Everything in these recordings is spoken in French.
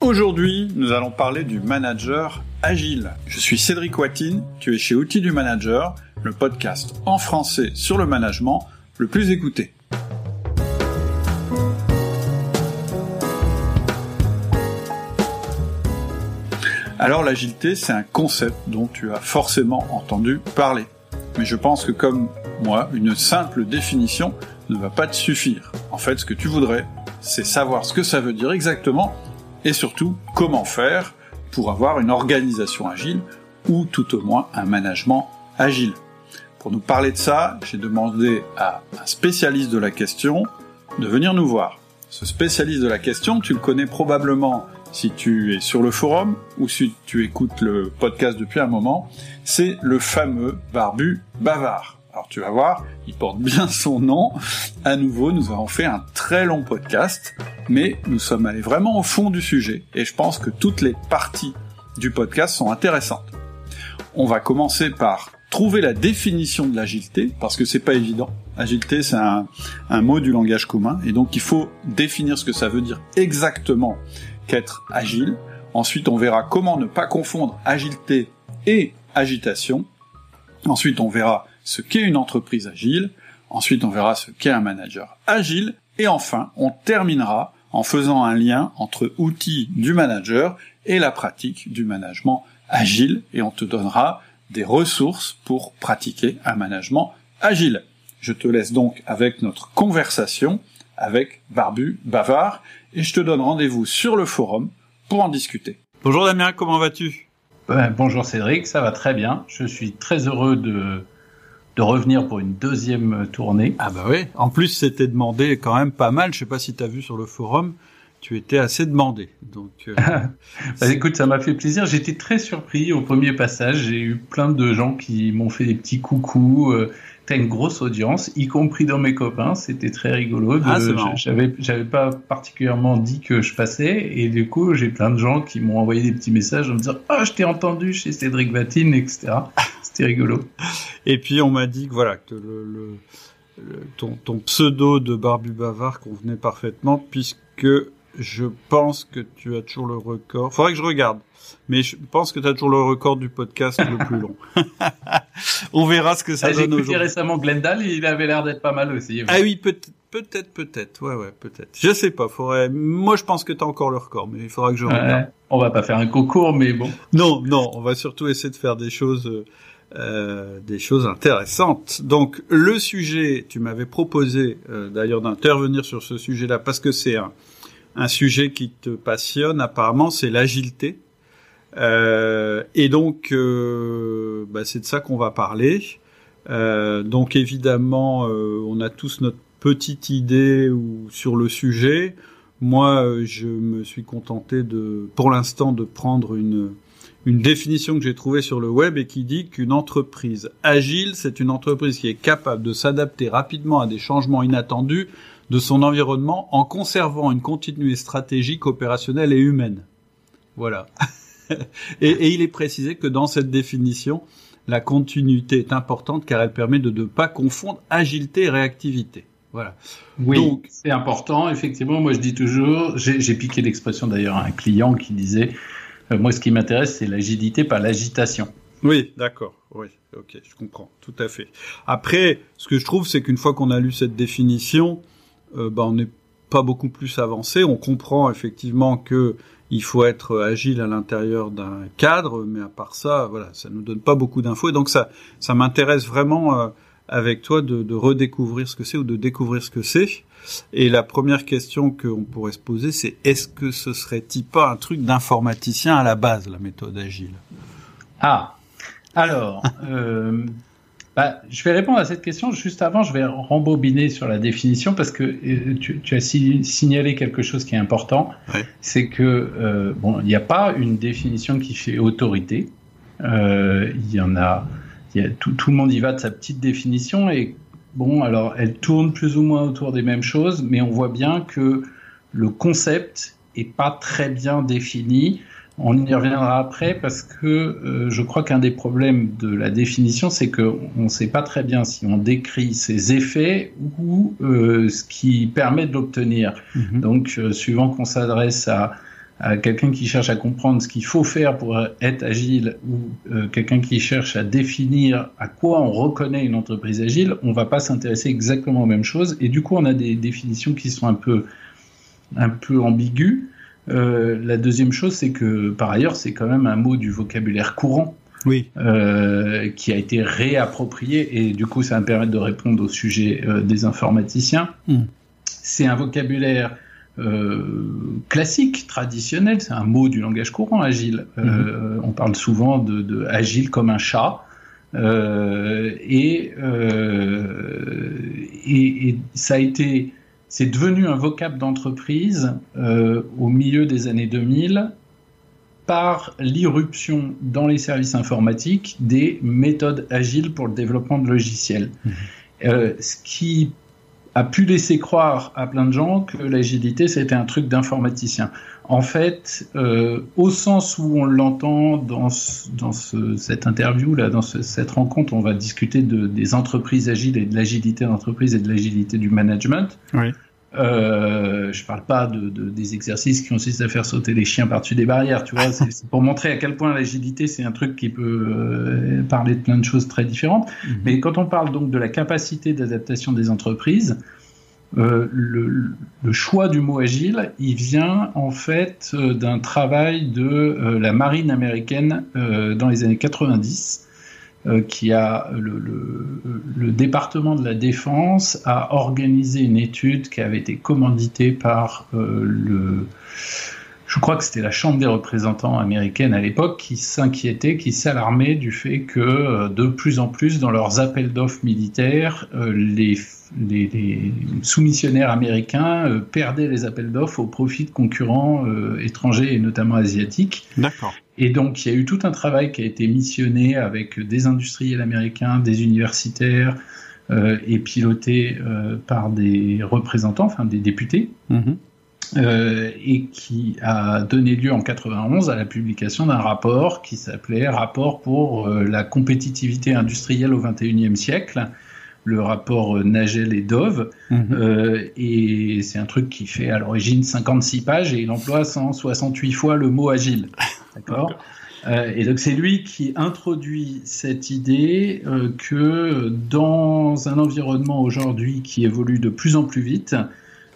Aujourd'hui, nous allons parler du manager agile. Je suis Cédric Watine, tu es chez Outils du Manager, le podcast en français sur le management le plus écouté. Alors l'agilité, c'est un concept dont tu as forcément entendu parler. Mais je pense que comme moi, une simple définition ne va pas te suffire. En fait, ce que tu voudrais, c'est savoir ce que ça veut dire exactement et surtout comment faire pour avoir une organisation agile ou tout au moins un management agile. Pour nous parler de ça, j'ai demandé à un spécialiste de la question de venir nous voir. Ce spécialiste de la question, tu le connais probablement si tu es sur le forum ou si tu écoutes le podcast depuis un moment, c'est le fameux barbu bavard. Alors tu vas voir, il porte bien son nom. À nouveau, nous avons fait un très long podcast, mais nous sommes allés vraiment au fond du sujet et je pense que toutes les parties du podcast sont intéressantes. On va commencer par trouver la définition de l'agilité parce que c'est pas évident. Agilité, c'est un, un mot du langage commun et donc il faut définir ce que ça veut dire exactement qu'être agile. Ensuite, on verra comment ne pas confondre agilité et agitation. Ensuite, on verra ce qu'est une entreprise agile, ensuite on verra ce qu'est un manager agile, et enfin on terminera en faisant un lien entre outils du manager et la pratique du management agile, et on te donnera des ressources pour pratiquer un management agile. Je te laisse donc avec notre conversation avec Barbu Bavard, et je te donne rendez-vous sur le forum pour en discuter. Bonjour Damien, comment vas-tu? Bonjour Cédric, ça va très bien. Je suis très heureux de de revenir pour une deuxième tournée. Ah bah oui, en plus c'était demandé quand même pas mal, je sais pas si tu as vu sur le forum, tu étais assez demandé. Donc euh, bah, écoute, ça m'a fait plaisir, j'étais très surpris au premier passage, j'ai eu plein de gens qui m'ont fait des petits coucous, euh, une grosse audience, y compris dans mes copains. C'était très rigolo. Ah, j'avais, j'avais pas particulièrement dit que je passais, et du coup, j'ai plein de gens qui m'ont envoyé des petits messages en me disant "Ah, oh, je t'ai entendu chez Cédric Vatine, etc." C'était rigolo. Et puis on m'a dit que voilà que le, ton, ton, pseudo de Barbu Bavard convenait parfaitement puisque je pense que tu as toujours le record. Faudrait que je regarde. Mais je pense que tu as toujours le record du podcast le plus long. On verra ce que ça ah, donne aujourd'hui. J'ai récemment Glendale, il avait l'air d'être pas mal aussi. Ah oui, peut-être, peut-être, peut-être. Ouais, ouais, peut-être. Je sais pas. Faudrait. Moi, je pense que tu as encore le record, mais il faudra que je regarde. on va pas faire un concours, mais bon. Non, non. On va surtout essayer de faire des choses. Euh, des choses intéressantes. Donc le sujet, tu m'avais proposé euh, d'ailleurs d'intervenir sur ce sujet-là parce que c'est un, un sujet qui te passionne apparemment, c'est l'agilité. Euh, et donc, euh, bah, c'est de ça qu'on va parler. Euh, donc évidemment, on a tous notre petite idée ou sur le sujet. Moi, je me suis contenté de, pour l'instant, de prendre une une définition que j'ai trouvée sur le web et qui dit qu'une entreprise agile, c'est une entreprise qui est capable de s'adapter rapidement à des changements inattendus de son environnement en conservant une continuité stratégique, opérationnelle et humaine. Voilà. et, il est précisé que dans cette définition, la continuité est importante car elle permet de ne pas confondre agilité et réactivité. Voilà. Oui, Donc, c'est important. Effectivement, moi je dis toujours, j'ai piqué l'expression d'ailleurs à un client qui disait, euh, moi ce qui m'intéresse c'est l'agilité, pas l'agitation. Oui, d'accord. Oui, ok, je comprends, tout à fait. Après, ce que je trouve, c'est qu'une fois qu'on a lu cette définition, euh, bah, on n'est pas beaucoup plus avancé. On comprend effectivement que il faut être agile à l'intérieur d'un cadre, mais à part ça, voilà, ça nous donne pas beaucoup d'infos. Et donc ça, ça m'intéresse vraiment euh, avec toi de, de, redécouvrir ce que c'est ou de découvrir ce que c'est. Et la première question qu'on pourrait se poser, c'est est-ce que ce serait-il pas un truc d'informaticien à la base, la méthode agile? Ah, alors, euh, bah, je vais répondre à cette question. Juste avant, je vais rembobiner sur la définition parce que euh, tu, as signalé quelque chose qui est important. C'est que euh, bon, il n'y a pas une définition qui fait autorité. Euh, il y en a, y a tout, tout, le monde y va de sa petite définition et bon, alors elle tourne plus ou moins autour des mêmes choses, mais on voit bien que le concept est pas très bien défini. On y reviendra après parce que euh, je crois qu'un des problèmes de la définition, c'est qu'on ne sait pas très bien si on décrit ses effets ou euh, ce qui permet de l'obtenir. Mhm. Donc, euh, suivant qu'on s'adresse à à quelqu'un qui cherche à comprendre ce qu'il faut faire pour être agile ou quelqu'un qui cherche à définir à quoi on reconnaît une entreprise agile, on va pas s'intéresser exactement aux mêmes choses. Et du coup, on a des définitions qui sont un peu, un peu ambiguës. Euh, la deuxième chose, c'est que par ailleurs, c'est quand même un mot du vocabulaire courant. Oui. Euh, qui a été réapproprié et du coup ça me permettre de répondre au sujet euh, des informaticiens. Hmm. C'est un vocabulaire euh, classique, traditionnel, c'est un mot du langage courant, agile. Euh, on parle souvent de, de, agile comme un chat. Euh, et, et, et, ça a été, c'est devenu un vocable d'entreprise au milieu des années 2000 par l'irruption dans les services informatiques des méthodes agiles pour le développement de logiciels. Mmh. Euh, ce qui a pu laisser croire à plein de gens que l'agilité c'était un truc d'informaticien. En fait, euh, au sens où on l'entend dans, dans ce, cette interview là, dans ce, cette rencontre, on va discuter de, des entreprises agiles et de l'agilité d'entreprise et de l'agilité du management. Oui. Euh, je parle pas de, de, des exercices qui consistent à faire sauter les chiens par-dessus des barrières, tu vois. C'est pour montrer à quel point l'agilité c'est un truc qui peut euh, parler de plein de choses très différentes. Mm -hmm. Mais quand on parle donc de la capacité d'adaptation des entreprises, euh, le, choix du mot agile, il vient en fait euh, d'un travail de euh, la marine américaine dans les années 90 qui a le, département de la défense a organisé une étude qui avait été commanditée par le je crois que c'était la Chambre des représentants américaine à l'époque qui s'inquiétait, qui s'alarmait du fait que de plus en plus dans leurs appels d'offres militaires, euh, les, les, les, soumissionnaires américains euh, perdaient les appels d'offres au profit de concurrents euh, étrangers et notamment asiatiques. D'accord. Et donc il y a eu tout un travail qui a été missionné avec des industriels américains, des universitaires euh, et piloté par des représentants, enfin des députés. Mm -hmm. Euh, et qui a donné lieu en 91 à la publication d'un rapport qui s'appelait Rapport pour euh, la compétitivité industrielle au XXIe siècle, le rapport Nagel et Dove. Mhm. Euh, et c'est un truc qui fait à l'origine 56 pages et il emploie 168 fois le mot agile. D'accord? Euh, et donc c'est lui qui introduit cette idée euh, que dans un environnement aujourd'hui qui évolue de plus en plus vite,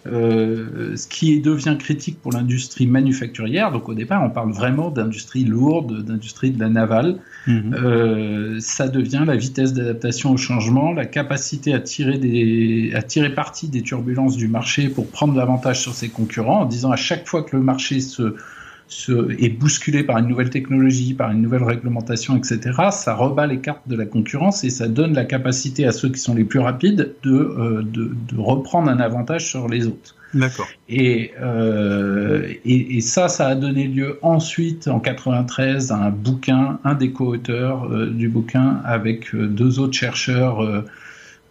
euh, ce qui devient critique pour l'industrie manufacturière. Donc au départ, on parle vraiment d'industrie lourde, d'industrie de la navale. Mhm. Mmh. Euh, ça devient la vitesse d'adaptation au changement, la capacité à tirer, des, à tirer parti des turbulences du marché pour prendre l'avantage sur ses concurrents, en disant à chaque fois que le marché se se, est bousculé par une nouvelle technologie, par une nouvelle réglementation, etc., ça rebat les cartes de la concurrence et ça donne la capacité à ceux qui sont les plus rapides de, euh, de, de reprendre un avantage sur les autres. D'accord. Et, euh, et, et, ça, ça a donné lieu ensuite, en 93, à un bouquin, un des co-auteurs euh, du bouquin, avec deux autres chercheurs euh,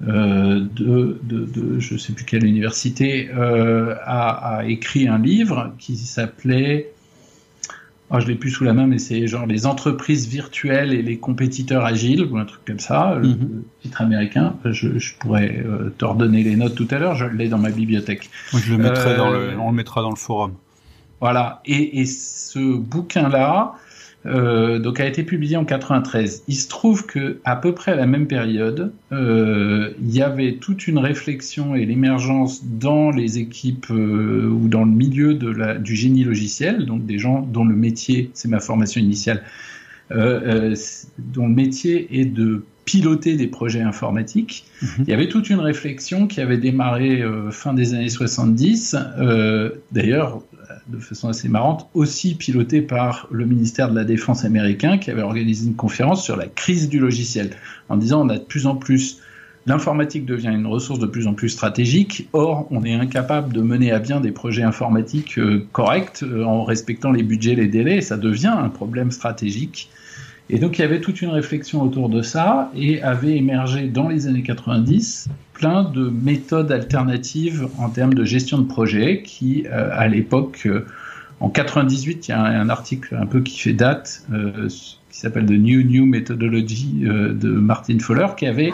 de, de, de, je ne sais plus quelle université, a, a, écrit un livre qui s'appelait oh, je l'ai plus sous la main, mais c'est genre les entreprises virtuelles et les compétiteurs agiles, ou un truc comme ça, le, mm -hmm. le titre américain. Je, je pourrais euh, te redonner les notes tout à l'heure, je l'ai dans ma bibliothèque. Je le mettrai euh, dans le, on le mettra dans le forum. Voilà, et, et ce bouquin-là, euh, donc a été publié en 93. Il se trouve que à peu près à la même période, euh, il y avait toute une réflexion et l'émergence dans les équipes euh, ou dans le milieu de la, du génie logiciel, donc des gens dont le métier, c'est ma formation initiale, euh, dont le métier est de piloter des projets informatiques. Mhm. Mmh. Il y avait toute une réflexion qui avait démarré fin des années 70. D'ailleurs, de façon assez marrante, aussi piloté par le ministère de la Défense américain qui avait organisé une conférence sur la crise du logiciel en disant on a de plus en plus L'informatique devient une ressource de plus en plus stratégique, or on est incapable de mener à bien des projets informatiques euh, corrects euh, en respectant les budgets, les délais, et ça devient un problème stratégique. Et donc il y avait toute une réflexion autour de ça et avait émergé dans les années 90 plein de méthodes alternatives en termes de gestion de projet qui, euh, à l'époque, euh, en 98, il y a un, article un peu qui fait date euh, qui s'appelle The New New Methodology de Martin Fowler qui avait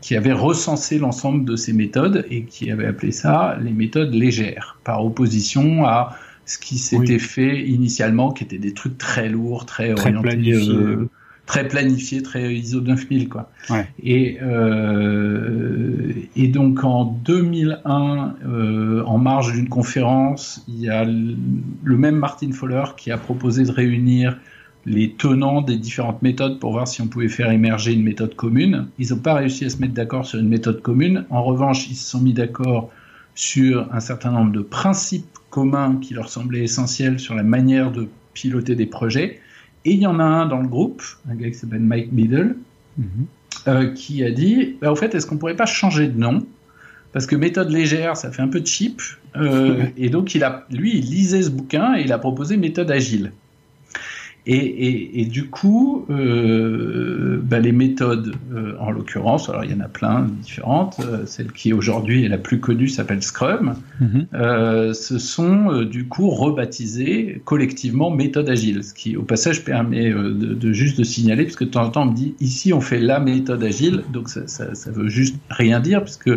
qui avait recensé l'ensemble de ces méthodes et qui avait appelé ça les méthodes légères, par opposition à ce qui s'était fait initialement, qui étaient des trucs très lourds, très, très orientés, très planifié, très ISO 9000 quoi. Ouais. Et euh, et donc en 2001, euh, en marge d'une conférence, il y a le même Martin Fowler qui a proposé de réunir les tenants des différentes méthodes pour voir si on pouvait faire émerger une méthode commune. Ils n'ont pas réussi à se mettre d'accord sur une méthode commune. En revanche, ils se sont mis d'accord sur un certain nombre de principes communs qui leur semblaient essentiels sur la manière de piloter des projets. Et il y en a un dans le groupe, un gars qui s'appelle Mike Middle, mhm. euh, qui a dit bah, Au fait, est-ce qu'on pourrait pas changer de nom? Parce que méthode légère, ça fait un peu cheap. Euh, et donc, il a, lui, il lisait ce bouquin et il a proposé méthode agile. Et, et, et, du coup, euh, bah les méthodes, euh, en l'occurrence, alors il y en a plein différentes. Euh, celle qui aujourd'hui est la plus connue s'appelle Scrum. Euh, ce sont du coup rebaptisées collectivement méthode agile, ce qui au passage permet de, de, juste de signaler, puisque de temps en temps on me dit ici on fait la méthode agile, donc ça, ça, ça veut juste rien dire, puisque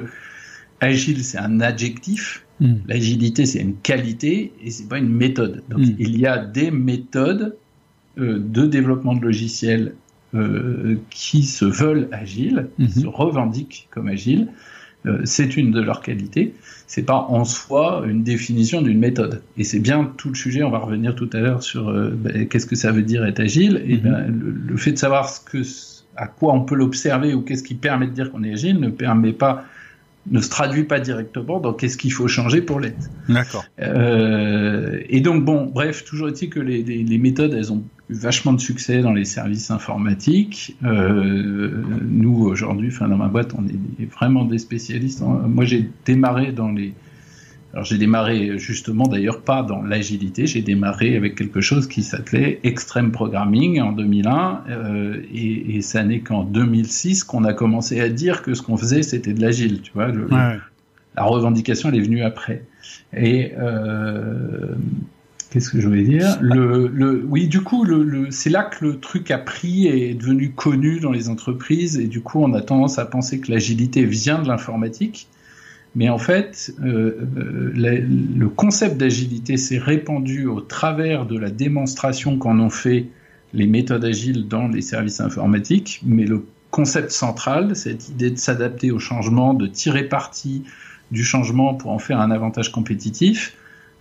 agile c'est un adjectif. Mm. L'agilité, c'est une qualité et c'est pas une méthode. Donc, mm. il y a des méthodes de développement de logiciels euh, qui se veulent agiles, qui mhm. se revendiquent comme agiles. Euh, c'est une de leurs qualités. C'est pas en soi une définition d'une méthode. Et c'est bien tout le sujet. On va revenir tout à l'heure sur ben, qu'est-ce que ça veut dire être agile. Et mhm. ben, le, fait de savoir ce que, à quoi on peut l'observer ou qu'est-ce qui permet de dire qu'on est agile ne permet pas ne se traduit pas directement dans qu'est-ce qu'il faut changer pour l'être. D'accord. Euh, et donc bon, bref, toujours est-il que les, les, les, méthodes, elles ont eu vachement de succès dans les services informatiques. Euh, nous aujourd'hui, enfin dans ma boîte, on est vraiment des spécialistes. Moi, j'ai démarré dans les alors j'ai démarré justement d'ailleurs pas dans l'agilité, j'ai démarré avec quelque chose qui s'appelait Extreme Programming en 2001 euh, et, et, ça n'est qu'en 2006 qu'on a commencé à dire que ce qu'on faisait c'était de l'agile, tu vois. Le, ouais. La revendication elle est venue après. Et euh, qu'est-ce que je voulais dire le, le, Oui, du coup, le, le c'est là que le truc a pris et est devenu connu dans les entreprises et du coup on a tendance à penser que l'agilité vient de l'informatique. Mais en fait, euh, euh le concept d'agilité s'est répandu au travers de la démonstration qu'en ont fait les méthodes agiles dans les services informatiques. Mais le concept central, cette idée de s'adapter au changement, de tirer parti du changement pour en faire un avantage compétitif,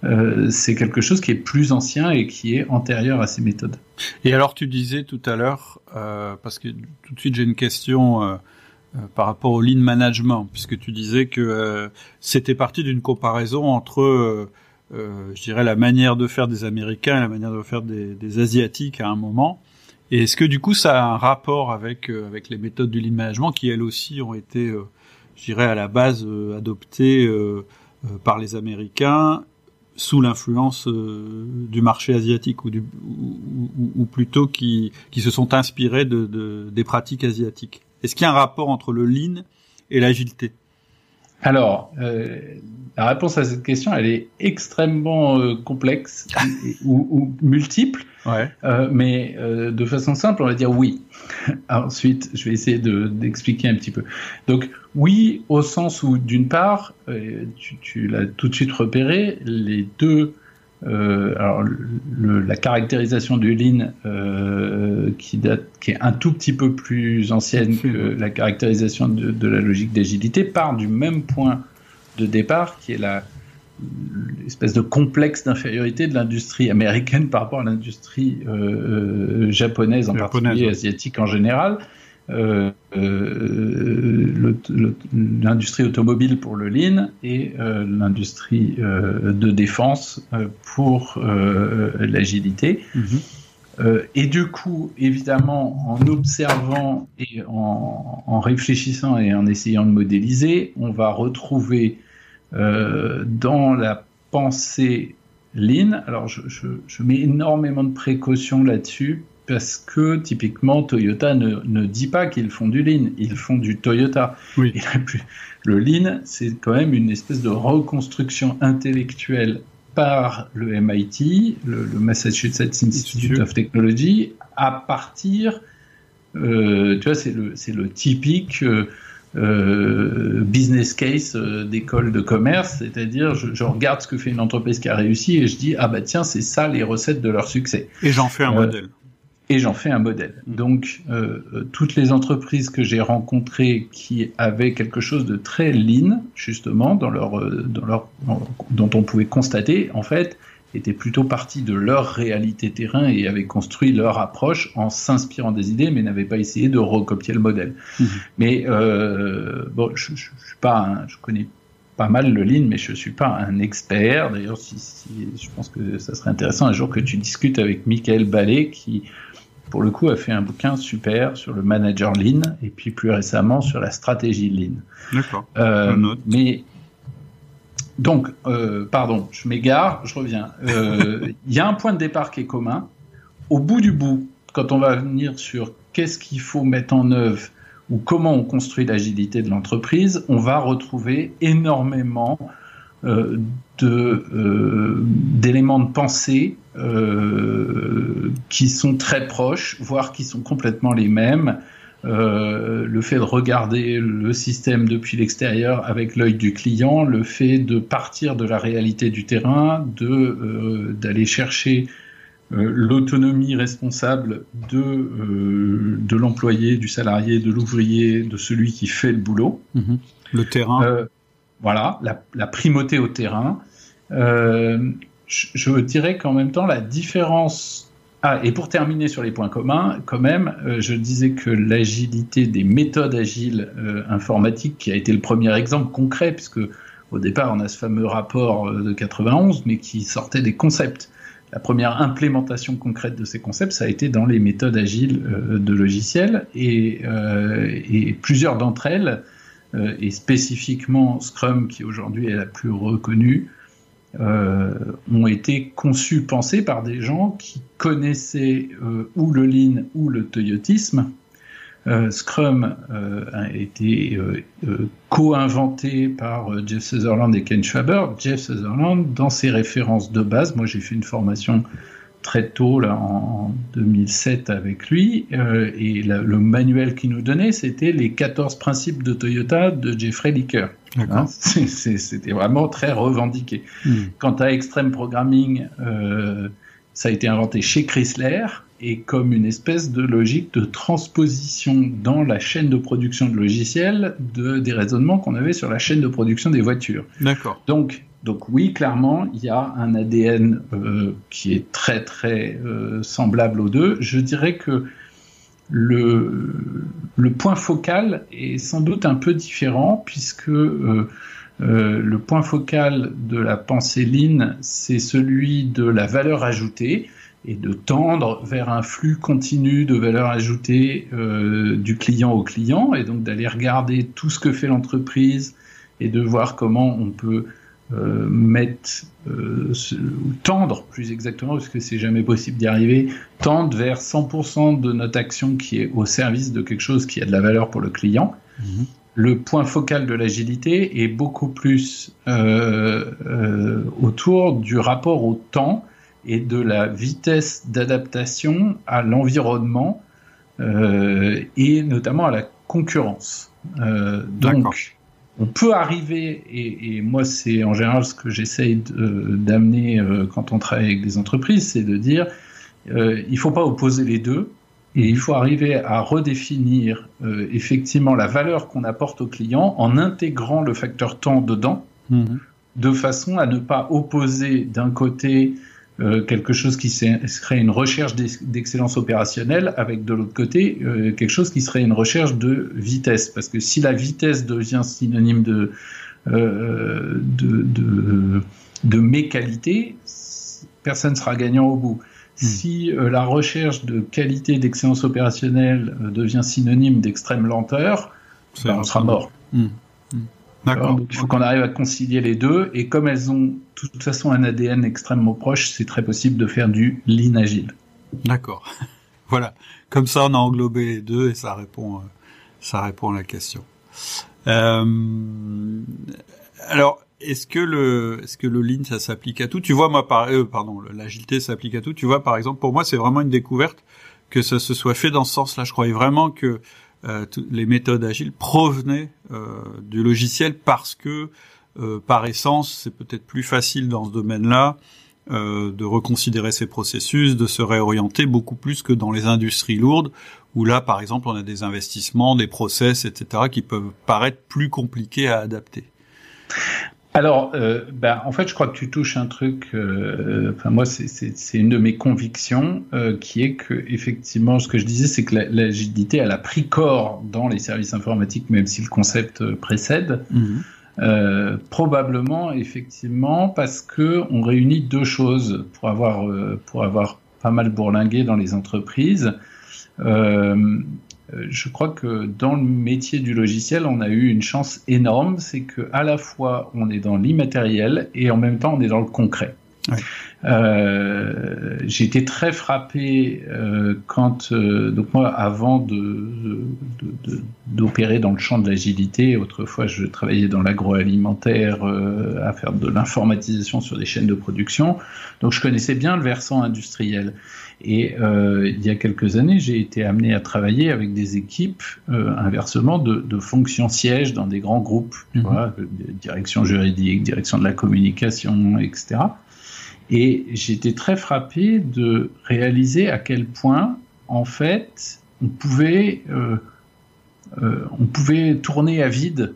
euh, c'est quelque chose qui est plus ancien et qui est antérieur à ces méthodes. Et alors tu disais tout à l'heure, euh, parce que tout de suite j'ai une question euh, par rapport au lean management, puisque tu disais que c'était parti d'une comparaison entre, je dirais, la manière de faire des Américains et la manière de faire des, des Asiatiques à un moment. Et est-ce que du coup ça a un rapport avec avec les méthodes du lean management qui elles aussi ont été, je dirais, à la base adoptées par les Américains sous l'influence du marché asiatique ou, du, ou, ou, plutôt qui, qui se sont inspirés de, de, des pratiques asiatiques. Est-ce qu'il y a un rapport entre le lean et l'agilité? Alors, euh, la réponse à cette question, elle est extrêmement euh, complexe ou, ou, multiple, ouais. euh, mais euh, de façon simple, on va dire oui. Ensuite, je vais essayer d'expliquer un petit peu. Donc, oui, au sens où, d'une part, euh, tu, tu l'as tout de suite repéré, les deux euh, alors, le, la caractérisation du lean euh, qui, date, qui est un tout petit peu plus ancienne que la caractérisation de, de la logique d'agilité part du même point de départ qui est la l'espèce de complexe d'infériorité de l'industrie américaine par rapport à l'industrie euh, euh japonaise en japonaise, particulier, ouais. asiatique en général. Euh, euh, l'industrie automobile pour le lean et l'industrie de défense pour l'agilité. Mm -hmm. et du coup, évidemment, en observant et en, en, réfléchissant et en essayant de modéliser, on va retrouver dans la pensée lean, alors je, je, je mets énormément de précautions là-dessus parce que typiquement Toyota ne, ne dit pas qu'ils font du lean, ils font du Toyota. Oui. Et le lean, c'est quand même une espèce de reconstruction intellectuelle par le MIT, le, le Massachusetts Institute of Technology, à partir, euh, tu vois, c'est le, le typique. Euh, euh, business case euh, d'école de commerce, c'est-à-dire je, je, regarde ce que fait une entreprise qui a réussi et je dis ah bah tiens c'est ça les recettes de leur succès. Et j'en fais un euh, modèle. Et j'en fais un modèle. Donc euh, toutes les entreprises que j'ai rencontrées qui avaient quelque chose de très lean justement dans leur dans leur dont on pouvait constater en fait étaient plutôt partis de leur réalité terrain et avaient construit leur approche en s'inspirant des idées, mais n'avaient pas essayé de recopier le modèle. Mhm. Mais euh, bon, je, je, suis pas, je connais pas mal le lean, mais je suis pas un expert. D'ailleurs, si, si, je pense que ça serait intéressant un jour que tu discutes avec Michael Ballet, qui pour le coup a fait un bouquin super sur le manager lean et puis plus récemment sur la stratégie lean. D'accord. Euh, mais donc, euh, pardon, je m'égare, je reviens. Euh, il y a un point de départ qui est commun. Au bout du bout, quand on va venir sur qu'est-ce qu'il faut mettre en œuvre ou comment on construit l'agilité de l'entreprise, on va retrouver énormément euh, de d'éléments de pensée euh, qui sont très proches, voire qui sont complètement les mêmes. Euh, le fait de regarder le système depuis l'extérieur avec l'œil du client, le fait de partir de la réalité du terrain, de euh, d'aller chercher euh, l'autonomie responsable de de l'employé, du salarié, de l'ouvrier, de celui qui fait le boulot. Mhm. Le terrain. voilà, la, la, primauté au terrain. je, je dirais qu'en même temps, la différence ah, et pour terminer sur les points communs, quand même, euh, je disais que l'agilité des méthodes agiles euh, informatiques, qui a été le premier exemple concret, puisque au départ on a ce fameux rapport euh, de 91, mais qui sortait des concepts. La première implémentation concrète de ces concepts, ça a été dans les méthodes agiles de logiciels, et, et plusieurs d'entre elles, et spécifiquement Scrum, qui aujourd'hui est la plus reconnue, euh, ont été conçus, pensés par des gens qui connaissaient euh, ou le lean ou le toyotisme. Euh, Scrum a été co-inventé par Jeff Sutherland et Ken Schwaber. Jeff Sutherland, dans ses références de base, moi j'ai fait une formation très tôt, là, en 2007 avec lui, et la, le manuel qu'il nous donnait, c'était les 14 principes de Toyota de Jeffrey Licker. Hein, C'était vraiment très revendiqué. Hmm. Quant à Extreme Programming, euh, ça a été inventé chez Chrysler et comme une espèce de logique de transposition dans la chaîne de production de logiciels de, des raisonnements qu'on avait sur la chaîne de production des voitures. D'accord. Donc, donc oui, clairement, il y a un ADN euh, qui est très très euh, semblable aux deux. Je dirais que le, le point focal est sans doute un peu différent puisque euh, le point focal de la pensée lean, c'est celui de la valeur ajoutée et de tendre vers un flux continu de valeur ajoutée du client au client et donc d'aller regarder tout ce que fait l'entreprise et de voir comment on peut euh, mettre, euh, tendre plus exactement, parce que c'est jamais possible d'y arriver, tendre vers 100% de notre action qui est au service de quelque chose qui a de la valeur pour le client. Mhm. Le point focal de l'agilité est beaucoup plus euh, euh, autour du rapport au temps et de la vitesse d'adaptation à l'environnement et notamment à la concurrence. Donc, on peut arriver, et, et moi c'est en général ce que j'essaye d'amener euh, quand on travaille avec des entreprises, c'est de dire euh, il faut pas opposer les deux, et il faut arriver à redéfinir euh, effectivement la valeur qu'on apporte au client en intégrant le facteur temps dedans, mmh. de façon à ne pas opposer d'un côté euh, quelque chose qui serait une recherche d'excellence opérationnelle avec de l'autre côté euh, quelque chose qui serait une recherche de vitesse. Parce que si la vitesse devient synonyme de, euh, de, personne ne sera gagnant au bout. Hmm. Si euh, la recherche de qualité d'excellence opérationnelle devient synonyme d'extrême lenteur, ben, on sera mort. Hmm. Donc, il faut qu'on arrive à concilier les deux. Et comme elles ont de toute façon un ADN extrêmement proche, c'est très possible de faire du lean agile. D'accord. voilà. Comme ça, on a englobé les deux et ça répond, euh, ça répond à la question. Euh, alors, est-ce que le, est-ce que le lean, ça s'applique à tout? Tu vois, moi, par, euh, pardon, l'agilité s'applique à tout. Tu vois, par exemple, pour moi, c'est vraiment une découverte que ça se soit fait dans ce sens-là. Je croyais vraiment que les méthodes agiles provenaient du logiciel parce que par essence, c'est peut-être plus facile dans ce domaine-là euh, de reconsidérer ses processus, de se réorienter beaucoup plus que dans les industries lourdes, où là, par exemple, on a des investissements, des process, etc., qui peuvent paraître plus compliqués à adapter. Alors, euh, ben, en fait, je crois que tu touches un truc. Euh, enfin, moi, c'est une de mes convictions, euh, qui est que effectivement, ce que je disais, c'est que l'agilité, elle a pris corps dans les services informatiques, même si le concept précède. Mhm. Euh, probablement, effectivement, parce que on réunit deux choses pour avoir euh, pour avoir pas mal bourlingué dans les entreprises. Euh, je crois que dans le métier du logiciel, on a eu une chance énorme, c'est que à la fois on est dans l'immatériel et en même temps on est dans le concret. Euh, j'ai été très frappé euh, quand, euh, donc moi, avant de, d'opérer dans le champ de l'agilité, autrefois je travaillais dans l'agroalimentaire à faire de l'informatisation sur des chaînes de production, donc je connaissais bien le versant industriel. Et il y a quelques années, j'ai été amené à travailler avec des équipes, inversement, de, de fonctions sièges dans des grands groupes, mhm. vois, direction juridique, direction de la communication, etc. Et j'étais très frappé de réaliser à quel point, en fait, on pouvait, euh, euh, on pouvait tourner à vide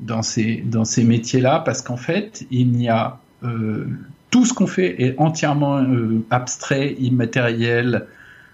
dans ces, dans ces métiers-là, parce qu'en fait, il n'y a euh, tout ce qu'on fait est entièrement euh, abstrait, immatériel,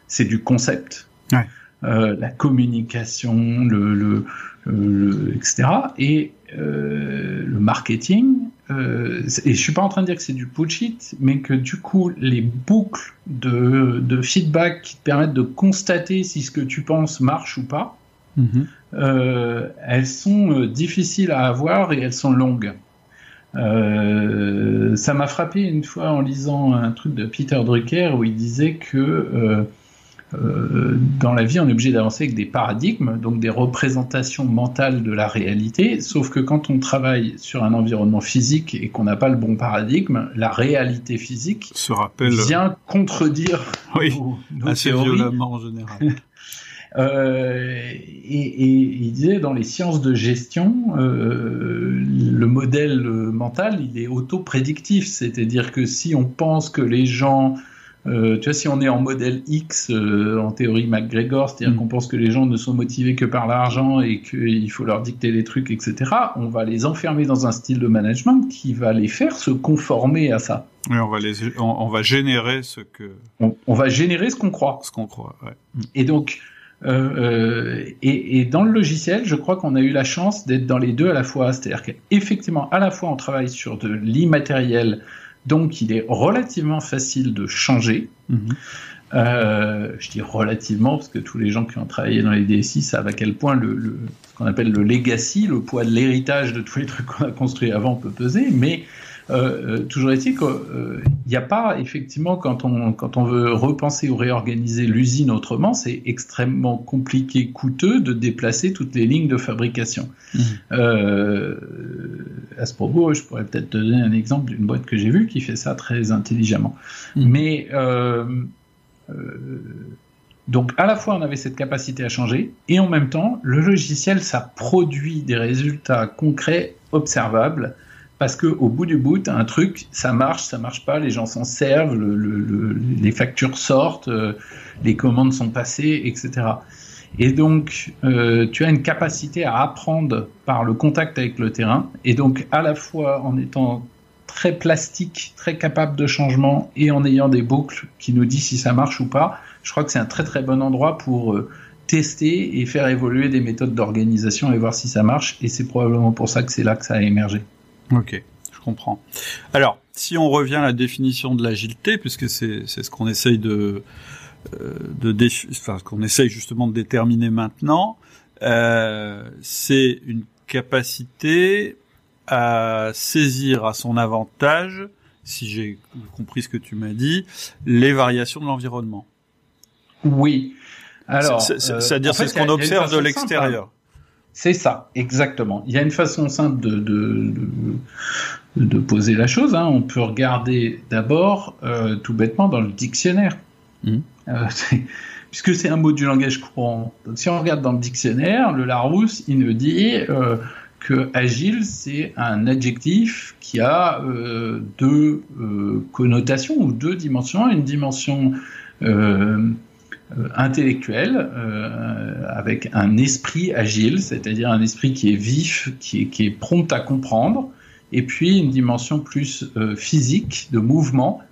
c'est du concept. Ouais. Euh, la communication, le, le, le, etc. Et le marketing, euh, et je suis pas en train de dire que c'est du bullshit, mais que du coup, les boucles de, de, feedback qui te permettent de constater si ce que tu penses marche ou pas, mhm. euh, elles sont euh, difficiles à avoir et elles sont longues. Euh, ça m'a frappé une fois en lisant un truc de Peter Drucker où il disait que euh, euh, dans la vie, on est obligé d'avancer avec des paradigmes, donc des représentations mentales de la réalité, sauf que quand on travaille sur un environnement physique et qu'on n'a pas le bon paradigme, la réalité physique Se rappelle... vient contredire oui, assez violemment en général. Euh, et, et, il disait dans les sciences de gestion, euh, le modèle mental, il est auto-prédictif, c'est-à-dire que si on pense que les gens euh, tu vois, si on est en modèle X, euh, en théorie McGregor, c'est-à-dire mm. qu'on pense que les gens ne sont motivés que par l'argent et qu'il faut leur dicter les trucs, etc., on va les enfermer dans un style de management qui va les faire se conformer à ça. Oui, on va, les, on, va générer ce que... On, va générer ce qu'on croit. Ce qu'on croit, ouais. Et donc, euh, et, et, dans le logiciel, je crois qu'on a eu la chance d'être dans les deux à la fois. C'est-à-dire qu'effectivement, à la fois, on travaille sur de l'immatériel, donc, il est relativement facile de changer. Mhm. Euh, je dis relativement parce que tous les gens qui ont travaillé dans les DSI savent à quel point le, ce qu'on appelle le legacy, le poids de l'héritage de tous les trucs qu'on a construits avant peut peser, mais euh, euh, toujours est-il qu'il n'y a pas, effectivement, quand on, quand on veut repenser ou réorganiser l'usine autrement, c'est extrêmement compliqué, coûteux de déplacer toutes les lignes de fabrication. Mmh. Euh, à ce propos, je pourrais peut-être te donner un exemple d'une boîte que j'ai vue qui fait ça très intelligemment. Mmh. Mais euh, donc à la fois on avait cette capacité à changer et en même temps le logiciel ça produit des résultats concrets observables parce que au bout du bout, un truc, ça marche, ça marche pas, les gens s'en servent, les factures sortent, euh, les commandes sont passées, etc. Et donc, euh, tu as une capacité à apprendre par le contact avec le terrain, et donc à la fois en étant très plastique, très capable de changement, et en ayant des boucles qui nous disent si ça marche ou pas, je crois que c'est un très très bon endroit pour euh, tester et faire évoluer des méthodes d'organisation et voir si ça marche, et c'est probablement pour ça que c'est là que ça a émergé. Ok, je comprends. Alors, si on revient à la définition de l'agilité, puisque c'est ce qu'on essaye de euh, de enfin, qu'on essaye justement de déterminer maintenant, euh, c'est une capacité à saisir à son avantage, si j'ai compris ce que tu m'as dit, les variations de l'environnement. Oui. Alors, c'est-à-dire euh, c'est ce qu'on observe de l'extérieur. C'est ça, exactement. Il y a une façon simple de, de, de, poser la chose. Hein. On peut regarder d'abord, euh, tout bêtement, dans le dictionnaire. Mmh. puisque c'est un mot du langage courant. Donc, si on regarde dans le dictionnaire, le Larousse, il nous dit que agile, c'est un adjectif qui a euh, deux euh, connotations ou deux dimensions. Une dimension euh, intellectuelle avec un esprit agile, c'est-à-dire un esprit qui est vif, qui est, qui est, prompt à comprendre, et puis une dimension plus physique, de mouvement,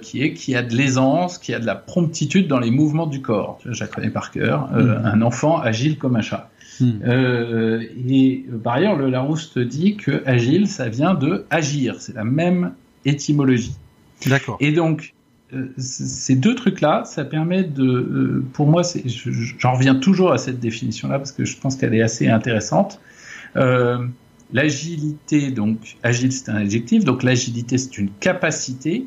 qui est qui a de l'aisance, qui a de la promptitude dans les mouvements du corps. Je la connais par cœur. Mmh. Un enfant agile comme un chat. Hmm. Euh, et euh, par ailleurs, le Larousse te dit que agile, ça vient de agir. C'est la même étymologie. D'accord. Et donc, euh, ces deux trucs-là, ça permet de, pour moi, j'en reviens toujours à cette définition-là parce que je pense qu'elle est assez intéressante. l'agilité, donc agile, c'est un adjectif, donc l'agilité, c'est une capacité.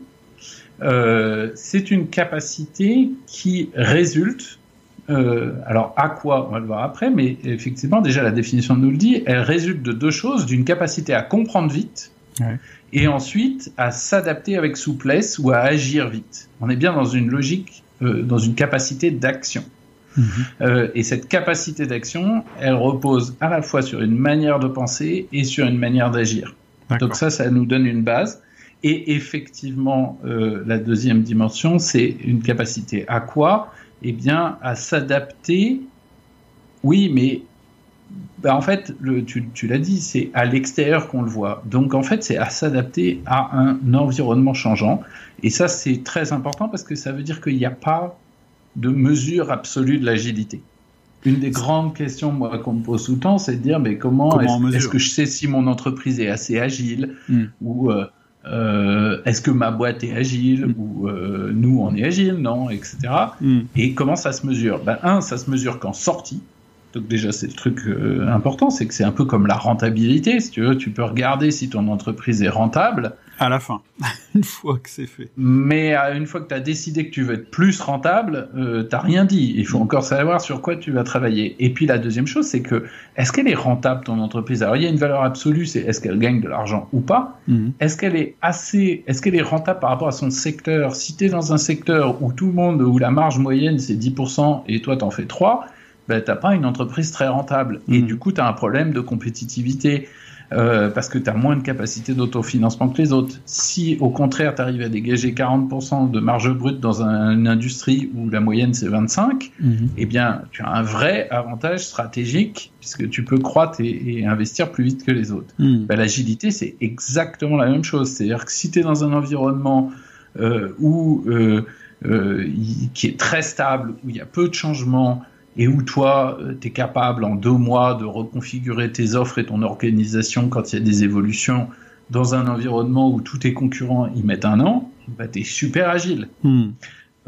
c'est une capacité qui résulte euh, alors, à quoi On va le voir après, mais effectivement, déjà, la définition nous le dit, elle résulte de deux choses, d'une capacité à comprendre vite, et ensuite à s'adapter avec souplesse ou à agir vite. On est bien dans une logique, euh, dans une capacité d'action. Mhm. Euh, et cette capacité d'action, elle repose à la fois sur une manière de penser et sur une manière d'agir. Donc ça, ça nous donne une base. Et effectivement, la deuxième dimension, c'est une capacité à quoi? Eh bien, à s'adapter. Oui, mais bah, en fait, le, tu, tu l'as dit, c'est à l'extérieur qu'on le voit. Donc, en fait, c'est à s'adapter à un environnement changeant. Et ça, c'est très important parce que ça veut dire qu'il n'y a pas de mesure absolue de l'agilité. Une des grandes questions moi qu'on me pose tout le temps, c'est de dire mais comment, est-ce, que je sais si mon entreprise est assez agile hmm. ou euh, euh, est-ce que ma boîte est agile mm. ou euh, nous on est agile, non, etc. Mm. Et comment ça se mesure? Ben un, ça se mesure qu'en sortie. Donc déjà c'est le truc euh, important, c'est que c'est un peu comme la rentabilité. Si tu veux, tu peux regarder si ton entreprise est rentable à la fin, une fois que c'est fait. Mais euh, une fois que tu as décidé que tu veux être plus rentable, euh, t'as rien dit. Il faut encore savoir sur quoi tu vas travailler. Et puis la deuxième chose, c'est que est-ce qu'elle est rentable ton entreprise? Alors il y a une valeur absolue, c'est est-ce qu'elle gagne de l'argent ou pas mhm. Est-ce qu'elle est assez, est-ce qu'elle est rentable par rapport à son secteur? Si tu es dans un secteur où tout le monde, où la marge moyenne c'est 10% et toi t'en fais 3, ben t'as pas une entreprise très rentable. Et mhm. du coup tu as un problème de compétitivité. Euh, parce que tu as moins de capacité d'autofinancement que les autres. Si au contraire tu arrives à dégager 40% de marge brute dans une industrie où la moyenne c'est 25, mhm. eh bien tu as un vrai avantage stratégique puisque tu peux croître et, investir plus vite que les autres. Mhm. Ben, l'agilité c'est exactement la même chose. C'est-à-dire que si tu es dans un environnement euh, où, euh, qui est très stable, où il y a peu de changements, et où toi, euh, tu es capable en deux mois de reconfigurer tes offres et ton organisation quand il y a des évolutions dans un environnement où tous tes concurrents y mettent un an, bah, tu es super agile. Hmm.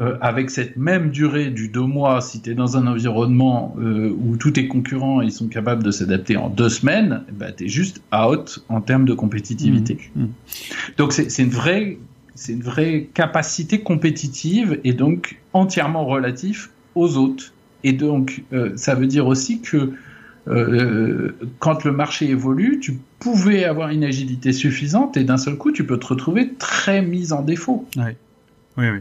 Euh, avec cette même durée du deux mois, si tu es dans un environnement euh, où tous tes concurrents ils sont capables de s'adapter en deux semaines, bah, tu es juste out en termes de compétitivité. Hmm. Hmm. Donc c'est une vraie c'est une vraie capacité compétitive et donc entièrement relatif aux autres. Et donc, euh, ça veut dire aussi que euh, quand le marché évolue, tu pouvais avoir une agilité suffisante et d'un seul coup, tu peux te retrouver très mis en défaut. Oui, oui.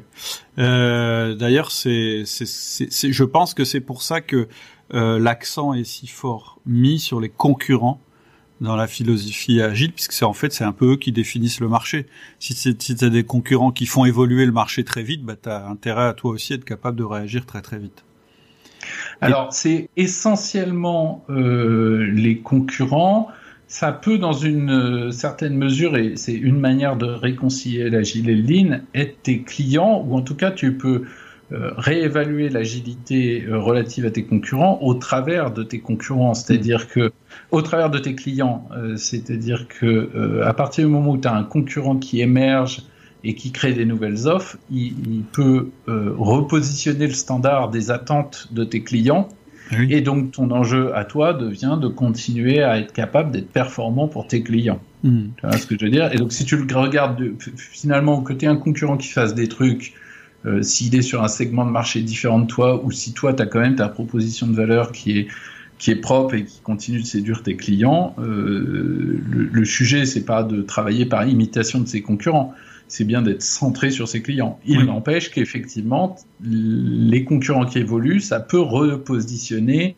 Euh, D'ailleurs, c'est, je pense que c'est pour ça que euh, l'accent est si fort mis sur les concurrents dans la philosophie agile, puisque c'est en fait c'est un peu eux qui définissent le marché. Si c'est si t'as des concurrents qui font évoluer le marché très vite, bah t'as intérêt à toi aussi être capable de réagir très très vite. Alors, c'est essentiellement euh, les concurrents. Ça peut, dans une euh, certaine mesure, et c'est une manière de réconcilier l'agile et le lean, être tes clients, ou en tout cas, tu peux euh, réévaluer l'agilité relative à tes concurrents au travers de tes concurrents, c'est-à-dire que au travers de tes clients, c'est-à-dire que à partir du moment où tu as un concurrent qui émerge et qui crée des nouvelles offres, il, peut euh, repositionner le standard des attentes de tes clients. Et donc ton enjeu à toi devient de continuer à être capable d'être performant pour tes clients. Hmm. Tu vois ce que je veux dire? Et donc si tu le regardes finalement que tu es un concurrent qui fasse des trucs, euh, s'il est sur un segment de marché différent de toi, ou si toi tu as quand même ta proposition de valeur qui est qui est propre et qui continue de séduire tes clients, euh, le, le sujet c'est pas de travailler par imitation de ses concurrents, c'est bien d'être centré sur ses clients. Il n'empêche qu'effectivement, les concurrents qui évoluent, ça peut repositionner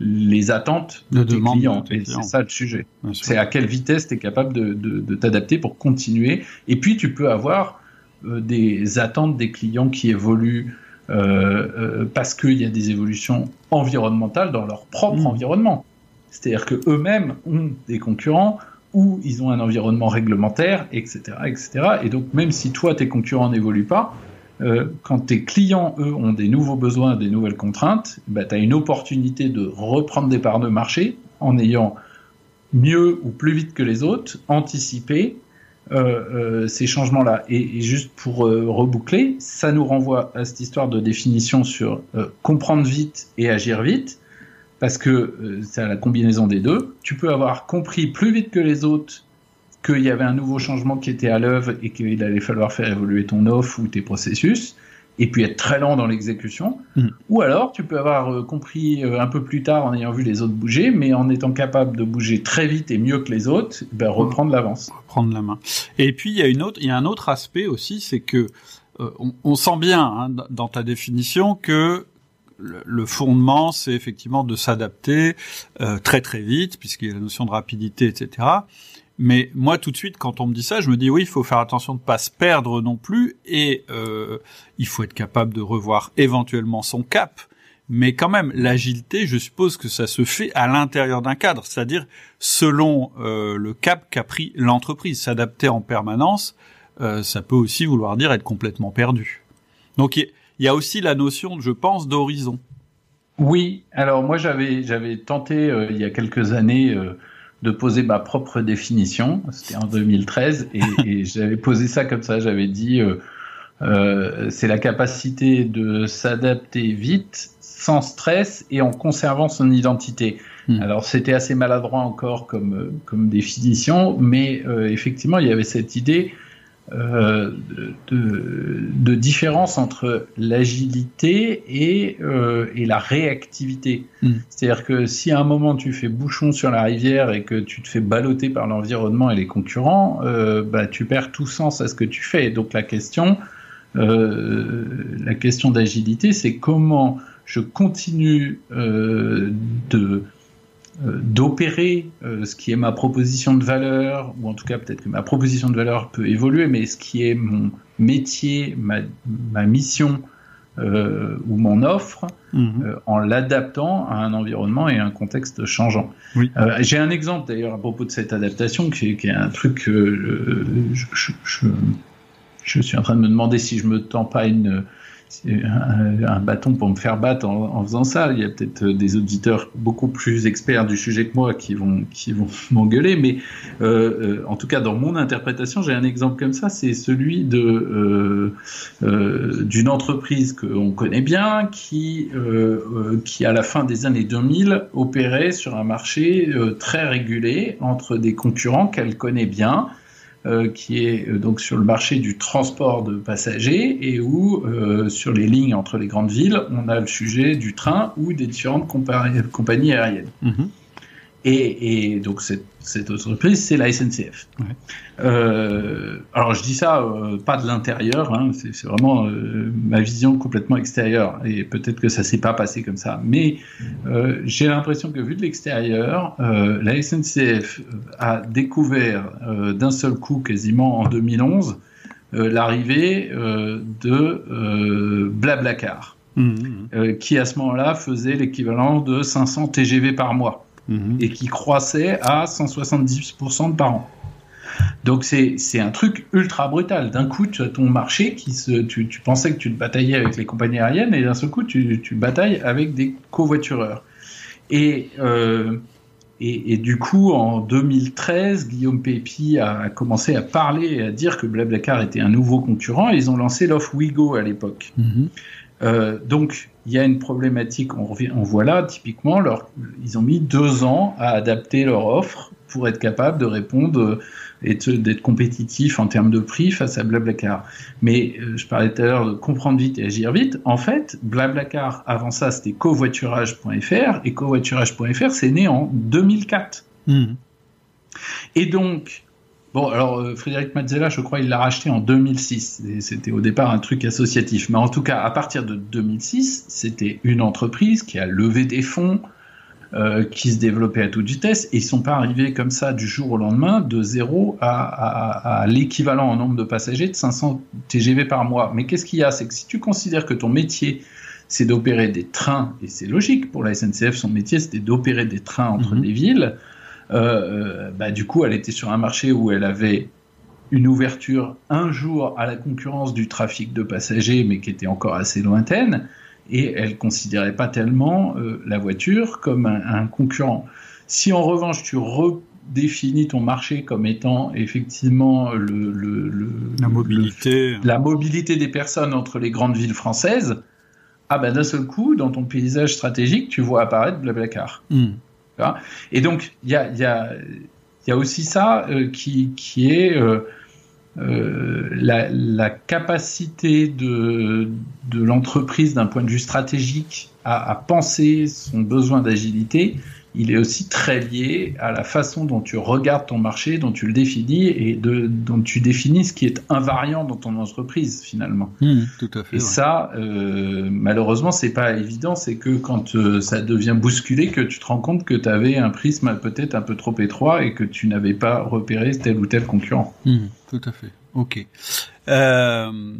les attentes de, tes clients. Et c'est ça le sujet. C'est à quelle vitesse tu es capable de, t'adapter pour continuer. Et puis, tu peux avoir euh, des attentes des clients qui évoluent euh, euh, parce qu'il y a des évolutions environnementales dans leur propre mmh. environnement. C'est-à-dire qu'eux-mêmes ont des concurrents où ils ont un environnement réglementaire, etc., etc. Et donc, même si toi, tes concurrents n'évoluent pas, euh, quand tes clients, eux, ont des nouveaux besoins, des nouvelles contraintes, bah, tu as une opportunité de reprendre des parts de marché en ayant mieux ou plus vite que les autres anticipé euh, euh, ces changements-là. Et, juste pour reboucler, ça nous renvoie à cette histoire de définition sur comprendre vite et agir vite parce que euh, c'est la combinaison des deux. Tu peux avoir compris plus vite que les autres qu'il y avait un nouveau changement qui était à l'œuvre et qu'il allait falloir faire évoluer ton offre ou tes processus, et puis être très lent dans l'exécution. Mm. Ou alors, tu peux avoir euh, compris euh, un peu plus tard en ayant vu les autres bouger, mais en étant capable de bouger très vite et mieux que les autres, ben, reprendre l'avance. Reprendre la main. Et puis, il y a une autre, il y a un autre aspect aussi, c'est que on, sent bien hein, dans ta définition que le, fondement, c'est effectivement de s'adapter euh, très très vite, puisqu'il y a la notion de rapidité, etc. Mais moi, tout de suite, quand on me dit ça, je me dis oui, il faut faire attention de pas se perdre non plus, et euh, il faut être capable de revoir éventuellement son cap. Mais quand même, l'agilité, je suppose que ça se fait à l'intérieur d'un cadre, c'est-à-dire selon euh, le cap qu'a pris l'entreprise. S'adapter en permanence, ça peut aussi vouloir dire être complètement perdu. Donc il y a aussi la notion, je pense, d'horizon. Oui, alors moi j'avais j'avais tenté euh, il y a quelques années euh, de poser ma propre définition. C'était en 2013 et, j'avais posé ça comme ça. J'avais dit euh, c'est la capacité de s'adapter vite, sans stress et en conservant son identité. Hmm. Alors c'était assez maladroit encore comme comme définition, mais effectivement il y avait cette idée euh, de, de, différence entre l'agilité et, euh, et, la réactivité. Hmm. C'est-à-dire que si à un moment tu fais bouchon sur la rivière et que tu te fais balloter par l'environnement et les concurrents, euh, bah, tu perds tout sens à ce que tu fais. Donc la question, euh, la question d'agilité, c'est comment je continue de d'opérer euh, ce qui est ma proposition de valeur, ou en tout cas peut-être que ma proposition de valeur peut évoluer, mais ce qui est mon métier, ma, ma mission euh, ou mon offre, mhm. euh, en l'adaptant à un environnement et à un contexte changeant. Oui. Euh, J'ai un exemple d'ailleurs à propos de cette adaptation qui est, qui est un truc que je, je, je, je, suis en train de me demander si je me tends pas une un, un, bâton pour me faire battre en, faisant ça. Il y a peut-être euh, des auditeurs beaucoup plus experts du sujet que moi qui vont m'engueuler, mais euh, euh, en tout cas dans mon interprétation, j'ai un exemple comme ça, c'est celui d'une entreprise qu'on connaît bien qui qui à la fin des années 2000 opérait sur un marché très régulé entre des concurrents qu'elle connaît bien euh, qui est euh, donc sur le marché du transport de passagers et où euh, sur les lignes entre les grandes villes, on a le sujet du train ou des différentes compagnies aériennes. Mhm. Et, et, donc cette, cette entreprise, c'est la SNCF. Ouais. Euh, alors je dis ça euh, pas de l'intérieur, hein, c'est vraiment euh, ma vision complètement extérieure. Et peut-être que ça s'est pas passé comme ça, mais j'ai l'impression que vu de l'extérieur, la SNCF a découvert d'un seul coup, quasiment en 2011, l'arrivée de Blablacar, mmh. qui à ce moment-là faisait l'équivalent de 500 TGV par mois. Mhm. et qui croissait à 170% par an. Donc c'est un truc ultra brutal. D'un coup, tu as ton marché qui se, tu, tu, pensais que tu te bataillais avec les compagnies aériennes et d'un seul coup, tu, tu batailles avec des covoitureurs. Et, euh, et, et, du coup, en 2013, Guillaume Pépi a commencé à parler et à dire que Blablacar était un nouveau concurrent. Et ils ont lancé l'offre Wigo à l'époque. Mhm. Euh, donc, il y a une problématique, on, revient, on voit là, typiquement, leur, ils ont mis deux ans à adapter leur offre pour être capable de répondre et d'être compétitif en termes de prix face à Blablacar. Mais euh, je parlais tout à l'heure de comprendre vite et agir vite. En fait, Blablacar, avant ça, c'était covoiturage.fr et covoiturage.fr, c'est né en 2004. Mmh. Et donc, Bon, alors euh, Frédéric Mazzella, je crois, il l'a racheté en 2006. C'était au départ un truc associatif. Mais en tout cas, à partir de 2006, c'était une entreprise qui a levé des fonds, euh, qui se développaient à toute vitesse, et ils sont pas arrivés comme ça du jour au lendemain de zéro à, à, à l'équivalent en nombre de passagers de 500 TGV par mois. Mais qu'est-ce qu'il y a? C'est que si tu considères que ton métier c'est d'opérer des trains, et c'est logique pour la SNCF, son métier c'était d'opérer des trains entre Mhm. des villes. Euh, bah, du coup, elle était sur un marché où elle avait une ouverture un jour à la concurrence du trafic de passagers, mais qui était encore assez lointaine, et elle considérait pas tellement euh, la voiture comme un, un concurrent. Si en revanche tu redéfinis ton marché comme étant effectivement le, le- le- La mobilité. la mobilité des personnes entre les grandes villes françaises, ah ben d'un seul coup, dans ton paysage stratégique, tu vois apparaître Blablacar. Hmm. Et donc, il y a, aussi ça euh, qui, est euh, euh, la, capacité de, l'entreprise d'un point de vue stratégique à penser son besoin d'agilité. Il est aussi très lié à la façon dont tu regardes ton marché, dont tu le définis et de, dont tu définis ce qui est invariant dans ton entreprise finalement. Hmm, tout à fait. Et ouais. ça, euh, malheureusement, c'est pas évident. C'est que quand euh, ça devient bousculé, que tu te rends compte que tu avais un prisme peut-être un peu trop étroit et que tu n'avais pas repéré tel ou tel concurrent. Hmm, tout à fait. Ok. Euh,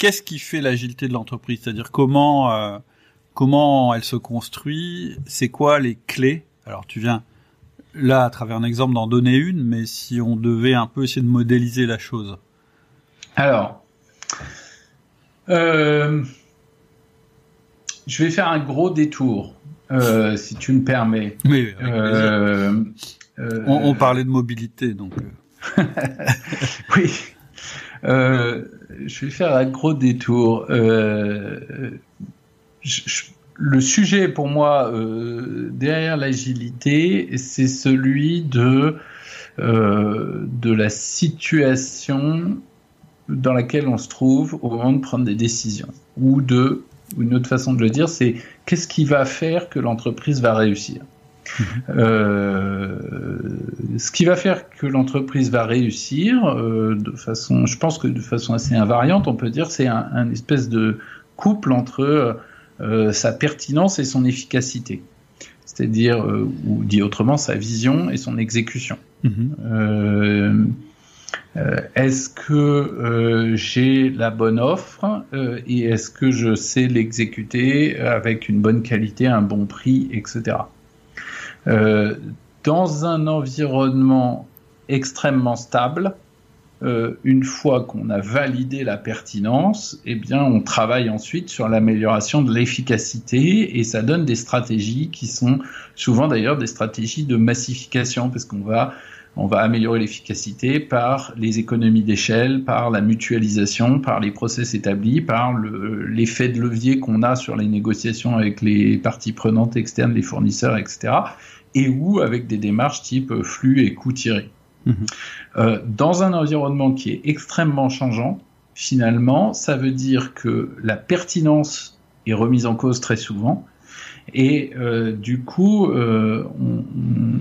Qu'est-ce qui fait l'agilité de l'entreprise? C'est-à-dire comment euh, comment elle se construit C'est quoi les clés? Alors tu viens là à travers un exemple d'en donner une, mais si on devait un peu essayer de modéliser la chose. Alors, euh, je vais faire un gros détour, euh, si tu me permets. Oui. Euh, On, on parlait de mobilité, donc. Oui. Je vais faire un gros détour. Je- je- le sujet pour moi euh, derrière l'agilité, c'est celui de euh, de la situation dans laquelle on se trouve au moment de prendre des décisions, ou de une autre façon de le dire, c'est qu'est-ce qui va faire que l'entreprise va réussir. Euh, ce qui va faire que l'entreprise va réussir, euh, de façon, je pense que de façon assez invariante, on peut dire, c'est un, un espèce de couple entre sa pertinence et son efficacité. C'est-à-dire, euh, ou dit autrement, sa vision et son exécution. mhm. Euh, euh, est-ce que euh, j'ai la bonne offre euh, et est-ce que je sais l'exécuter avec une bonne qualité, un bon prix, etc. Euh, dans un environnement extrêmement stable, euh, une fois qu'on a validé la pertinence, eh bien, on travaille ensuite sur l'amélioration de l'efficacité et ça donne des stratégies qui sont souvent d'ailleurs des stratégies de massification parce qu'on va on va améliorer l'efficacité par les économies d'échelle, par la mutualisation, par les process établis, par le- l'effet de levier qu'on a sur les négociations avec les parties prenantes externes, les fournisseurs, etc. Et ou avec des démarches type flux et coûts tirés. Euh, dans un environnement qui est extrêmement changeant, finalement, ça veut dire que la pertinence est remise en cause très souvent. Et euh, du coup, euh,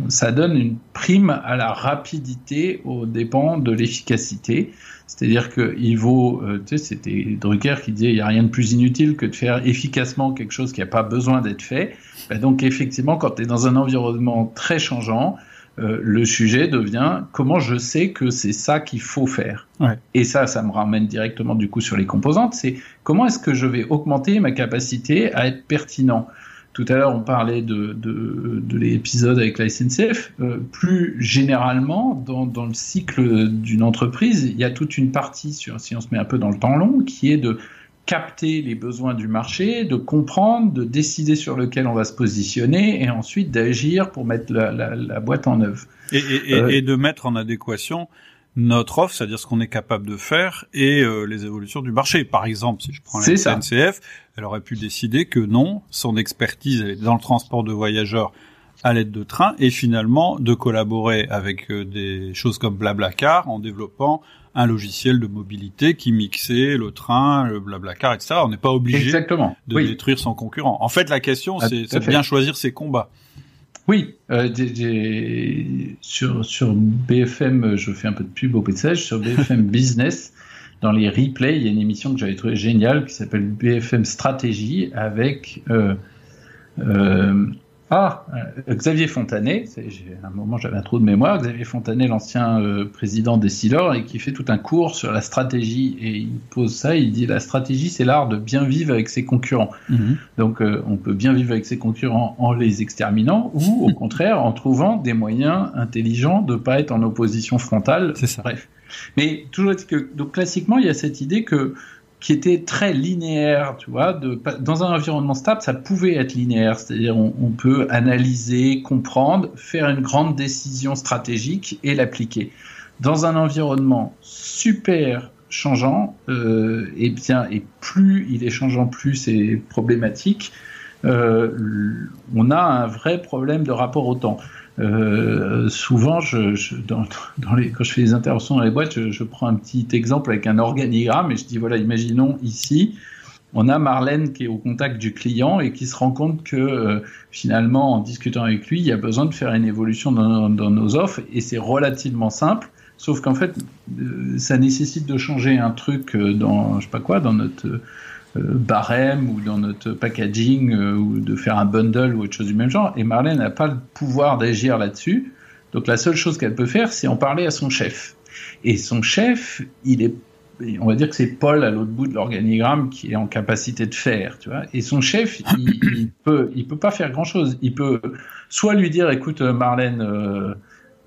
ça donne une prime à la rapidité aux dépens de l'efficacité. C'est-à-dire qu'il vaut, tu sais, c'était Drucker qui disait il n'y a rien de plus inutile que de faire efficacement quelque chose qui n'a pas besoin d'être fait. Ben donc effectivement, quand tu es dans un environnement très changeant, euh, le sujet devient comment je sais que c'est ça qu'il faut faire. Ouais. Et ça, ça me ramène directement du coup sur les composantes. C'est comment est-ce que je vais augmenter ma capacité à être pertinent? Tout à l'heure, on parlait de, de, de l'épisode avec la SNCF. Euh, plus généralement, dans, dans le cycle d'une entreprise, il y a toute une partie, sur, si on se met un peu dans le temps long, qui est de capter les besoins du marché, de comprendre, de décider sur lequel on va se positionner et ensuite d'agir pour mettre la, la, la boîte en œuvre. Et, et, et, Euh, et de mettre en adéquation notre offre, c'est-à-dire ce qu'on est capable de faire, et euh, les évolutions du marché. Par exemple, si je prends la. SNCF, elle aurait pu décider que non, son expertise elle est dans le transport de voyageurs à l'aide de trains, et finalement de collaborer avec euh, des choses comme Blablacar en développant un logiciel de mobilité qui mixait le train, le Blablacar, etc. On n'est pas obligé Exactement. de oui. détruire son concurrent. En fait, la question, Ah, c'est de bien choisir ses combats. Oui, sur, sur BFM, je fais un peu de pub au passage, sur BFM Business, dans les replays, il y a une émission que j'avais trouvée géniale qui s'appelle BFM Stratégie avec ah, euh, Xavier Fontanet, à un moment j'avais un trou de mémoire, Xavier Fontanet, l'ancien euh, président des Silors, et qui fait tout un cours sur la stratégie, et il pose ça, il dit la stratégie c'est l'art de bien vivre avec ses concurrents. Mhm. Donc euh, on peut bien vivre avec ses concurrents en les exterminant, ou au contraire en trouvant des moyens intelligents de ne pas être en opposition frontale. C'est ça. Bref. Mais toujours que, donc classiquement il y a cette idée que qui était très linéaire, tu vois. Dans un environnement stable, ça pouvait être linéaire, c'est-à-dire on, on, peut analyser, comprendre, faire une grande décision stratégique et l'appliquer. Dans un environnement super changeant, euh, et eh bien, et plus il est changeant, plus c'est problématique. Euh, on a un vrai problème de rapport au temps. Euh, souvent, je, quand je fais des interventions dans les boîtes, je, prends un petit exemple avec un organigramme et je dis voilà, imaginons ici, on a Marlène qui est au contact du client et qui se rend compte que euh, finalement, en discutant avec lui, il y a besoin de faire une évolution dans, nos offres et c'est relativement simple. Sauf qu'en fait, euh, ça nécessite de changer un truc dans, je sais pas quoi, dans notre barème ou dans notre packaging euh, ou de faire un bundle ou autre chose du même genre. Et Marlène n'a pas le pouvoir d'agir là-dessus. Donc la seule chose qu'elle peut faire, c'est en parler à son chef. Et son chef, il est, on va dire que c'est Paul à l'autre bout de l'organigramme qui est en capacité de faire, tu vois. Et son chef, il, il peut, il peut pas faire grand chose. Il peut soit lui dire, écoute Marlène, euh,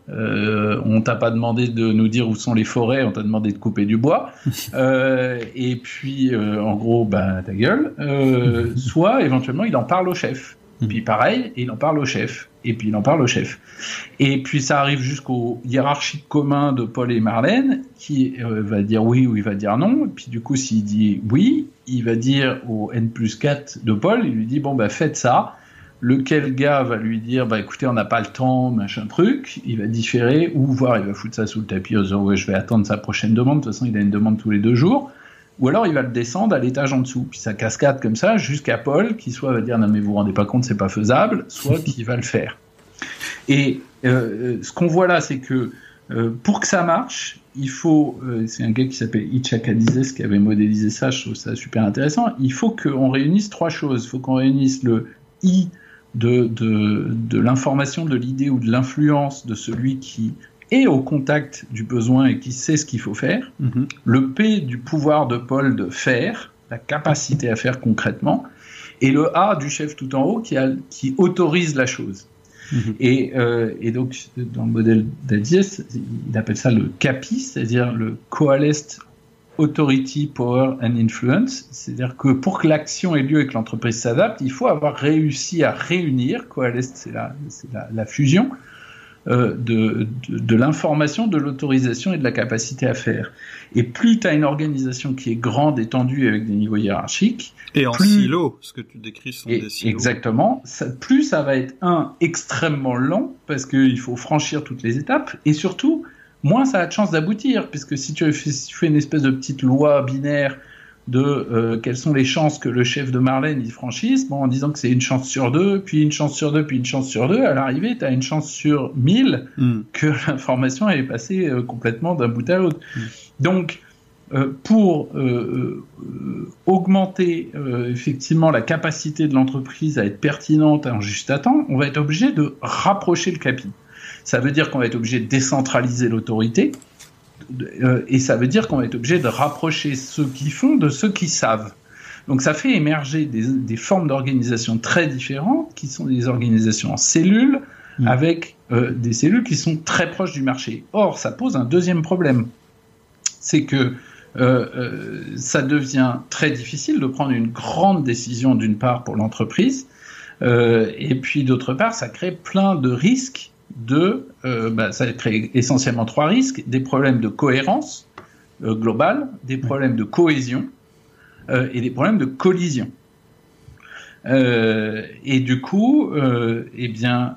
euh, on t'a pas demandé de nous dire où sont les forêts, on t'a demandé de couper du bois. Euh, et puis, euh, en gros, bah, ta gueule. soit, éventuellement, il en parle au chef. Hmm. Puis pareil, il en parle au chef. Et puis il en parle au chef. Et puis ça arrive jusqu'au hiérarchique commun de Paul et Marlène, qui va dire oui ou il va dire non. Et puis du coup, s'il dit oui, il va dire au N plus 4 de Paul, il lui dit bon, bah faites ça lequel gars va lui dire bah écoutez on n'a pas le temps machin truc il va différer ou voir il va foutre ça sous le tapis en disant ouais je vais attendre sa prochaine demande de toute façon il a une demande tous les deux jours ou alors il va le descendre à l'étage en dessous puis ça cascade comme ça jusqu'à Paul qui soit va dire non mais vous vous rendez pas compte c'est pas faisable soit qui va le faire et euh, ce qu'on voit là c'est que euh, pour que ça marche il faut, euh, c'est un gars qui s'appelle Ichakadizes qui avait modélisé ça, je trouve ça super intéressant. Il faut qu'on réunisse trois choses. Il faut qu'on réunisse le I de, de, l'information, de l'idée ou de l'influence de celui qui est au contact du besoin et qui sait ce qu'il faut faire, mhm. le P du pouvoir de Paul de faire, la capacité à faire concrètement, et le A du chef tout en haut qui, a, qui autorise la chose. Mhm. Et, euh, et, donc, dans le modèle d'Adiès, il appelle ça le CAPI, c'est-à-dire le Coalesced authority, power and influence. C'est-à-dire que pour que l'action ait lieu et que l'entreprise s'adapte, il faut avoir réussi à réunir, c'est la, la, la, fusion, euh, de, de, l'information, de l'autorisation et de la capacité à faire. Et plus tu as une organisation qui est grande, étendue avec des niveaux hiérarchiques, et en silo, ce que tu décris sont des silos. Exactement. Ça, plus ça va être un extrêmement lent parce qu'il faut franchir toutes les étapes, et surtout moins ça a de chances d'aboutir, puisque si tu fais une espèce de petite loi binaire de euh, quelles sont les chances que le chef de Marlène il franchisse, bon, en disant que c'est une chance sur deux, puis une chance sur deux, puis une chance sur deux, à l'arrivée, tu as une chance sur mille hmm. que l'information est passée euh, complètement d'un bout à l'autre. Hmm. Donc, euh, pour augmenter effectivement la capacité de l'entreprise à être pertinente en juste à temps, on va être obligé de rapprocher le capi. Ça veut dire qu'on va être obligé de décentraliser l'autorité, euh, et ça veut dire qu'on va être obligé de rapprocher ceux qui font de ceux qui savent. Donc ça fait émerger des, formes d'organisation très différentes, qui sont des organisations en cellules, mmh. avec euh, des cellules qui sont très proches du marché. Or, ça pose un deuxième problème. C'est que euh, ça devient très difficile de prendre une grande décision d'une part pour l'entreprise, et puis d'autre part, ça crée plein de risques de, euh, bah, ça crée essentiellement trois risques des problèmes de cohérence euh, globale, des problèmes de cohésion euh, et des problèmes de collision. et du coup, eh bien,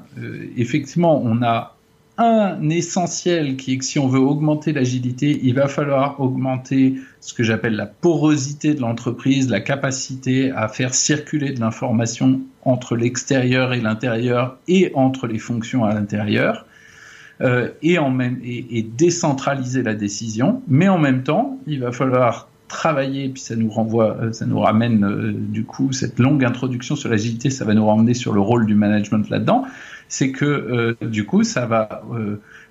effectivement, on a un essentiel qui est que si on veut augmenter l'agilité, il va falloir augmenter ce que j'appelle la porosité de l'entreprise, la capacité à faire circuler de l'information entre l'extérieur et l'intérieur et entre les fonctions à l'intérieur. Euh, et, en même, et, décentraliser la décision, mais en même temps, il va falloir travailler, puis ça nous renvoie, euh, ça nous ramène euh, du coup cette longue introduction sur l'agilité, ça va nous ramener sur le rôle du management là-dedans c'est que du coup, ça va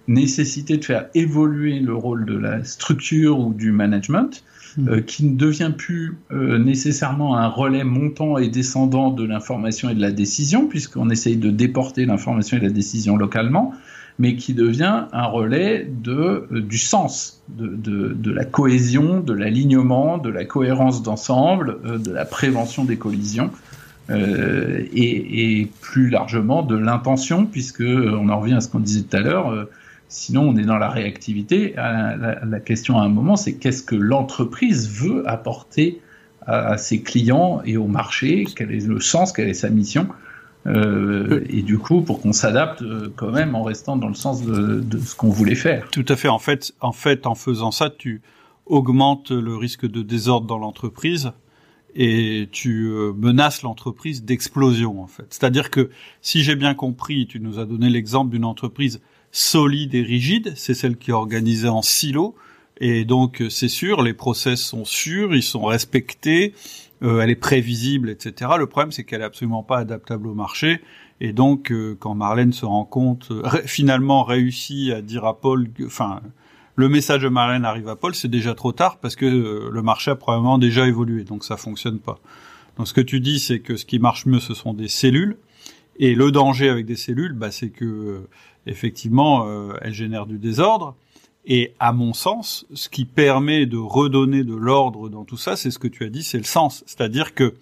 nécessiter de faire évoluer le rôle de la structure ou du management, hmm. euh, qui ne devient plus nécessairement un relais montant et descendant de l'information et de la décision, puisqu'on essaye de déporter l'information et la décision localement, mais qui devient un relais de, du sens, de, de, la cohésion, de l'alignement, de la cohérence d'ensemble, de la prévention des collisions. Euh, et, plus largement de l'intention, puisque euh, on en revient à ce qu'on disait tout à l'heure. Euh, sinon, on est dans la réactivité. La, la, question à un moment, c'est qu'est-ce que l'entreprise veut apporter à, ses clients et au marché? Quel est le sens? Quelle est sa mission? Euh, et du coup, pour qu'on s'adapte quand même en restant dans le sens de, de ce qu'on voulait faire. Tout à fait. En fait, en fait, en faisant ça, tu augmentes le risque de désordre dans l'entreprise et tu euh, menaces l'entreprise d'explosion en fait. C'est-à-dire que si j'ai bien compris, tu nous as donné l'exemple d'une entreprise solide et rigide, c'est celle qui est organisée en silo et donc euh, c'est sûr, les process sont sûrs, ils sont respectés, euh, elle est prévisible, etc. Le problème c'est qu'elle est absolument pas adaptable au marché et donc quand Marlène se rend compte, finalement réussit à dire à Paul, enfin le message de Marlène arrive à Paul, c'est déjà trop tard parce que euh, le marché a probablement déjà évolué, donc ça fonctionne pas. Donc ce que tu dis, c'est que ce qui marche mieux, ce sont des cellules, et le danger avec des cellules, bah, c'est que euh, effectivement, euh, elles génèrent du désordre. Et à mon sens, ce qui permet de redonner de l'ordre dans tout ça, c'est ce que tu as dit, c'est le sens. C'est-à-dire que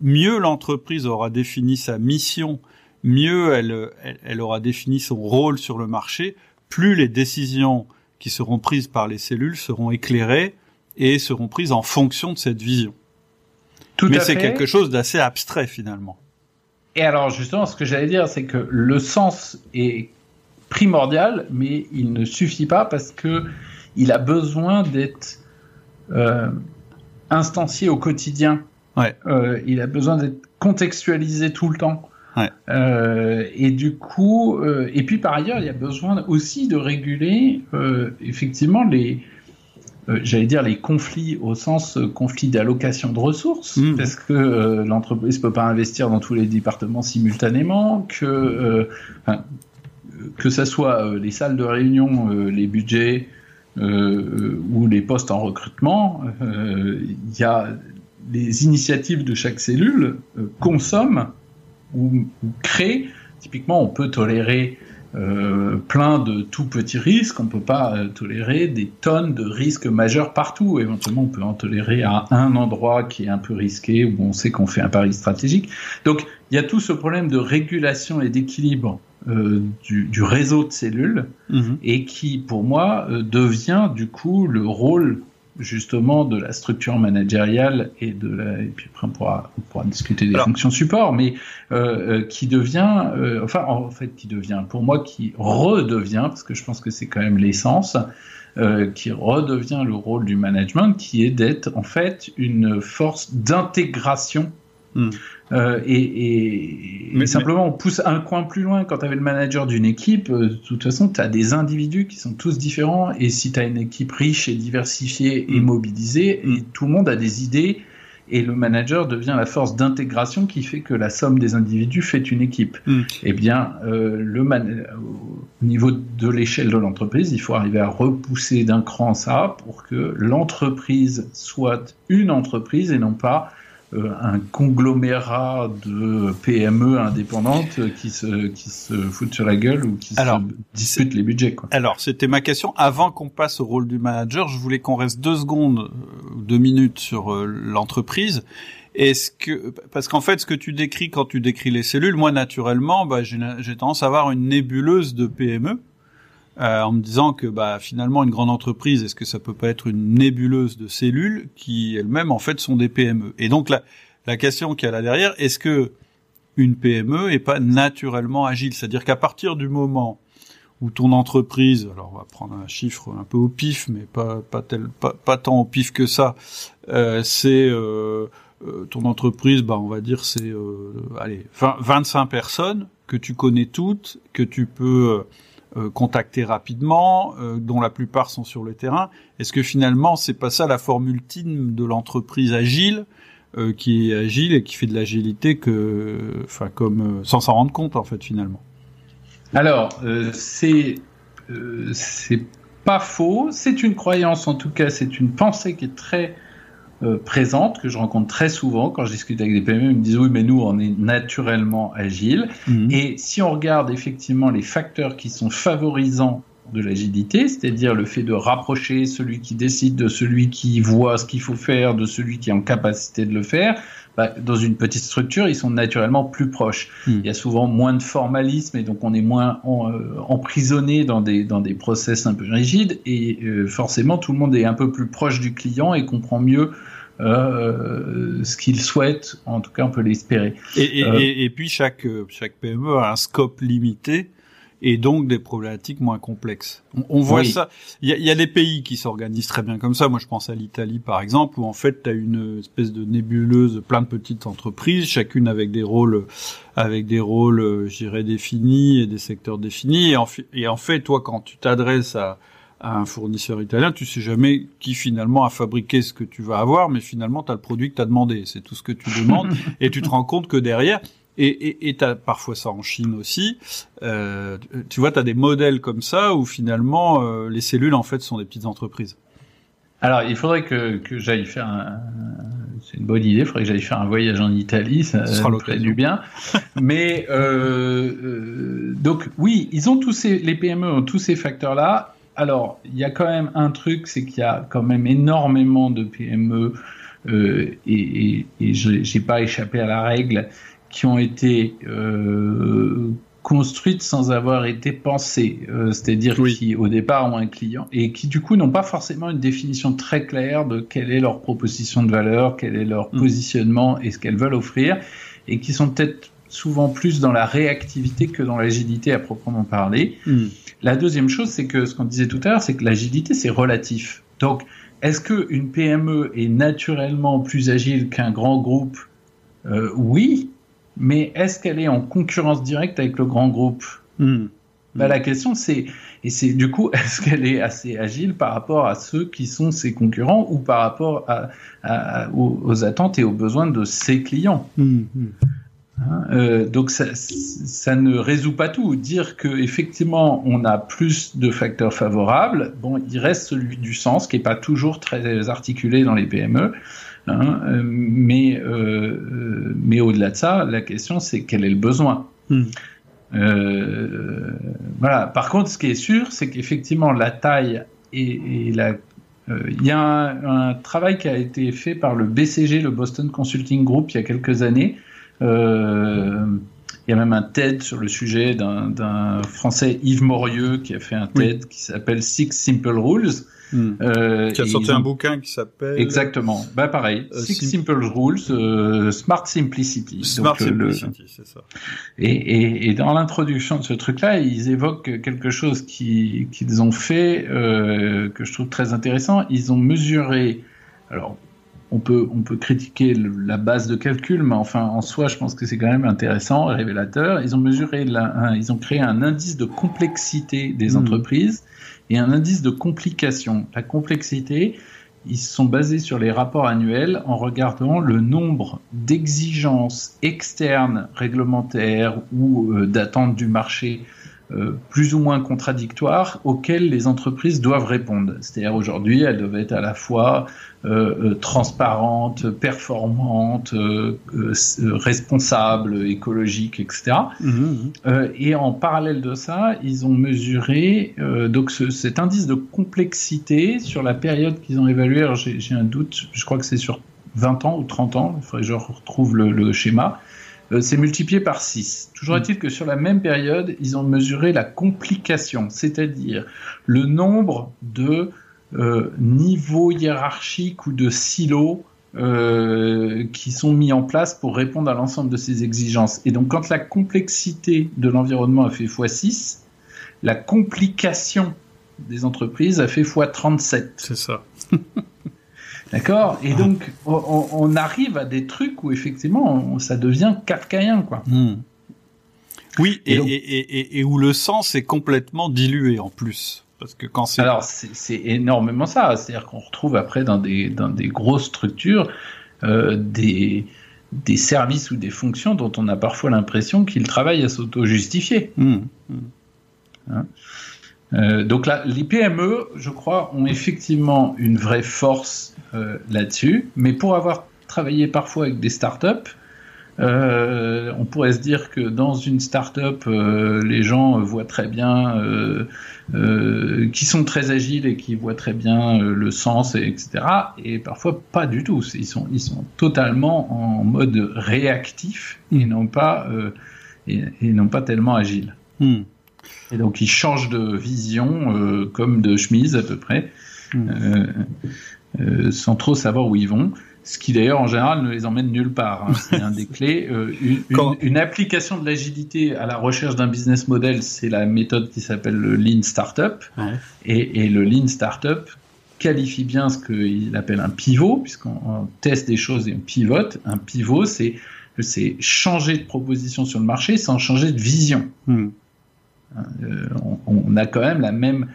mieux l'entreprise aura défini sa mission, mieux elle, elle, aura défini son rôle sur le marché, plus les décisions qui seront prises par les cellules seront éclairées et seront prises en fonction de cette vision. Tout Mais c'est quelque chose d'assez abstrait finalement. Et alors justement, ce que j'allais dire, c'est que le sens est primordial, mais il ne suffit pas parce que il a besoin d'être euh, instancié au quotidien. Ouais. Euh, il a besoin d'être contextualisé tout le temps. Euh, et du coup, euh, et puis par ailleurs, il y a besoin aussi de réguler effectivement les, euh, j'allais dire les conflits au sens euh, conflit d'allocation de ressources, mmh. parce que euh, l'entreprise peut pas investir dans tous les départements simultanément, que que ça soit les salles de réunion, les budgets ou les postes en recrutement, il y a les initiatives de chaque cellule consomment ou, créer. Typiquement, on peut tolérer euh, plein de tout petits risques, on peut pas euh, tolérer des tonnes de risques majeurs partout. Éventuellement, on peut en tolérer à un endroit qui est un peu risqué, où on sait qu'on fait un pari stratégique. Donc, il y a tout ce problème de régulation et d'équilibre euh, du, du, réseau de cellules, mmh. et qui, pour moi, devient du coup le rôle justement de la structure managériale et de la, et puis après on pourra, on pourra discuter des fonctions support, mais euh, euh, qui devient, euh, enfin en fait qui devient, pour moi qui redevient, parce que je pense que c'est quand même l'essence, euh, qui redevient le rôle du management, qui est d'être en fait une force d'intégration Hmm. Euh, et, et, mais, simplement, on pousse un coin plus loin. Quand tu avais le manager d'une équipe, euh, de toute façon, tu as des individus qui sont tous différents. Et si tu as une équipe riche et diversifiée et hmm. mobilisée, et hmm. tout le monde a des idées, et le manager devient la force d'intégration qui fait que la somme des individus fait une équipe. Eh bien, euh, le au niveau de l'échelle de l'entreprise, il faut arriver à repousser d'un cran ça pour que l'entreprise soit une entreprise et non pas un conglomérat de PME indépendantes qui se, qui se foutent sur la gueule ou qui se disputent les budgets. Quoi. Alors, c'était ma question. Avant qu'on passe au rôle du manager, je voulais qu'on reste deux secondes, euh, deux minutes sur euh, l'entreprise. Est-ce que parce qu'en fait, ce que tu décris quand tu décris les cellules, moi naturellement, bah, j'ai tendance à avoir une nébuleuse de PME euh, en me disant que bah, finalement une grande entreprise, est-ce que ça peut pas être une nébuleuse de cellules qui elles-mêmes en fait sont des PME Et donc la, la question qu'il y a là derrière, est-ce que une PME est pas naturellement agile? C'est-à-dire qu'à partir du moment où ton entreprise, alors on va prendre un chiffre un peu au pif, mais pas pas tel pas, pas tant au pif que ça, euh, c'est euh, euh ton entreprise, bah on va dire c'est allez 20, 25 personnes que tu connais toutes, que tu peux euh, contacter rapidement, dont la plupart sont sur le terrain. Est-ce que finalement c'est pas ça la formule ultime de l'entreprise agile? qui est agile et qui fait de l'agilité que, enfin, comme sans s'en rendre compte en fait finalement? Alors, euh, c'est euh, c'est pas faux. C'est une croyance, en tout cas, c'est une pensée qui est très euh, présente, que je rencontre très souvent quand je discute avec des PME. Ils me disent oui, mais nous, on est naturellement agile. Mhm. Et si on regarde effectivement les facteurs qui sont favorisants de l'agilité, c'est-à-dire le fait de rapprocher celui qui décide de celui qui voit ce qu'il faut faire, de celui qui est en capacité de le faire, bah, dans une petite structure, ils sont naturellement plus proches. Hmm. Il y a souvent moins de formalisme et donc on est moins euh, emprisonné dans des, dans des process un peu rigides et euh, forcément tout le monde est un peu plus proche du client et comprend mieux euh, ce qu'il souhaite, en tout cas on peut l'espérer. Et, et, et, puis chaque, chaque PME a un scope limité et donc des problématiques moins complexes. On, voit ça. Il y a, des pays qui s'organisent très bien comme ça. Moi, je pense à l'Italie, par exemple, où en fait, tu as une espèce de nébuleuse, plein de petites entreprises, chacune avec des rôles, avec des rôles, euh, je dirais, définis et des secteurs définis. Et en, et en fait, toi, quand tu t'adresses à, à un fournisseur italien, tu sais jamais qui finalement a fabriqué ce que tu vas avoir, mais finalement tu as le produit que tu as demandé, c'est tout ce que tu demandes, et tu te rends compte que derrière, et et t'as parfois ça en Chine aussi. Euh, tu vois, tu as des modèles comme ça où finalement euh, les cellules en fait sont des petites entreprises. Alors, il faudrait que, que j'aille faire un... C'est une bonne idée, il faudrait que j'aille faire un voyage en Italie, ça, ça sera du bien. Mais euh, euh, donc oui, ils ont tous ces, les PME ont tous ces facteurs-là. Alors, il y a quand même un truc, c'est qu'il y a quand même énormément de PME euh, et, et, et j'ai pas échappé à la règle qui ont été euh, construites sans avoir été pensées, euh, c'est-à-dire qui au départ ont un client et qui du coup n'ont pas forcément une définition très claire de quelle est leur proposition de valeur, quel est leur mm. positionnement et ce qu'elles veulent offrir, et qui sont peut-être souvent plus dans la réactivité que dans l'agilité à proprement parler. Mm. La deuxième chose, c'est que ce qu'on disait tout à l'heure, c'est que l'agilité c'est relatif. Donc, est-ce qu'une PME est naturellement plus agile qu'un grand groupe? Euh, Oui, mais est-ce qu'elle est en concurrence directe avec le grand groupe hmm. bah, La question c'est, et c'est du coup, est-ce qu'elle est assez agile par rapport à ceux qui sont ses concurrents ou par rapport à, aux, attentes et aux besoins de ses clients hmm, hmm. Hein, euh, donc ça, ça, ne résout pas tout. Dire que effectivement on a plus de facteurs favorables, bon, il reste celui du sens qui est pas toujours très articulé dans les PME. Hein, euh, mais euh, euh, mais au-delà de ça, la question c'est quel est le besoin. Hmm. voilà. Par contre, ce qui est sûr, c'est qu'effectivement la taille et, la il y a un, un, travail qui a été fait par le BCG, le Boston Consulting Group, il y a quelques années. Euh, il y a même un TED sur le sujet d'un Français Yves Morieux qui a fait un TED qui s'appelle Six Simple Rules. Hmm. Euh, qui a sorti un bouquin qui s'appelle exactement. Bah pareil, euh, Six Simple Rules, euh, Smart Simplicity. Smart Simplicity, c'est ça. Et, et, et dans l'introduction de ce truc-là, ils évoquent quelque chose qu'ils ont fait euh, que je trouve très intéressant. Ils ont mesuré, alors on peut, on peut critiquer la base de calcul, mais enfin, en soi, je pense que c'est quand même intéressant, révélateur. Ils ont mesuré, ils ont créé un indice de complexité des hmm. entreprises et un indice de complication. La complexité, ils sont basés sur les rapports annuels en regardant le nombre d'exigences externes, réglementaires ou euh, d'attentes du marché plus ou moins contradictoires auxquelles les entreprises doivent répondre. C'est-à-dire aujourd'hui, elles doivent être à la fois euh, euh transparentes, performantes, euh, responsables, écologiques, etc. Mmh, mmh. et en parallèle de ça, ils ont mesuré donc ce, cet indice de complexité sur la période qu'ils ont évalué. J'ai un doute, je crois que c'est sur 20 ans ou 30 ans, il faudrait que je retrouve le, le schéma. Euh, c'est multiplié par 6. Toujours mm. est-il que sur la même période, ils ont mesuré la complication, c'est-à-dire le nombre de euh, niveaux hiérarchiques ou de silos euh, qui sont mis en place pour répondre à l'ensemble de ces exigences. Et donc quand la complexité de l'environnement a fait x6, la complication des entreprises a fait x37. C'est ça. D'accord? Et donc, on, arrive à des trucs où effectivement, ça devient kafkaïen, quoi. Hmm. Oui, et, où le sens est complètement dilué en plus. Parce que quand c'est... Alors, c'est énormément ça. C'est-à-dire qu'on retrouve après dans des, dans des grosses structures euh, des, des services ou des fonctions dont on a parfois l'impression qu'ils travaillent à s'auto-justifier. Hmm. Hein? Euh, donc là, les PME, je crois, ont effectivement une vraie force euh, là-dessus, mais pour avoir travaillé parfois avec des startups, euh, on pourrait se dire que dans une start-up, euh, les gens voient très bien, euh, qui sont très agiles et qui voient très bien le sens, etc. Et parfois pas du tout. Ils sont, ils sont totalement en mode réactif et non pas, et, non pas tellement agiles. Hmm. Et donc ils changent de vision comme de chemise à peu près, hmm. Euh, euh, sans trop savoir où ils vont. Ce qui d'ailleurs en général ne les emmène nulle part. Hein. C'est un des clés. Une, application de l'agilité à la recherche d'un business model, c'est la méthode qui s'appelle le Lean Startup. Et, et, le Lean Startup qualifie bien ce qu'il appelle un pivot, puisqu'on teste des choses et on pivote. Un pivot, c'est c'est changer de proposition sur le marché sans changer de vision. Hmm. Euh, on, a quand même la même,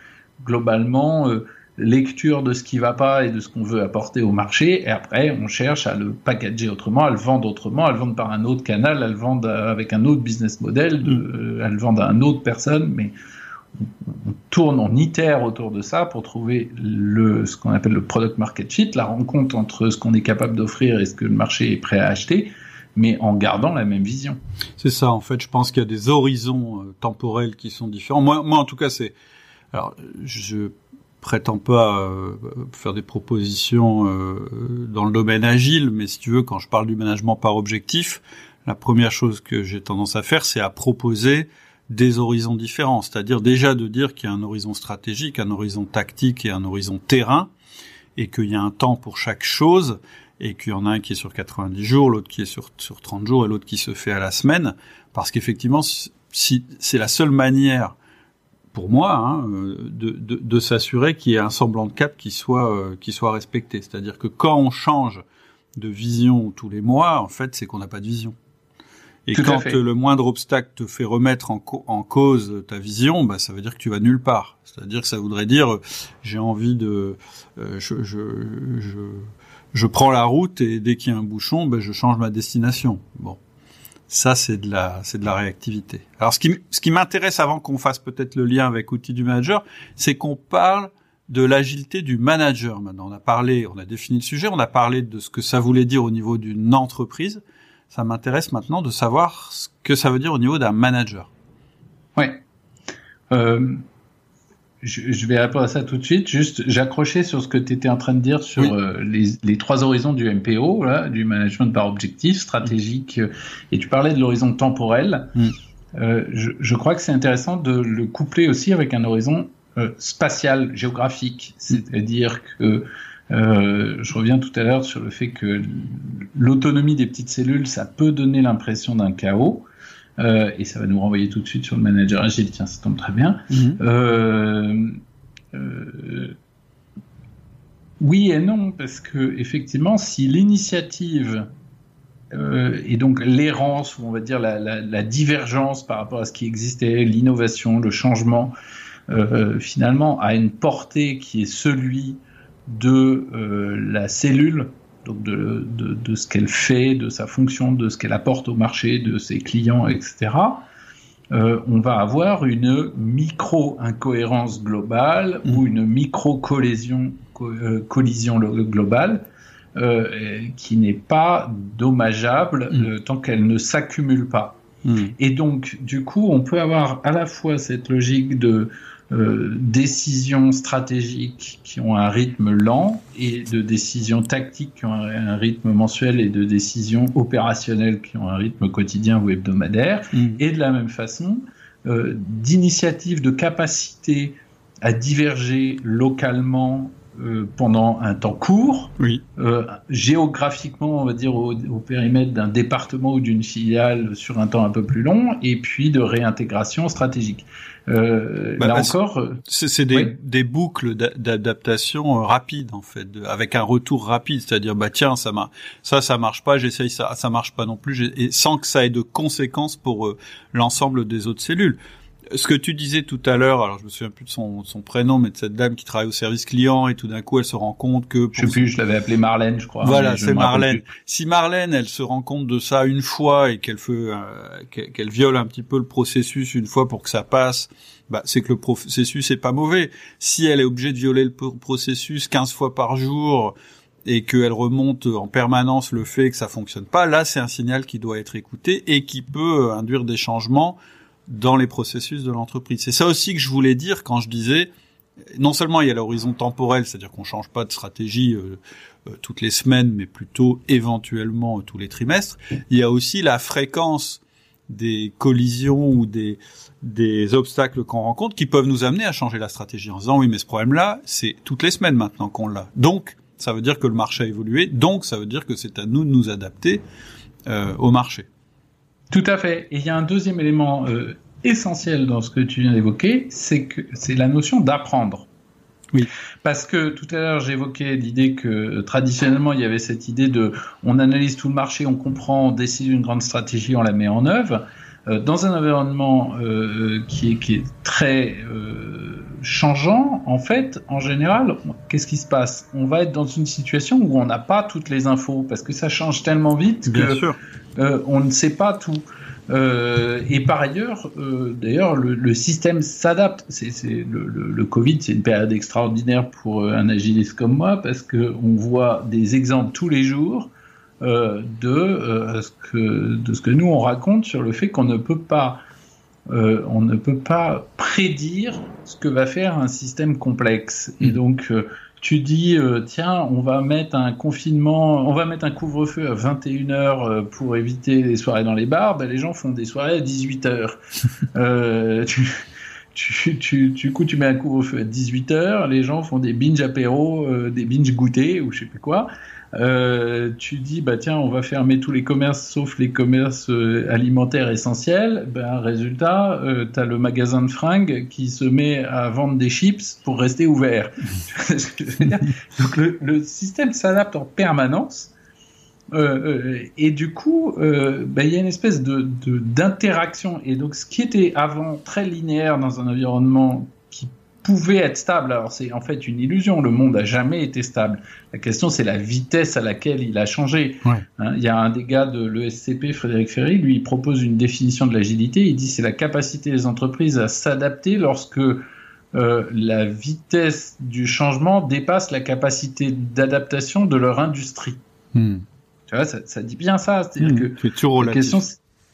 globalement, euh, lecture de ce qui va pas et de ce qu'on veut apporter au marché, et après on cherche à le packager autrement, à le vendre autrement, à le vendre par un autre canal, à le vendre avec un autre business model, de, mm. à le vendre à une autre personne, mais on, tourne, on itère autour de ça pour trouver le, ce qu'on appelle le product market fit, la rencontre entre ce qu'on est capable d'offrir et ce que le marché est prêt à acheter, mais en gardant la même vision. C'est ça, en fait, je pense qu'il y a des horizons euh, temporels qui sont différents. Moi, moi en tout cas, c'est... Alors, je prétends pas euh, faire des propositions euh, dans le domaine agile, mais si tu veux, quand je parle du management par objectif, la première chose que j'ai tendance à faire, c'est à proposer des horizons différents, c'est-à-dire déjà de dire qu'il y a un horizon stratégique, un horizon tactique et un horizon terrain, et qu'il y a un temps pour chaque chose, et qu'il y en a un qui est sur 90 jours, l'autre qui est sur, sur 30 jours et l'autre qui se fait à la semaine, parce qu'effectivement, si, c'est la seule manière pour moi hein, de, de, de s'assurer qu'il y ait un semblant de cap qui soit, euh, qui soit respecté. C'est-à-dire que quand on change de vision tous les mois, en fait, c'est qu'on n'a pas de vision. Et quand le moindre obstacle te fait remettre en, en, cause ta vision, bah, ça veut dire que tu vas nulle part. C'est-à-dire que ça voudrait dire, euh, j'ai envie de, euh, je, je, je, je prends la route et dès qu'il y a un bouchon, ben, je change ma destination. Bon, ça c'est de la c'est de la réactivité. Alors ce qui ce qui m'intéresse avant qu'on fasse peut-être le lien avec outil du manager, c'est qu'on parle de l'agilité du manager. Maintenant, on a parlé, on a défini le sujet, on a parlé de ce que ça voulait dire au niveau d'une entreprise. Ça m'intéresse maintenant de savoir ce que ça veut dire au niveau d'un manager. Ouais. Euh, je, vais répondre à ça tout de suite. Juste, j'accrochais sur ce que tu étais en train de dire sur euh, les, trois horizons du MPO, là, du management par objectif stratégique, euh, et tu parlais de l'horizon temporel. Mm. Euh, je, crois que c'est intéressant de le coupler aussi avec un horizon spatial, géographique. C'est-à-dire que je reviens tout à l'heure sur le fait que l'autonomie des petites cellules, ça peut donner l'impression d'un chaos. Euh, et ça va nous renvoyer tout de suite sur le manager agile. Tiens, ça tombe très bien. Mhm. Euh, euh, oui et non, parce que effectivement, si l'initiative et donc l'errance, ou on va dire la, divergence par rapport à ce qui existait, l'innovation, le changement, finalement a une portée qui est celui de la cellule donc de, de, ce qu'elle fait, de sa fonction, de ce qu'elle apporte au marché, de ses clients, etc., euh, on va avoir une micro-incohérence globale ou mm. une micro-collision euh, collision globale euh, qui n'est pas dommageable mm. tant qu'elle ne s'accumule pas. Mm. Et donc, du coup, on peut avoir à la fois cette logique de euh, décisions stratégiques qui ont un rythme lent et de décisions tactiques qui ont un, rythme mensuel et de décisions opérationnelles qui ont un rythme quotidien ou hebdomadaire. Mm. Et de la même façon, euh, d'initiatives de capacité à diverger localement pendant un temps court, oui. géographiquement, on va dire au, périmètre d'un département ou d'une filiale sur un temps un peu plus long, et puis de réintégration stratégique. Euh, bah, là bah, encore, c'est des, des, boucles d'adaptation rapides en fait, avec un retour rapide, c'est-à-dire bah tiens ça ça ça marche pas, j'essaye ça, ça marche pas non plus, et sans que ça ait de conséquences pour l'ensemble des autres cellules ce que tu disais tout à l'heure, alors je me souviens plus de son, son, prénom, mais de cette dame qui travaille au service client et tout d'un coup elle se rend compte que je sais plus, je l'avais appelée Marlène, je crois. Voilà, c'est Marlène. Si Marlène, elle se rend compte de ça une fois et qu'elle fait, euh, qu'elle viole un petit peu le processus une fois pour que ça passe, bah c'est que le processus est pas mauvais. Si elle est obligée de violer le processus 15 fois par jour et qu'elle remonte en permanence le fait que ça fonctionne pas, là c'est un signal qui doit être écouté et qui peut induire des changements dans les processus de l'entreprise. C'est ça aussi que je voulais dire quand je disais, non seulement il y a l'horizon temporel, c'est-à-dire qu'on change pas de stratégie euh, euh, toutes les semaines, mais plutôt éventuellement tous les trimestres, il y a aussi la fréquence des collisions ou des, des obstacles qu'on rencontre qui peuvent nous amener à changer la stratégie en disant oui mais ce problème-là c'est toutes les semaines maintenant qu'on l'a. Donc ça veut dire que le marché a évolué, donc ça veut dire que c'est à nous de nous adapter euh, au marché. Tout à fait. Et il y a un deuxième élément euh, essentiel dans ce que tu viens d'évoquer, c'est que c'est la notion d'apprendre. Oui. Parce que tout à l'heure j'évoquais l'idée que euh, traditionnellement il y avait cette idée de on analyse tout le marché, on comprend, on décide une grande stratégie, on la met en œuvre. Euh, dans un environnement euh, qui, est, qui est très euh, changeant, en fait, en général, qu'est-ce qui se passe? On va être dans une situation où on n'a pas toutes les infos parce que ça change tellement vite que euh, on ne sait pas tout. Euh, et par ailleurs, euh, d'ailleurs, le, le, système s'adapte. C'est, le, le, le, Covid, c'est une période extraordinaire pour un agiliste comme moi parce que on voit des exemples tous les jours de ce que de ce que nous on raconte sur le fait qu'on ne peut pas on ne peut pas prédire ce que va faire un système complexe. Et mmh. donc tu dis euh, tiens on va mettre un confinement on va mettre un couvre-feu à 21h euh, pour éviter les soirées dans les bars ben, les gens font des soirées à 18h euh, tu, tu, tu, du coup tu mets un couvre-feu à 18h les gens font des binge apéro euh, des binge goûter ou je sais plus quoi euh, tu dis bah tiens on va fermer tous les commerces sauf les commerces euh, alimentaires essentiels. Ben résultat euh, tu as le magasin de fringues qui se met à vendre des chips pour rester ouvert. Donc le, le système s'adapte en permanence. Euh, et du coup, ben, il y a une espèce de d'interaction. Et donc, ce qui était avant très linéaire dans un environnement pouvait être stable. Alors c'est en fait une illusion. Le monde a jamais été stable. La question c'est la vitesse à laquelle il a changé. Hein, il y a un des gars de l'ESCP, Frédéric Ferry, lui il propose une définition de l'agilité. Il dit c'est la capacité des entreprises à s'adapter lorsque euh, la vitesse du changement dépasse la capacité d'adaptation de leur industrie. Hmm. Tu vois, ça, ça, dit bien ça. C'est-à-dire hmm. que la question,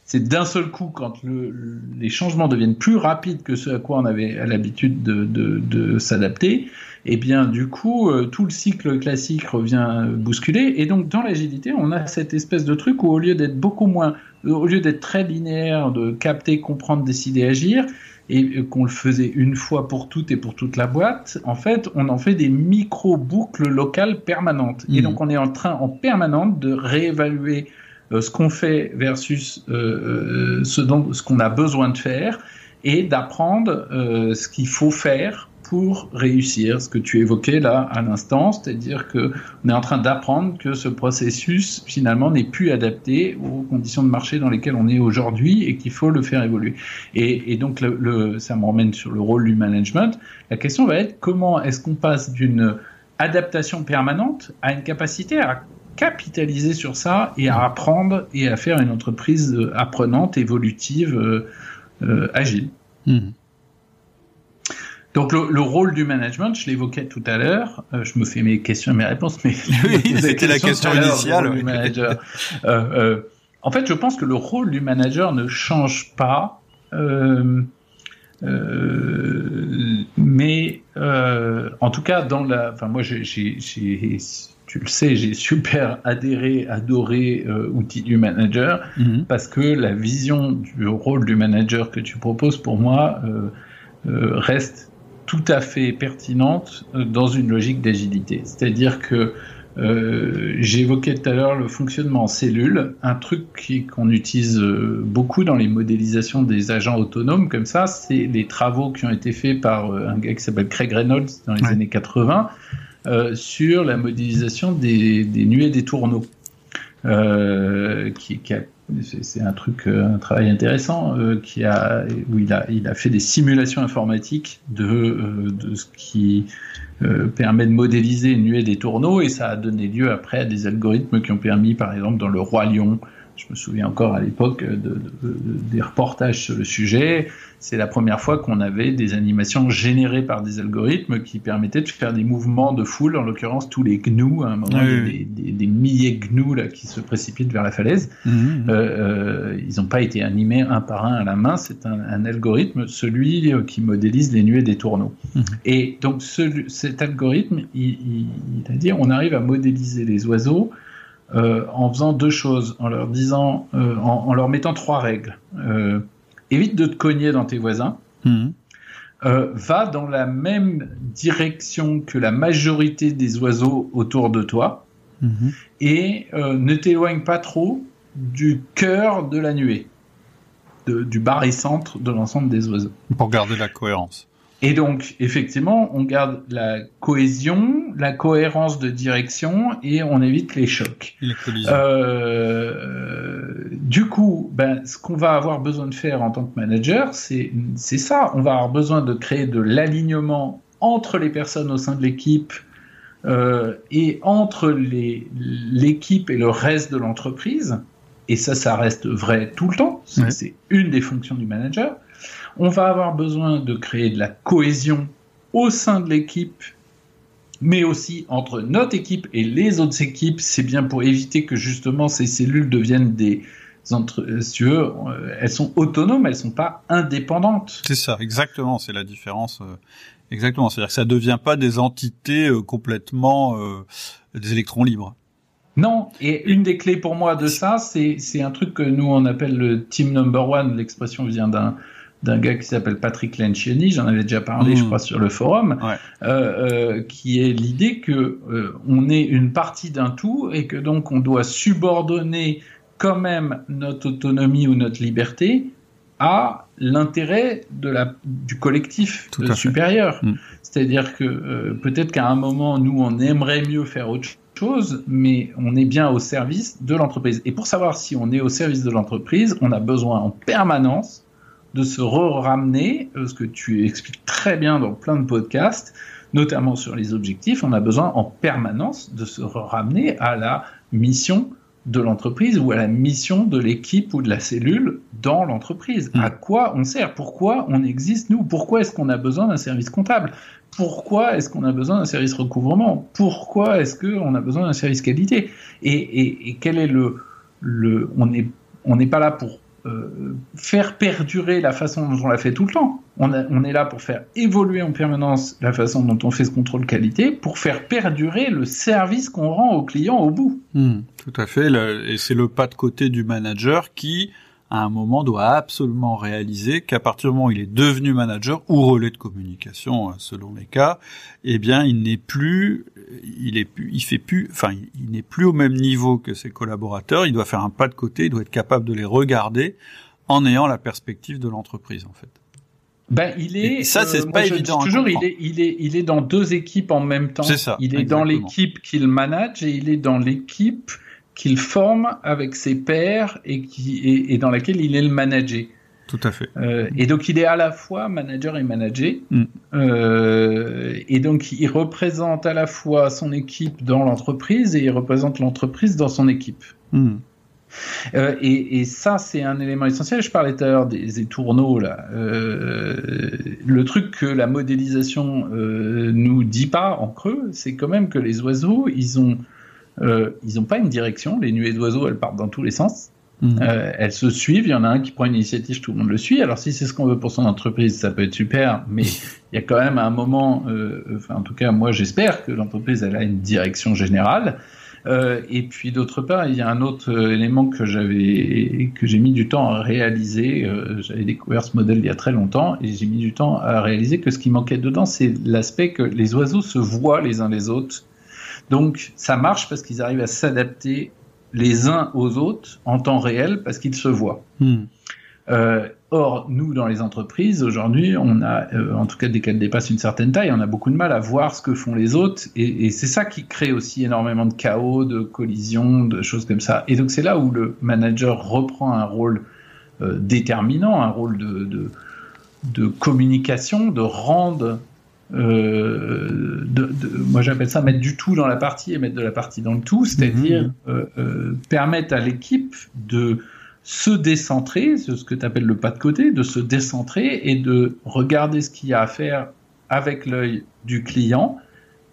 c'est d'un seul coup, quand le, les changements deviennent plus rapides que ce à quoi on avait l'habitude de, de, de s'adapter, et eh bien du coup, euh, tout le cycle classique revient bousculer. Et donc dans l'agilité, on a cette espèce de truc où au lieu d'être beaucoup moins, au lieu d'être très linéaire, de capter, comprendre, décider, agir, et qu'on le faisait une fois pour toutes et pour toute la boîte, en fait, on en fait des micro-boucles locales permanentes. Et mmh. donc on est en train en permanente de réévaluer euh, ce qu'on fait versus euh, euh, ce, dont, ce qu'on a besoin de faire et d'apprendre ce qu'il faut faire pour réussir. Ce que tu évoquais là à l'instant, c'est-à-dire que on est en train d'apprendre que ce processus finalement n'est plus adapté aux conditions de marché dans lesquelles on est aujourd'hui et qu'il faut le faire évoluer. Et, et donc ça me ramène sur le rôle du management. La question va être comment est-ce qu'on passe d'une adaptation permanente à une capacité à capitaliser sur ça et à apprendre et à faire une entreprise euh, apprenante, évolutive, euh, euh, agile. Hmm. Donc le, rôle du management, je l'évoquais tout à l'heure, je me fais mes questions et mes réponses, mais oui, c'était la question initiale. en fait, je pense que le rôle du manager ne change pas, mais en tout cas dans la, enfin moi j'ai tu le sais, j'ai super adhéré, adoré euh, outil du manager mhm. parce que la vision du rôle du manager que tu proposes pour moi euh, euh, reste tout à fait pertinente dans une logique d'agilité. C'est-à-dire que J'évoquais tout à l'heure le fonctionnement en cellule. Un truc qu'on utilise beaucoup dans les modélisations des agents autonomes comme ça, c'est les travaux qui ont été faits par un gars qui s'appelle Craig Reynolds dans les années 80 euh, sur la modélisation des, nuées des tourneaux. Euh, qui, c'est un truc, un travail intéressant qui a, où il a, il a fait des simulations informatiques de, de ce qui euh, permet de modéliser une nuée des tourneaux et ça a donné lieu après à des algorithmes qui ont permis, par exemple, dans le roi lion, je me souviens encore à l'époque de, des reportages sur le sujet. C'est la première fois qu'on avait des animations générées par des algorithmes qui permettaient de faire des mouvements de foule, en l'occurrence tous les gnous, à un moment, des, des, milliers de gnous là, qui se précipitent vers la falaise. Mmh, mmh. Euh, euh, ils n'ont pas été animés un par un à la main, c'est un, algorithme, celui euh, qui modélise les nuées des tourneaux. Mmh. Et donc ce, cet algorithme, il, il, il a dit on arrive à modéliser les oiseaux euh, en faisant deux choses, en leur disant, euh, en, leur mettant trois règles. Euh, évite de te cogner dans tes voisins. Mhm. va dans la même direction que la majorité des oiseaux autour de toi mhm. et ne t'éloigne pas trop du cœur de la nuée, du barycentre de l'ensemble des oiseaux. Pour garder la cohérence. Et donc, effectivement, on garde la cohésion, la cohérence de direction et on évite les chocs. Les euh, du coup, ben, ce qu'on va avoir besoin de faire en tant que manager, c'est ça. On va avoir besoin de créer de l'alignement entre les personnes au sein de l'équipe euh, et entre l'équipe et le reste de l'entreprise. Et ça, ça reste vrai tout le temps. C'est une des fonctions du manager. On va avoir besoin de créer de la cohésion au sein de l'équipe, mais aussi entre notre équipe et les autres équipes. C'est bien pour éviter que justement ces cellules deviennent des entre, euh, si tu veux, euh, elles sont autonomes, elles sont pas indépendantes. C'est ça, exactement, c'est la différence. Euh, exactement, c'est-à-dire que ça devient pas des entités complètement des électrons libres. Non, et une des clés pour moi de ça, c'est un truc que nous on appelle le team number one. L'expression vient d'un d'un gars qui s'appelle Patrick Lencioni, j'en avais déjà parlé, je mmh. crois, sur le forum, euh, euh, qui est l'idée que euh, on est une partie d'un tout et que donc on doit subordonner quand même notre autonomie ou notre liberté à l'intérêt de la du collectif supérieur. Mmh. C'est-à-dire que peut-être qu'à un moment nous on aimerait mieux faire autre chose, mais on est bien au service de l'entreprise. Et pour savoir si on est au service de l'entreprise, on a besoin en permanence de se ramener, euh, ce que tu expliques très bien dans plein de podcasts, notamment sur les objectifs, on a besoin en permanence de se ramener à la mission de l'entreprise ou à la mission de l'équipe ou de la cellule dans l'entreprise. Mm. À quoi on sert? Pourquoi on existe, nous? Pourquoi est-ce qu'on a besoin d'un service comptable? Pourquoi est-ce qu'on a besoin d'un service recouvrement? Pourquoi est-ce qu'on a besoin d'un service qualité? Et, et, quel est le... le on n'est on n'est pas là pour euh, faire perdurer la façon dont on l'a fait tout le temps. On, est là pour faire évoluer en permanence la façon dont on fait ce contrôle qualité, pour faire perdurer le service qu'on rend au client au bout. Hmm, tout à fait, et c'est le pas de côté du manager qui à un moment doit absolument réaliser qu'à partir du moment où il est devenu manager ou relais de communication euh, selon les cas, eh bien il n'est plus, il est plus, il fait plus, enfin il n'est plus au même niveau que ses collaborateurs. Il doit faire un pas de côté, il doit être capable de les regarder en ayant la perspective de l'entreprise en fait. Ben, il est. ça, c'est euh, pas évident. Toujours, il est, il est, il est dans deux équipes en même temps. C'est ça. Il est dans l'équipe qu'il manage et il est dans l'équipe qu'il forme avec ses pairs et, qui, et, dans laquelle il est le manager. Tout à fait. Euh, et donc il est à la fois manager et manager. Mm. Euh, et donc il représente à la fois son équipe dans l'entreprise et il représente l'entreprise dans son équipe. Mm. Euh, et, et, ça, c'est un élément essentiel. Je parlais tout à l'heure des étourneaux. Là. Euh, le truc que la modélisation nous dit pas en creux, c'est quand même que les oiseaux, ils ont ils n'ont pas une direction. Les nuées d'oiseaux, elles partent dans tous les sens. Mhm. Euh, elles se suivent. Il y en a un qui prend une initiative, tout le monde le suit. Alors si c'est ce qu'on veut pour son entreprise, ça peut être super. Mais il y a quand même un moment, euh, enfin en tout cas moi j'espère que l'entreprise elle a une direction générale. Euh, et puis d'autre part, il y a un autre euh, élément que j'avais que j'ai mis du temps à réaliser. Euh, j'avais découvert ce modèle il y a très longtemps et j'ai mis du temps à réaliser que ce qui manquait dedans, c'est l'aspect que les oiseaux se voient les uns les autres. Donc ça marche parce qu'ils arrivent à s'adapter les uns aux autres en temps réel parce qu'ils se voient. Hmm. Euh, or, nous, dans les entreprises, aujourd'hui, on a, euh, en tout cas dès qu'elles dépassent une certaine taille, on a beaucoup de mal à voir ce que font les autres, et, et c'est ça qui crée aussi énormément de chaos, de collisions, de choses comme ça. Et donc c'est là où le manager reprend un rôle euh, déterminant, un rôle de, de, de, communication, de rendre euh, de, de, moi j'appelle ça mettre du tout dans la partie et mettre de la partie dans le tout, c'est-à-dire mmh. euh, permettre à l'équipe de se décentrer, c'est ce que tu appelles le pas de côté, de se décentrer et de regarder ce qu'il y a à faire avec l'œil du client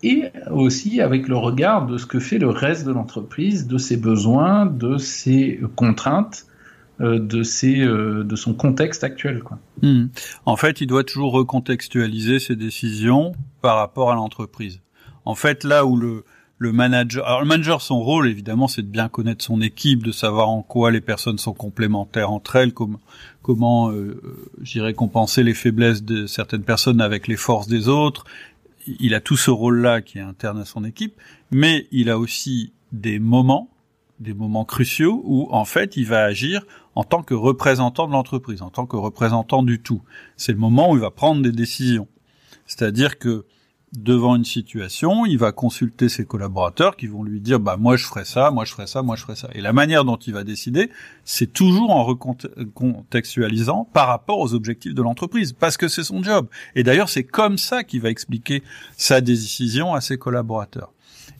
et aussi avec le regard de ce que fait le reste de l'entreprise, de ses besoins, de ses contraintes, euh, de, ses, euh, de son contexte actuel. Quoi. Hmm. En fait, il doit toujours recontextualiser ses décisions par rapport à l'entreprise. En fait, là où le, le manager. Alors le manager, son rôle évidemment, c'est de bien connaître son équipe, de savoir en quoi les personnes sont complémentaires entre elles, comment, comment, euh, j'irais compenser les faiblesses de certaines personnes avec les forces des autres. Il a tout ce rôle-là qui est interne à son équipe, mais il a aussi des moments, des moments cruciaux où en fait il va agir en tant que représentant de l'entreprise, en tant que représentant du tout. C'est le moment où il va prendre des décisions. C'est-à-dire que devant une situation, il va consulter ses collaborateurs qui vont lui dire bah moi je ferai ça, moi je ferai ça, moi je ferai ça. Et la manière dont il va décider, c'est toujours en recontextualisant par rapport aux objectifs de l'entreprise parce que c'est son job. Et d'ailleurs, c'est comme ça qu'il va expliquer sa décision à ses collaborateurs.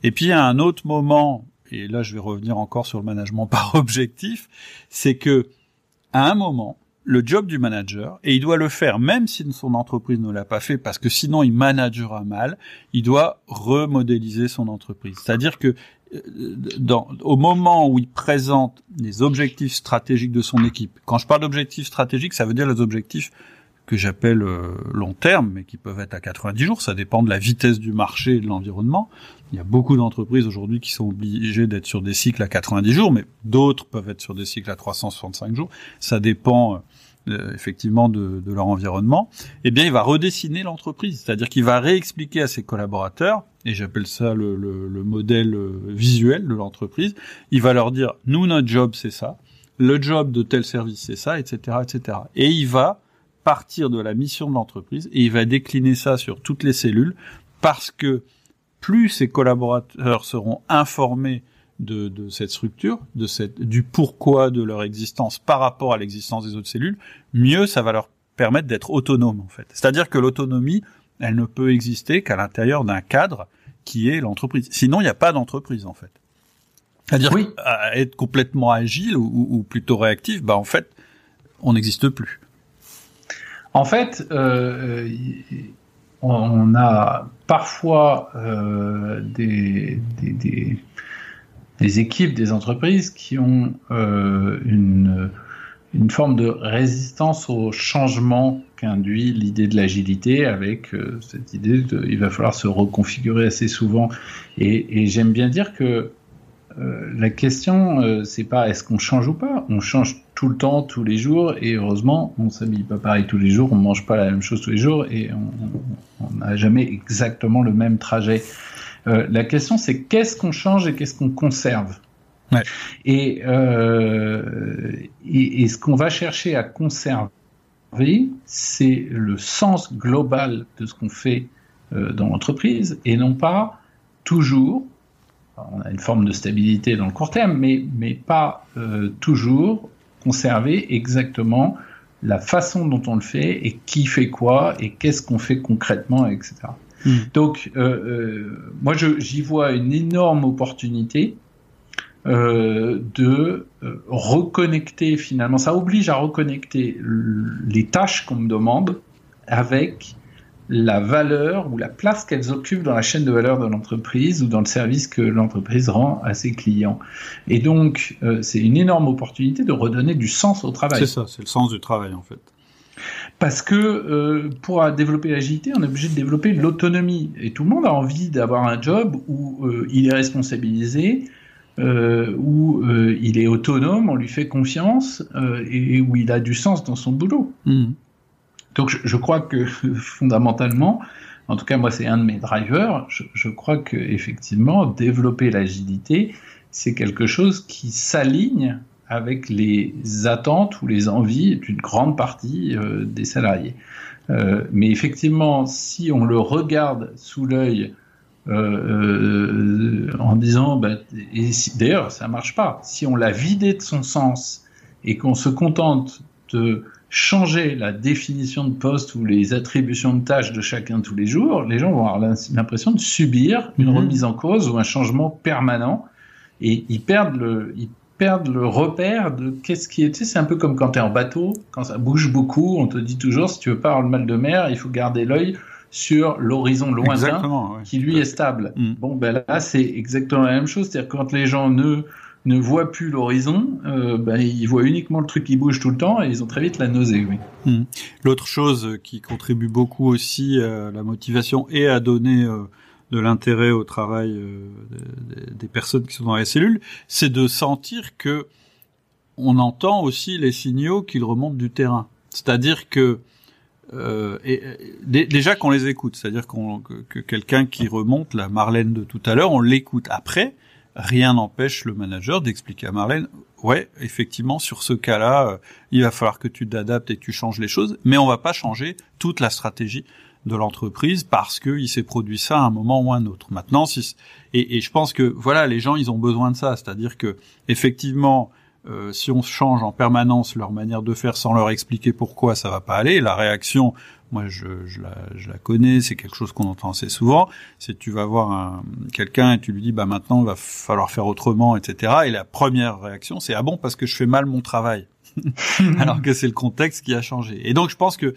Et puis a un autre moment et là je vais revenir encore sur le management par objectif, c'est que à un moment le job du manager, et il doit le faire même si son entreprise ne l'a pas fait, parce que sinon il managera mal, il doit remodéliser son entreprise. C'est-à-dire que euh, au moment où il présente les objectifs stratégiques de son équipe, quand je parle d'objectifs stratégiques, ça veut dire les objectifs que j'appelle euh, long terme, mais qui peuvent être à 90 jours, ça dépend de la vitesse du marché et de l'environnement. Il y a beaucoup d'entreprises aujourd'hui qui sont obligées d'être sur des cycles à 90 jours, mais d'autres peuvent être sur des cycles à 365 jours. Ça dépend euh, effectivement de, leur environnement, eh bien il va redessiner l'entreprise, c'est-à-dire qu'il va réexpliquer à ses collaborateurs, et j'appelle ça le, modèle euh, visuel de l'entreprise, il va leur dire nous notre job c'est ça, le job de tel service c'est ça, etc., etc. Et il va partir de la mission de l'entreprise et il va décliner ça sur toutes les cellules parce que plus ses collaborateurs seront informés de, cette structure, de cette, du pourquoi de leur existence par rapport à l'existence des autres cellules, mieux ça va leur permettre d'être autonomes en fait. C'est-à-dire que l'autonomie, elle ne peut exister qu'à l'intérieur d'un cadre qui est l'entreprise. Sinon, il n'y a pas d'entreprise en fait. C'est-à-dire oui. être complètement agile ou, plutôt réactif, bah en fait, on n'existe plus. En fait, euh, on a parfois euh, des, des, équipes, des entreprises qui ont euh, une, une forme de résistance au changement qu'induit l'idée de l'agilité avec euh, cette idée de va falloir se reconfigurer assez souvent. Et j'aime bien dire que euh, la question, euh, c'est pas est-ce qu'on change ou pas. On change tout le temps, tous les jours, et heureusement, on s'habille pas pareil tous les jours, on mange pas la même chose tous les jours, et on n'a jamais exactement le même trajet. Euh, la question, c'est qu'est-ce qu'on change et qu'est-ce qu'on conserve? Ouais. Et, euh, et, et, ce qu'on va chercher à conserver, c'est le sens global de ce qu'on fait dans l'entreprise et non pas toujours. On a une forme de stabilité dans le court terme, mais, mais pas euh, toujours conserver exactement la façon dont on le fait et qui fait quoi et qu'est-ce qu'on fait concrètement, etc. Hmm. Donc, euh, euh, moi, j'y vois une énorme opportunité euh, de reconnecter finalement. Ça oblige à reconnecter les tâches qu'on me demande avec la valeur ou la place qu'elles occupent dans la chaîne de valeur de l'entreprise ou dans le service que l'entreprise rend à ses clients. Et donc, c'est une énorme opportunité de redonner du sens au travail. C'est ça, c'est le sens du travail en fait. Parce que euh, pour développer l'agilité, on est obligé de développer l'autonomie. Et tout le monde a envie d'avoir un job où euh, il est responsabilisé, euh, où euh, il est autonome, on lui fait confiance euh, et, où il a du sens dans son boulot. Hmm. Donc je, je, crois que fondamentalement, en tout cas moi c'est un de mes drivers, je, je crois que effectivement développer l'agilité c'est quelque chose qui s'aligne avec les attentes ou les envies d'une grande partie euh, des salariés. Euh, mais effectivement, si on le regarde sous l'œil euh, en disant, bah, d'ailleurs, ça marche pas. Si on l'a vidé de son sens et qu'on se contente de changer la définition de poste ou les attributions de tâches de chacun tous les jours, les gens vont avoir l'impression de subir une mhm. remise en cause ou un changement permanent et ils perdent le, ils perdent le repère de qu'est-ce qui est. c'est un peu comme quand tu es en bateau, quand ça bouge beaucoup, on te dit toujours si tu veux pas avoir le mal de mer, il faut garder l'œil sur l'horizon lointain qui lui est stable. Mm. Bon, ben là, c'est exactement la même chose. C'est-à-dire quand les gens ne ne voient plus l'horizon, euh, ben, ils voient uniquement le truc qui bouge tout le temps et ils ont très vite la nausée. Oui. Mm. L'autre chose qui contribue beaucoup aussi à la motivation et à donner euh, de l'intérêt au travail euh, des personnes qui sont dans les cellules, c'est de sentir que on entend aussi les signaux qu'ils remontent du terrain. C'est-à-dire que euh, déjà qu'on les écoute, c'est-à-dire qu'on que, quelqu'un qui remonte la Marlène de tout à l'heure, on l'écoute. Après, rien n'empêche le manager d'expliquer à Marlène, ouais, effectivement, sur ce cas-là, euh, il va falloir que tu t'adaptes et que tu changes les choses, mais on va pas changer toute la stratégie de l'entreprise parce qu'il s'est produit ça à un moment ou à un autre. Maintenant, si, et, et, je pense que voilà, les gens, ils ont besoin de ça, c'est-à-dire que effectivement, euh, si on change en permanence leur manière de faire sans leur expliquer pourquoi ça va pas aller, la réaction, moi je, je, la, je la, connais, c'est quelque chose qu'on entend assez souvent, c'est tu vas voir quelqu'un et tu lui dis bah maintenant il va falloir faire autrement, etc. Et la première réaction c'est ah bon parce que je fais mal mon travail. alors que c'est le contexte qui a changé. Et donc je pense que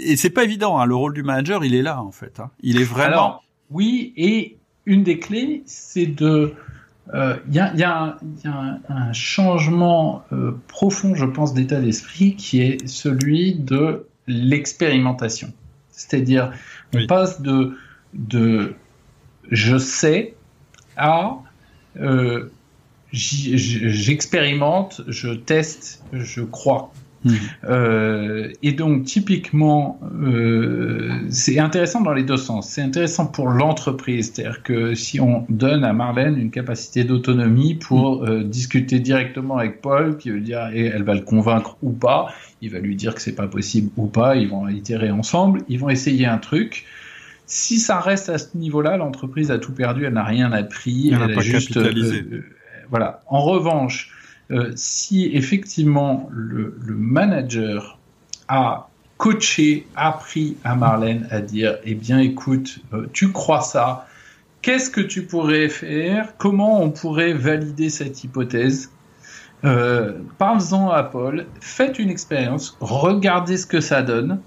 et c'est pas évident. Hein, le rôle du manager, il est là en fait. Hein. Il est vraiment. Alors, oui, et une des clés, c'est de il euh, y, a, y, a, y, a, un changement euh, profond, je pense, d'état d'esprit qui est celui de l'expérimentation. C'est-à-dire, on passe de, de je sais à euh, j'expérimente, je teste, je crois. Hmm. Euh, et donc typiquement, euh, c'est intéressant dans les deux sens. C'est intéressant pour l'entreprise, c'est-à-dire que si on donne à Marlène une capacité d'autonomie pour hmm. euh, discuter directement avec Paul, qui veut dire et elle va le convaincre ou pas, il va lui dire que c'est pas possible ou pas, ils vont itérer ensemble, ils vont essayer un truc. Si ça reste à ce niveau-là, l'entreprise a tout perdu, elle n'a rien appris, elle, elle a juste capitalisé. voilà. En revanche, euh, si effectivement le, manager a coaché, appris à Marlène à dire, eh bien écoute, euh, tu crois ça, qu'est-ce que tu pourrais faire? Comment on pourrait valider cette hypothèse? Euh, Parle-en à Paul, faites une expérience, regardez ce que ça donne,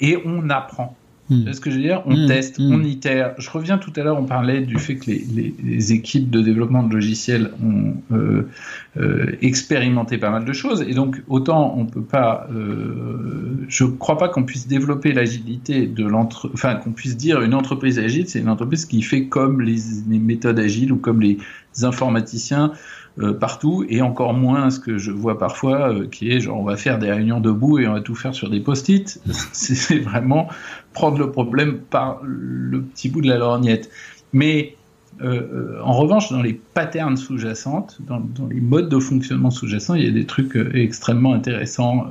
et on apprend. Hmm. ce que je veux dire? On hmm. teste, hmm. on itère. Je reviens tout à l'heure, on parlait du fait que les, les, équipes de développement de logiciels ont euh, euh, expérimenté pas mal de choses. Et donc, autant on peut pas. Euh, je crois pas qu'on puisse développer l'agilité de l'entre. Enfin, qu'on puisse dire une entreprise agile, c'est une entreprise qui fait comme les, les méthodes agiles ou comme les informaticiens euh, partout, et encore moins ce que je vois parfois, euh, qui est genre on va faire des réunions debout et on va tout faire sur des post-it. C'est vraiment prendre le problème par le petit bout de la lorgnette. Mais euh, en revanche, dans les patterns sous-jacentes, dans, dans, les modes de fonctionnement sous-jacents, il y a des trucs extrêmement intéressants.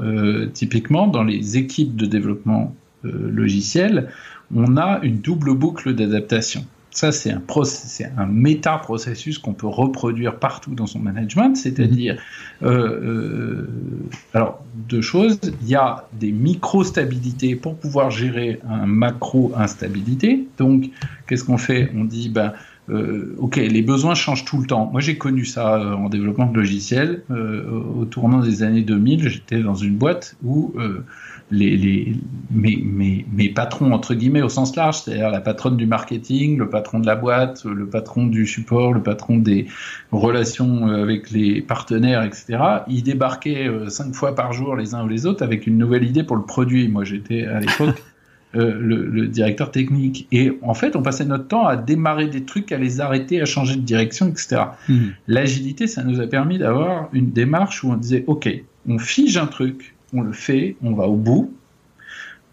typiquement, dans les équipes de développement logiciel, on a une double boucle d'adaptation. Ça, c'est un, c'est un méta-processus qu'on peut reproduire partout dans son management, c'est-à-dire, euh, euh, alors, deux choses, il y a des micro-stabilités pour pouvoir gérer un macro-instabilité. Donc, qu'est-ce qu'on fait? On dit, ben, euh, ok, les besoins changent tout le temps. Moi, j'ai connu ça euh, en développement de logiciels. Euh, au tournant des années 2000, j'étais dans une boîte où les, les, mes, mes, mes, patrons, entre guillemets, au sens large, c'est-à-dire la patronne du marketing, le patron de la boîte, le patron du support, le patron des relations euh, avec les partenaires, etc., ils débarquaient euh, cinq fois par jour les uns ou les autres avec une nouvelle idée pour le produit. Moi, j'étais à l'époque euh, le, directeur technique. Et en fait, on passait notre temps à démarrer des trucs, à les arrêter, à changer de direction, etc. Mhm. L'agilité, ça nous a permis d'avoir une démarche où on disait, OK, on fige un truc, on le fait, on va au bout.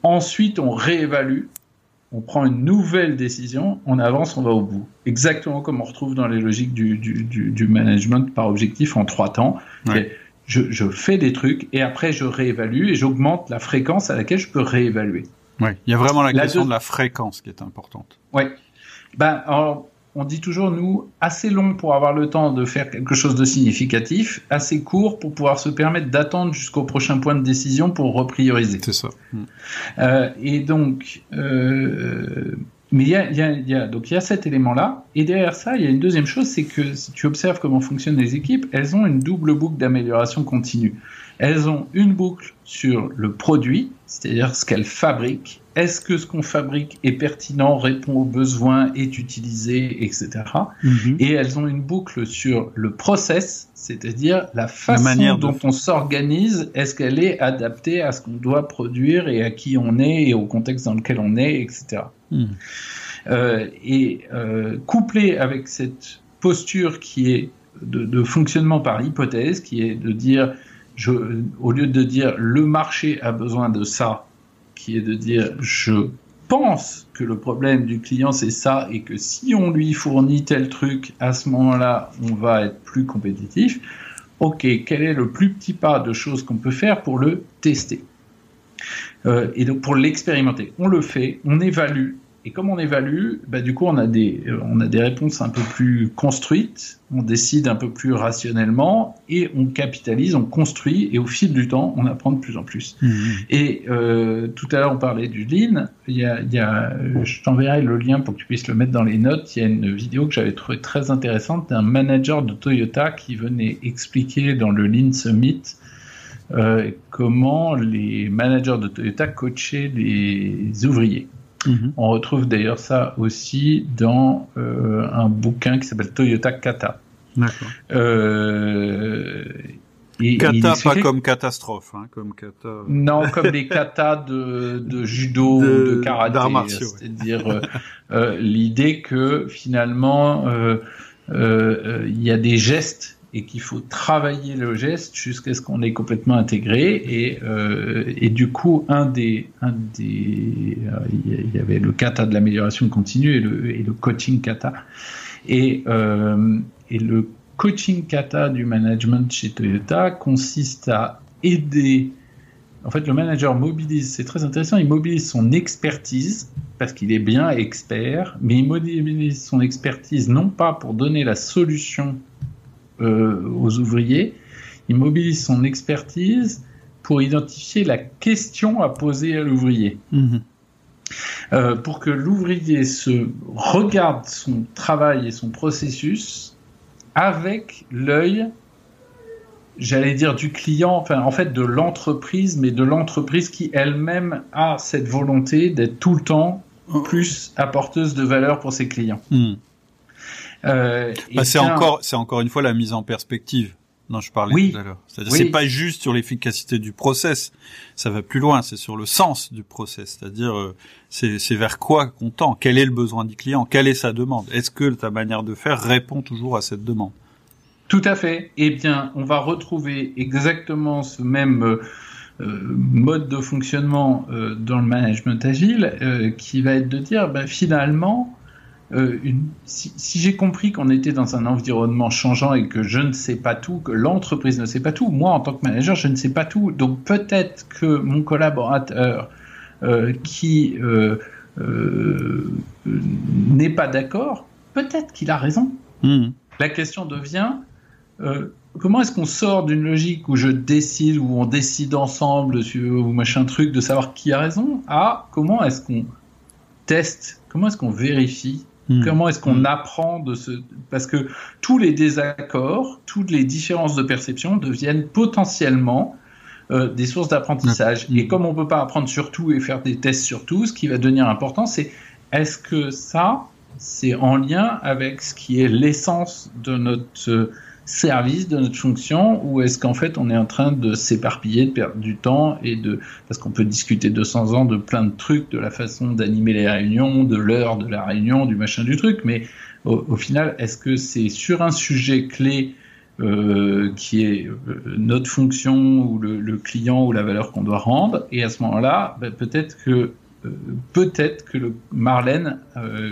Ensuite, on réévalue, on prend une nouvelle décision, on avance, on va au bout. Exactement comme on retrouve dans les logiques du, du, management par objectif en trois temps. Je, je, fais des trucs et après je réévalue et j'augmente la fréquence à laquelle je peux réévaluer. Oui, il y a vraiment la, question de la fréquence qui est importante. Oui. Ben, on dit toujours, nous, assez long pour avoir le temps de faire quelque chose de significatif, assez court pour pouvoir se permettre d'attendre jusqu'au prochain point de décision pour reprioriser. C'est ça. Euh, et donc, euh, mais il y a, y, a, y a, donc il y a cet élément-là. Et derrière ça, il y a une deuxième chose, c'est que si tu observes comment fonctionnent les équipes, elles ont une double boucle d'amélioration continue. Elles ont une boucle sur le produit, c'est-à-dire ce qu'elles fabriquent. Est-ce que ce qu'on fabrique est pertinent, répond aux besoins, est utilisé, etc. Mhm. Et elles ont une boucle sur le process, c'est-à-dire la façon dont on s'organise. Est-ce qu'elle est adaptée à ce qu'on doit produire et à qui on est et au contexte dans lequel on est, etc. Mhm. Euh, et euh, couplé avec cette posture qui est de, de fonctionnement par hypothèse, qui est de dire je, au lieu de dire le marché a besoin de ça, qui est de dire je pense que le problème du client c'est ça et que si on lui fournit tel truc, à ce moment-là, on va être plus compétitif. Ok, quel est le plus petit pas de choses qu'on peut faire pour le tester? Euh, et donc pour l'expérimenter On le fait, on évalue et comme on évalue, bah, du coup, on a, des, euh, on a des réponses un peu plus construites, on décide un peu plus rationnellement, et on capitalise, on construit, et au fil du temps, on apprend de plus en plus. Mmh. Et euh, tout à l'heure, on parlait du Lean. Il y a, il y a, je t'enverrai le lien pour que tu puisses le mettre dans les notes. Il y a une vidéo que j'avais trouvée très intéressante d'un manager de Toyota qui venait expliquer dans le Lean Summit euh, comment les managers de Toyota coachaient les ouvriers. Mhm. On retrouve d'ailleurs ça aussi dans euh, un bouquin qui s'appelle Toyota Kata. D'accord. Euh, kata, pas comme catastrophe, hein, comme kata. Euh. Non, comme les katas de, judo, de, de karaté. C'est-à-dire l'idée que finalement il y a des gestes et qu'il faut travailler le geste jusqu'à ce qu'on ait complètement intégré. Et, euh, et du coup, un des, un des, euh, il y avait le kata de l'amélioration continue et le, coaching kata. Et, euh, et le coaching kata du management chez Toyota consiste à aider. En fait, le manager mobilise, c'est très intéressant, il mobilise son expertise parce qu'il est bien expert, mais il mobilise son expertise non pas pour donner la solution aux ouvriers. Il mobilise son expertise pour identifier la question à poser à l'ouvrier. Mhm. Euh, pour que l'ouvrier se regarde son travail et son processus avec l'œil, j'allais dire du client, enfin en fait de l'entreprise, mais de l'entreprise qui elle-même a cette volonté d'être tout le temps oh. plus apporteuse de valeur pour ses clients. Mhm. Euh, bah, c'est encore, c'est encore une fois la mise en perspective dont je parlais tout à l'heure. C'est-à-dire, c'est pas juste sur l'efficacité du process, ça va plus loin, c'est sur le sens du process. C'est-à-dire, euh, c'est, vers quoi qu'on tend, quel est le besoin du client, quelle est sa demande? Est-ce que ta manière de faire répond toujours à cette demande? Tout à fait. Eh bien, on va retrouver exactement ce même euh, mode de fonctionnement euh, dans le management agile, qui va être de dire, ben, finalement, euh, si, j'ai compris qu'on était dans un environnement changeant et que je ne sais pas tout, que l'entreprise ne sait pas tout, moi en tant que manager, je ne sais pas tout. Donc peut-être que mon collaborateur euh, qui euh, n'est pas d'accord, peut-être qu'il a raison. Hmm. La question devient comment est-ce qu'on sort d'une logique où je décide, où on décide ensemble, ou machin truc, de savoir qui a raison, à comment est-ce qu'on teste, comment est-ce qu'on vérifie Hmm. Comment est-ce qu'on hmm. apprend de ce... Parce que tous les désaccords, toutes les différences de perception deviennent potentiellement euh, des sources d'apprentissage. Hmm. Et comme on ne peut pas apprendre sur tout et faire des tests sur tout, ce qui va devenir important, c'est est-ce que ça, c'est en lien avec ce qui est l'essence de notre service de notre fonction ou est-ce qu'en fait on est en train de s'éparpiller, de perdre du temps et de parce qu'on peut discuter 200 ans de plein de trucs, de la façon d'animer les réunions, de l'heure de la réunion, du machin du truc, mais au, final, est-ce que c'est sur un sujet clé euh, qui est euh, notre fonction ou le, client ou la valeur qu'on doit rendre? Et à ce moment-là, ben, peut-être que peut-être que le Marlène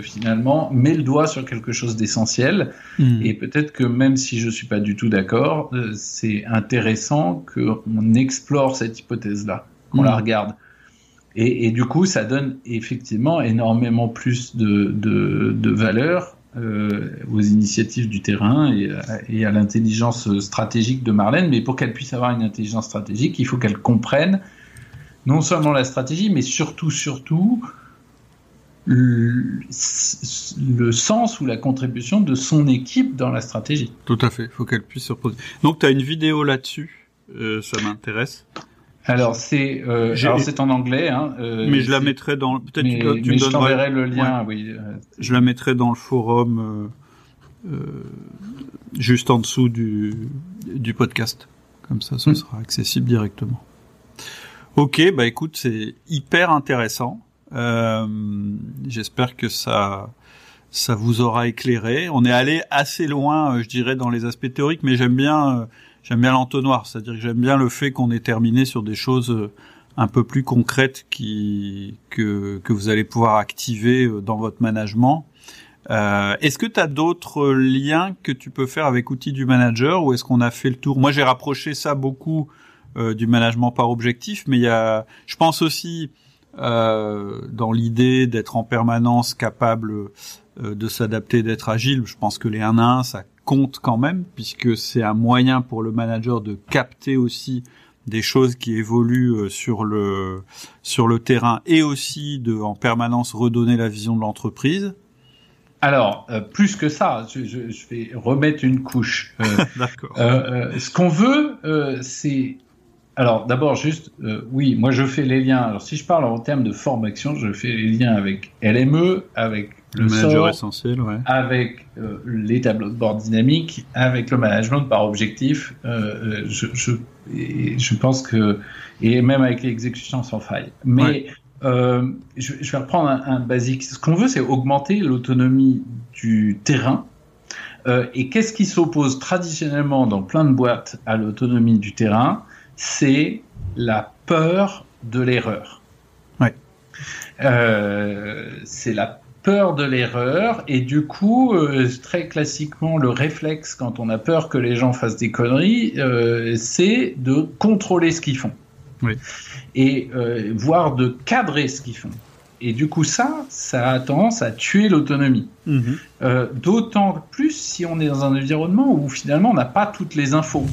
finalement met le doigt sur quelque chose d'essentiel hmm. et peut-être que même si je suis pas du tout d'accord, c'est intéressant qu'on explore cette hypothèse-là, qu'on la hmm. regarde. Et, du coup, ça donne effectivement énormément plus de, de, de valeur euh, aux initiatives du terrain et, à l'intelligence stratégique de Marlène. Mais pour qu'elle puisse avoir une intelligence stratégique, il faut qu'elle comprenne non seulement la stratégie, mais surtout, surtout, le, sens ou la contribution de son équipe dans la stratégie. Tout à fait, il faut qu'elle puisse se reposer. Donc tu as une vidéo là-dessus, euh, ça m'intéresse. Alors c'est euh, c'est en anglais, hein, euh, mais je la mettrai dans peut-être tu, tu mais je t'enverrai le lien. Oui. Je la mettrai dans le forum juste en dessous du du podcast, comme ça, ce hmm. sera accessible directement. Ok, bah écoute, c'est hyper intéressant. J'espère que ça ça vous aura éclairé. On est allé assez loin, je dirais, dans les aspects théoriques, mais j'aime bien j'aime bien l'entonnoir, c'est-à-dire que j'aime bien le fait qu'on ait terminé sur des choses euh, un peu plus concrètes qui que que vous allez pouvoir activer euh, dans votre management. Euh, est-ce que tu as d'autres liens que tu peux faire avec outils du manager ou est-ce qu'on a fait le tour? Moi, j'ai rapproché ça beaucoup euh, du management par objectif, mais il y a, je pense aussi euh, dans l'idée d'être en permanence capable de s'adapter, d'être agile. Je pense que les 1 à 1, ça compte quand même, puisque c'est un moyen pour le manager de capter aussi des choses qui évoluent euh, sur le sur le terrain et aussi de en permanence redonner la vision de l'entreprise. Alors, euh, plus que ça, je, je, vais remettre une couche. Euh, D'accord. ce qu'on veut, c'est alors d'abord juste, oui, moi je fais les liens. Alors si je parle en termes de formation, je fais les liens avec LME, avec le, manager essentiel, ouais. avec euh, les tableaux de bord dynamiques, avec le management par objectif. Euh, euh je, je, je, pense que et même avec l'exécution sans faille. Mais euh, je, je, vais reprendre un, un basique. Ce qu'on veut, c'est augmenter l'autonomie du terrain. Euh, et qu'est-ce qui s'oppose traditionnellement dans plein de boîtes à l'autonomie du terrain? C'est la peur de l'erreur. Ouais. Euh, c'est la peur de l'erreur et du coup euh, très classiquement le réflexe quand on a peur que les gens fassent des conneries euh, c'est de contrôler ce qu'ils font oui. et euh, voire de cadrer ce qu'ils font et du coup ça ça a tendance à tuer l'autonomie mhm. d'autant plus si on est dans un environnement où finalement on n'a pas toutes les infos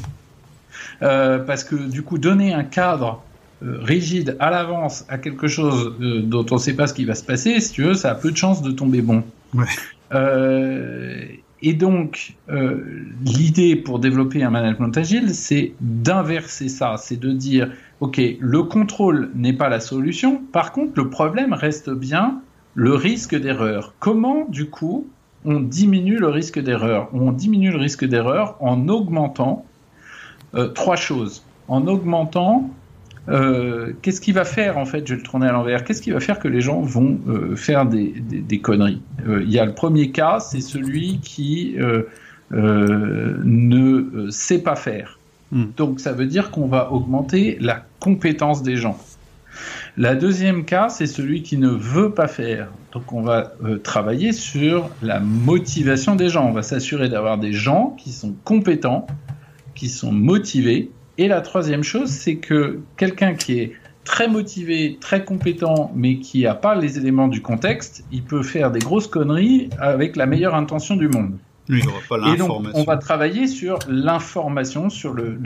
parce que du coup donner un cadre euh, rigide à l'avance à quelque chose euh, dont on ne sait pas ce qui va se passer, si tu veux, ça a peu de chances de tomber bon. Ouais. Euh, et donc, euh, l'idée pour développer un management agile, c'est d'inverser ça, c'est de dire, OK, le contrôle n'est pas la solution, par contre, le problème reste bien le risque d'erreur. Comment, du coup, on diminue le risque d'erreur? On diminue le risque d'erreur en augmentant euh, trois choses. En augmentant euh, qu'est-ce qui va faire en fait Je vais le tourner à l'envers. Qu'est-ce qui va faire que les gens vont euh, faire des, des, conneries Il y a le premier cas, c'est celui qui ne sait pas faire. Hmm. Donc ça veut dire qu'on va augmenter la compétence des gens. La deuxième cas, c'est celui qui ne veut pas faire. Donc on va travailler sur la motivation des gens. On va s'assurer d'avoir des gens qui sont compétents, qui sont motivés et la troisième chose, c'est que quelqu'un qui est très motivé, très compétent, mais qui n'a pas les éléments du contexte, il peut faire des grosses conneries avec la meilleure intention du monde. il pas Et donc, on va travailler sur l'information, sur le,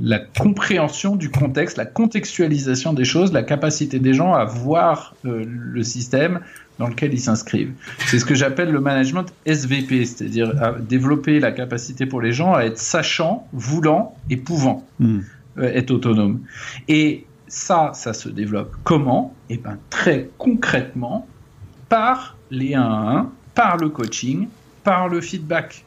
la, compréhension du contexte, la contextualisation des choses, la capacité des gens à voir euh, le système, dans lequel ils s'inscrivent. C'est ce que j'appelle le management SVP, c'est-à-dire développer la capacité pour les gens à être sachant, voulant et pouvant hmm. euh, être autonome. Et ça, ça se développe comment? Eh bien, très concrètement, par les 1 à 1, par le coaching, par le feedback.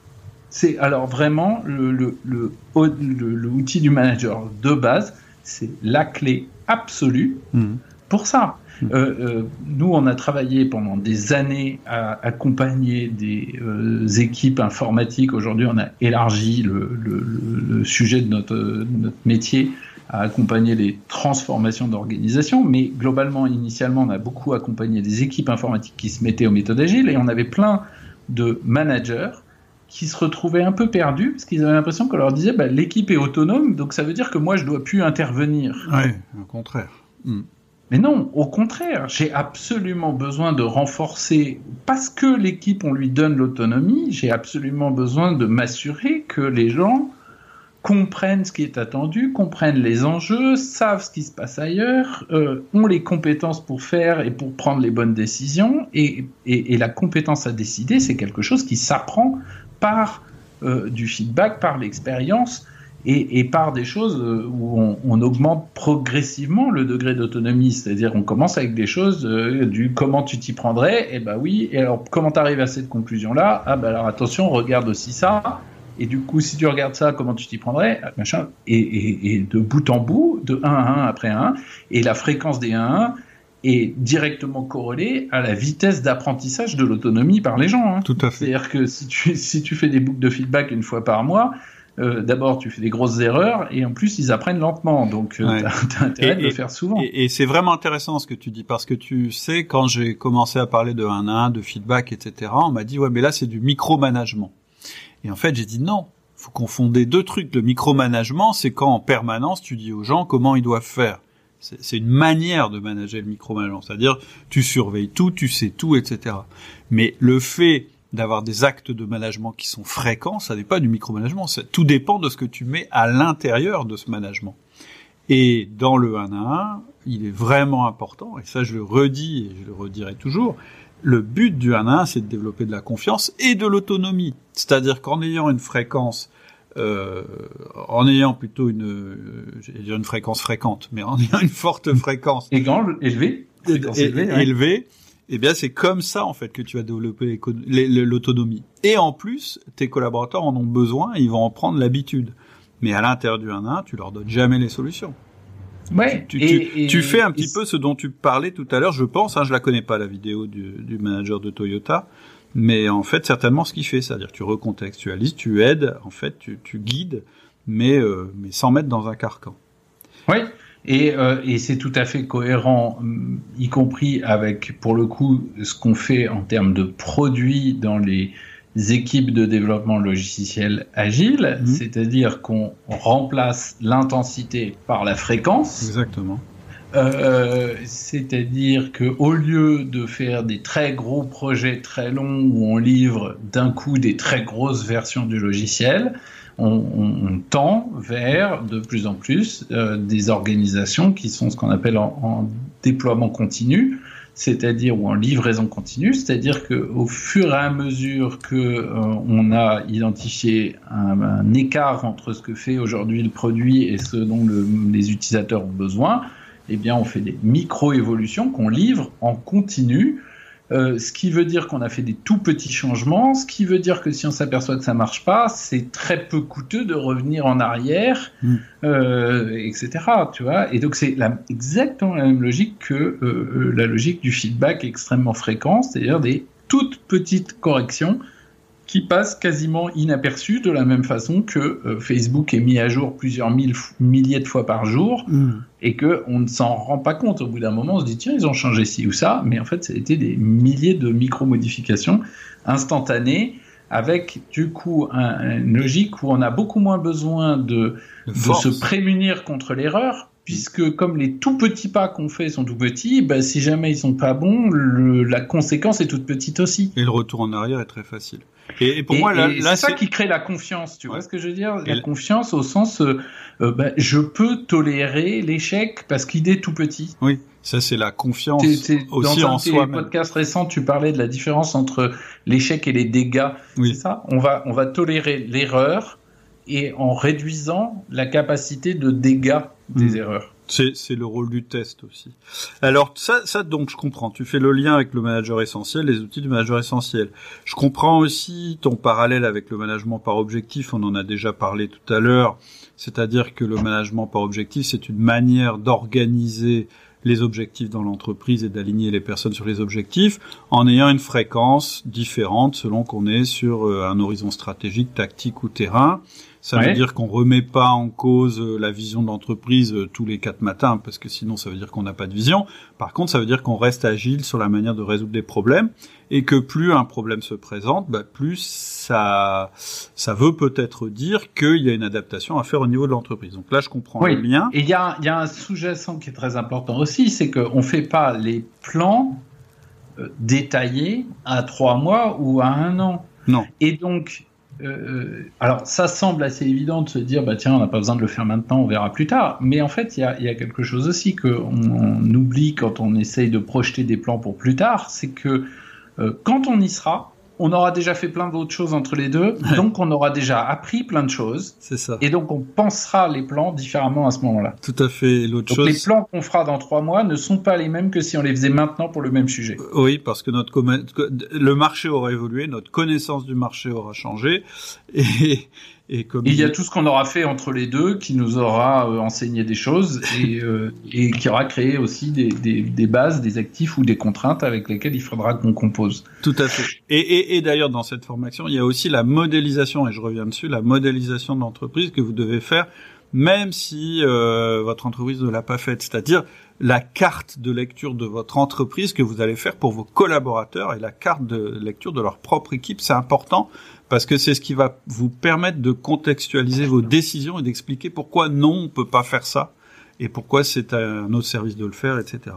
C'est alors vraiment le, le, le, l'outil du manager de base, c'est la clé absolue mmh. pour ça. Euh, euh, nous, on a travaillé pendant des années à accompagner des euh, équipes informatiques. Aujourd'hui, on a élargi le, sujet de notre, métier à accompagner les transformations d'organisation, mais globalement, initialement, on a beaucoup accompagné des équipes informatiques qui se mettaient aux méthodes agiles et on avait plein de managers qui se retrouvaient un peu perdus parce qu'ils avaient l'impression qu'on leur disait bah, l'équipe est autonome, donc ça veut dire que moi je dois plus intervenir. Oui, au contraire. Hmm. Mais non, au contraire, j'ai absolument besoin de renforcer, parce que l'équipe, on lui donne l'autonomie, j'ai absolument besoin de m'assurer que les gens comprennent ce qui est attendu, comprennent les enjeux, savent ce qui se passe ailleurs, euh, ont les compétences pour faire et pour prendre les bonnes décisions. Et, la compétence à décider, c'est quelque chose qui s'apprend par euh, du feedback, par l'expérience. Et, et, par des choses euh, où on, on, augmente progressivement le degré d'autonomie, c'est-à-dire on commence avec des choses euh, du comment tu t'y prendrais, et eh ben oui, et alors comment tu arrives à cette conclusion-là? Ah ben alors attention, regarde aussi ça, et du coup, si tu regardes ça, comment tu t'y prendrais? Machin, et, et, de bout en bout, de 1 à 1 après 1, et la fréquence des 1 à 1 est directement corrélée à la vitesse d'apprentissage de l'autonomie par les gens. Hein. Tout à fait. C'est-à-dire que si tu, si tu fais des boucles de feedback une fois par mois, euh, d'abord tu fais des grosses erreurs et en plus ils apprennent lentement donc euh, t'as intérêt de le faire souvent. Et, et c'est vraiment intéressant ce que tu dis parce que tu sais quand j'ai commencé à parler de 1 à 1, de feedback, etc. On m'a dit ouais mais là c'est du micromanagement. Et en fait, j'ai dit non. Faut confonder deux trucs. Le micromanagement, c'est quand en permanence tu dis aux gens comment ils doivent faire. C'est une manière de manager le micromanagement, c'est-à-dire tu surveilles tout, tu sais tout, etc. Mais le fait d'avoir des actes de management qui sont fréquents, ça n'est pas du micromanagement. Tout dépend de ce que tu mets à l'intérieur de ce management. Et dans le 1 à 1, il est vraiment important, et ça je le redis et je le redirai toujours, le but du 1 à 1, c'est de développer de la confiance et de l'autonomie. C'est-à-dire qu'en ayant une fréquence, euh, en ayant plutôt une, euh, dire une fréquence fréquente, mais en ayant une forte fréquence élevée, élevée, eh bien c'est comme ça en fait que tu vas développer l'autonomie. Et en plus, tes collaborateurs en ont besoin, et ils vont en prendre l'habitude. Mais à l'intérieur du 1 à 1, tu leur donnes jamais les solutions. Ouais, tu, tu, tu, fais un petit peu ce dont tu parlais tout à l'heure, je pense, hein, je la connais pas la vidéo du, du, manager de Toyota, mais en fait certainement ce qu'il fait, c'est-à-dire tu recontextualises, tu aides, en fait tu, tu guides, mais, euh, mais sans mettre dans un carcan. Oui, et, euh, et c'est tout à fait cohérent, y compris avec, pour le coup, ce qu'on fait en termes de produits dans les équipes de développement logiciel agile, mmh. c'est-à-dire qu'on remplace l'intensité par la fréquence. Exactement. Euh, c'est-à-dire que au lieu de faire des très gros projets très longs où on livre d'un coup des très grosses versions du logiciel, on, tend vers de plus en plus euh, des organisations qui sont ce qu'on appelle en, en déploiement continu, c'est-à-dire ou en livraison continue, c'est-à-dire que au fur et à mesure que euh, on a identifié un, écart entre ce que fait aujourd'hui le produit et ce dont le, les utilisateurs ont besoin, eh bien on fait des micro-évolutions qu'on livre en continu euh, ce qui veut dire qu'on a fait des tout petits changements, ce qui veut dire que si on s'aperçoit que ça marche pas, c'est très peu coûteux de revenir en arrière, mm. euh, etc. Tu vois Et donc c'est exactement la même logique que euh, euh, la logique du feedback extrêmement fréquent, c'est-à-dire des toutes petites corrections qui passe quasiment inaperçu de la même façon que euh, Facebook est mis à jour plusieurs mille, milliers de fois par jour mm. et que on ne s'en rend pas compte. Au bout d'un moment, on se dit tiens, ils ont changé ci ou ça, mais en fait, ça a été des milliers de micro-modifications instantanées avec du coup un, une logique où on a beaucoup moins besoin de, de, de se prémunir contre l'erreur puisque comme les tout petits pas qu'on fait sont tout petits, bah, si jamais ils sont pas bons, le, la conséquence est toute petite aussi. Et le retour en arrière est très facile. Et, et pour et, moi, là, là c'est ça qui crée la confiance. Tu ouais. vois ce que je veux dire? La et confiance au sens, euh, euh, bah, je peux tolérer l'échec parce qu'il est tout petit. Oui, ça c'est la confiance t es, t es, aussi en soi. Dans un podcast récent, tu parlais de la différence entre l'échec et les dégâts. Oui. C'est ça? On va, on va tolérer l'erreur et en réduisant la capacité de dégâts des mmh. erreurs. C'est le rôle du test aussi. Alors ça, ça donc je comprends. Tu fais le lien avec le manager essentiel, les outils du manager essentiel. Je comprends aussi ton parallèle avec le management par objectif. On en a déjà parlé tout à l'heure. C'est-à-dire que le management par objectif, c'est une manière d'organiser les objectifs dans l'entreprise et d'aligner les personnes sur les objectifs en ayant une fréquence différente selon qu'on est sur euh, un horizon stratégique, tactique ou terrain. Ça veut dire qu'on remet pas en cause euh, la vision de l'entreprise euh, tous les quatre matins, parce que sinon ça veut dire qu'on n'a pas de vision. Par contre, ça veut dire qu'on reste agile sur la manière de résoudre des problèmes, et que plus un problème se présente, bah, plus ça, ça veut peut-être dire qu'il y a une adaptation à faire au niveau de l'entreprise. Donc là, je comprends le lien. Et il y a, y a un sous-jacent qui est très important aussi, c'est qu'on fait pas les plans euh, détaillés à trois mois ou à un an. Non. Et donc, euh, alors ça semble assez évident de se dire bah tiens on n'a pas besoin de le faire maintenant on verra plus tard. Mais en fait il y a, quelque chose aussi que on, oublie quand on essaye de projeter des plans pour plus tard c'est que euh, quand on y sera on aura déjà fait plein d'autres choses entre les deux, donc on aura déjà appris plein de choses. C'est ça. Et donc on pensera les plans différemment à ce moment-là. Tout à fait. L'autre chose. Les plans qu'on fera dans trois mois ne sont pas les mêmes que si on les faisait maintenant pour le même sujet. Euh, oui, parce que notre le marché aura évolué, notre connaissance du marché aura changé, et, il y a tout ce qu'on aura fait entre les deux qui nous aura euh, enseigné des choses et, euh, et, qui aura créé aussi des, des, des, bases, des actifs ou des contraintes avec lesquelles il faudra qu'on compose. Tout à fait. Et, et, et d'ailleurs, dans cette formation, il y a aussi la modélisation, et je reviens dessus, la modélisation de l'entreprise que vous devez faire, même si euh, votre entreprise ne l'a pas faite. C'est-à-dire la carte de lecture de votre entreprise que vous allez faire pour vos collaborateurs et la carte de lecture de leur propre équipe. C'est important parce que c'est ce qui va vous permettre de contextualiser vos décisions et d'expliquer pourquoi non, on peut pas faire ça et pourquoi c'est à un autre service de le faire, etc.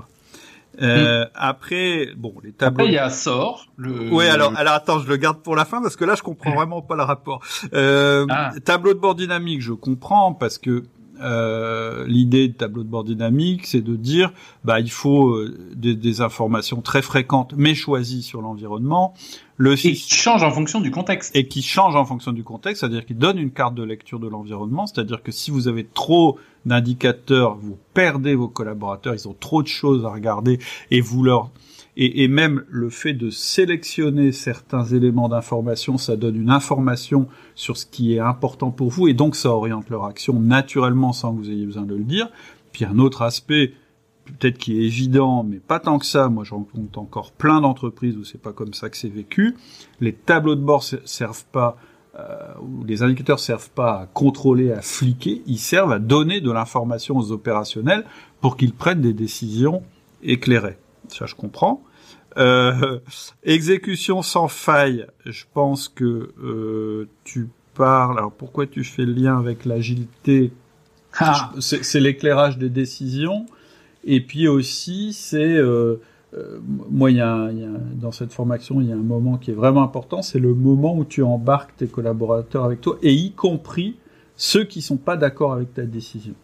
Euh, Après, bon, les tableaux. Après, il y a sort. Le... Oui, alors, alors attends, je le garde pour la fin parce que là, je comprends vraiment pas le rapport. Euh, ah. Tableau de bord dynamique, je comprends parce que euh, l'idée de tableau de bord dynamique, c'est de dire, bah, il faut euh, des, des, informations très fréquentes, mais choisies sur l'environnement. Le et qui change en fonction du contexte. Et qui change en fonction du contexte, c'est-à-dire qu'il donne une carte de lecture de l'environnement, c'est-à-dire que si vous avez trop d'indicateurs, vous perdez vos collaborateurs, ils ont trop de choses à regarder et vous leur et, même le fait de sélectionner certains éléments d'information, ça donne une information sur ce qui est important pour vous, et donc ça oriente leur action naturellement sans que vous ayez besoin de le dire. Puis un autre aspect, peut-être qui est évident, mais pas tant que ça, moi je rencontre encore plein d'entreprises où c'est pas comme ça que c'est vécu, les tableaux de bord servent pas euh, les indicateurs servent pas à contrôler, à fliquer, ils servent à donner de l'information aux opérationnels pour qu'ils prennent des décisions éclairées ça je comprends. Euh, exécution sans faille, je pense que euh, tu parles. Alors pourquoi tu fais le lien avec l'agilité? Ah. C'est l'éclairage des décisions. Et puis aussi, c'est euh, moi, il y, a, il y, a, dans cette formation, il y a un moment qui est vraiment important, c'est le moment où tu embarques tes collaborateurs avec toi, et y compris ceux qui sont pas d'accord avec ta décision,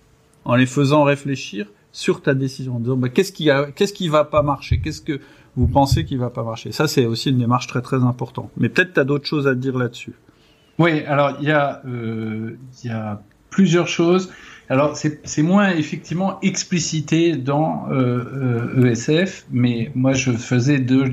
en les faisant réfléchir sur ta décision, en disant bah, qu'est-ce qui qu'est-ce qui va pas marcher, qu'est-ce que vous pensez qui va pas marcher? Ça, c'est aussi une démarche très très importante. Mais peut-être tu as d'autres choses à dire là-dessus. Oui, alors il y a euh, il y a plusieurs choses. Alors c'est moins effectivement explicité dans euh, ESF, euh, e mais moi je faisais deux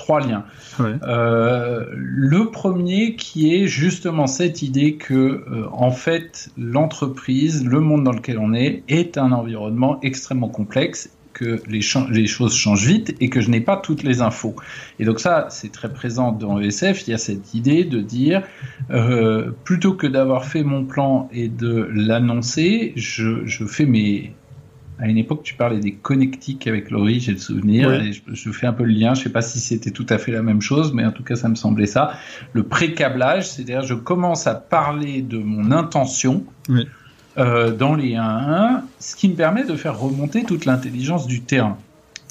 trois liens. Euh, le premier qui est justement cette idée que euh, en fait l'entreprise, le monde dans lequel on est, est un environnement extrêmement complexe que les, les, choses changent vite et que je n'ai pas toutes les infos. Et donc ça, c'est très présent dans ESF. Il y a cette idée de dire, euh, plutôt que d'avoir fait mon plan et de l'annoncer, je, je, fais mes, à une époque, tu parlais des connectiques avec Laurie, j'ai le souvenir, et je, fais un peu le lien. Je sais pas si c'était tout à fait la même chose, mais en tout cas, ça me semblait ça. Le pré-câblage, c'est-à-dire, je commence à parler de mon intention euh, dans les 1-1, ce qui me permet de faire remonter toute l'intelligence du terrain.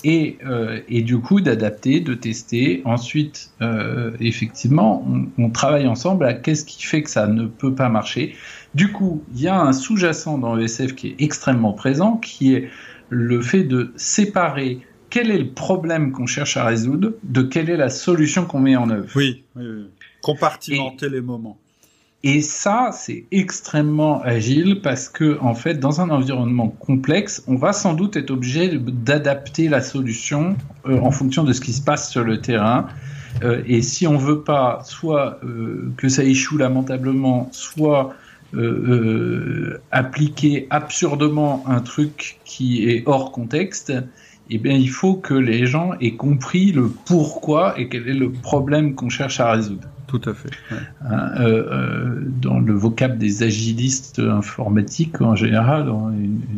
Et, euh, et, du coup d'adapter, de tester. Ensuite, euh, effectivement, on, on, travaille ensemble à qu'est-ce qui fait que ça ne peut pas marcher. Du coup, il y a un sous-jacent dans ESF qui est extrêmement présent, qui est le fait de séparer quel est le problème qu'on cherche à résoudre de quelle est la solution qu'on met en œuvre. Oui, oui, compartimenter les moments. Et ça, c'est extrêmement agile parce que, en fait, dans un environnement complexe, on va sans doute être obligé d'adapter la solution euh, en fonction de ce qui se passe sur le terrain. Euh, et si on veut pas soit euh, que ça échoue lamentablement, soit appliquer absurdement un truc qui est hors contexte, eh bien, il faut que les gens aient compris le pourquoi et quel est le problème qu'on cherche à résoudre. Tout à fait. Hein, euh, euh, dans le vocable des agilistes informatiques en général,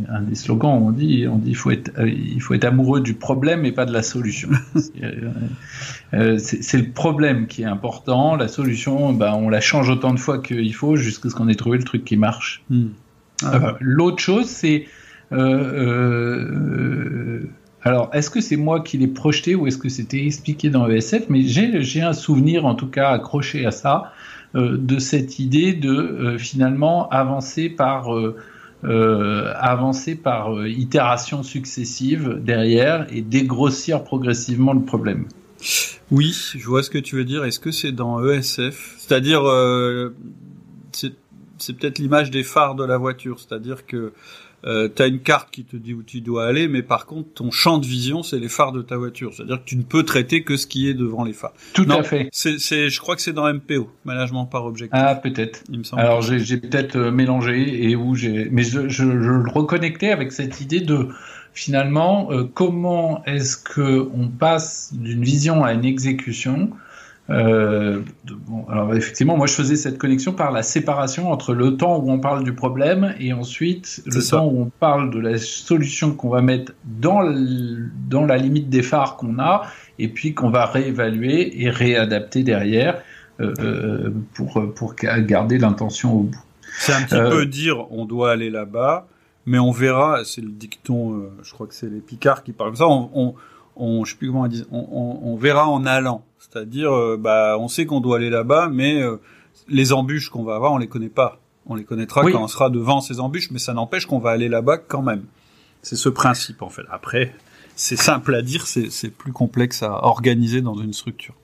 un des slogans, on dit, on dit, il faut être, euh, il faut être amoureux du problème et pas de la solution. c'est le problème qui est important. La solution, bah, on la change autant de fois qu'il faut jusqu'à ce qu'on ait trouvé le truc qui marche. Hmm. L'autre chose, c'est alors, est-ce que c'est moi qui l'ai projeté ou est-ce que c'était expliqué dans ESF Mais j'ai un souvenir, en tout cas accroché à ça, euh, de cette idée de euh, finalement avancer par euh, avancer par itération successive derrière et dégrossir progressivement le problème. Oui, je vois ce que tu veux dire. Est-ce que c'est dans ESF C'est-à-dire, c'est peut-être l'image des phares de la voiture, c'est-à-dire que euh, tu as une carte qui te dit où tu dois aller, mais par contre, ton champ de vision, c'est les phares de ta voiture. C'est-à-dire que tu ne peux traiter que ce qui est devant les phares. Tout à fait. C'est, c'est, je crois que c'est dans MPO, management par objectif. Ah, peut-être. Il me semble. Alors, j'ai, j'ai peut-être euh, mélangé et où j'ai, mais je, je, je, le reconnectais avec cette idée de finalement euh, comment est-ce que on passe d'une vision à une exécution euh, bon, alors effectivement, moi je faisais cette connexion par la séparation entre le temps où on parle du problème et ensuite le temps où on parle de la solution qu'on va mettre dans, dans la limite des phares qu'on a et puis qu'on va réévaluer et réadapter derrière euh, euh pour, pour garder l'intention au bout. C'est un petit peu dire on doit aller là-bas, mais on verra, c'est le dicton, je crois que c'est les Picards qui parlent comme ça, on, on, on je sais plus comment on verra en allant. C'est-à-dire, euh, bah, on sait qu'on doit aller là-bas, mais euh, les embûches qu'on va avoir, on les connaît pas. On les connaîtra quand on sera devant ces embûches, mais ça n'empêche qu'on va aller là-bas quand même. C'est ce principe en fait. Après, c'est simple à dire, c'est plus complexe à organiser dans une structure.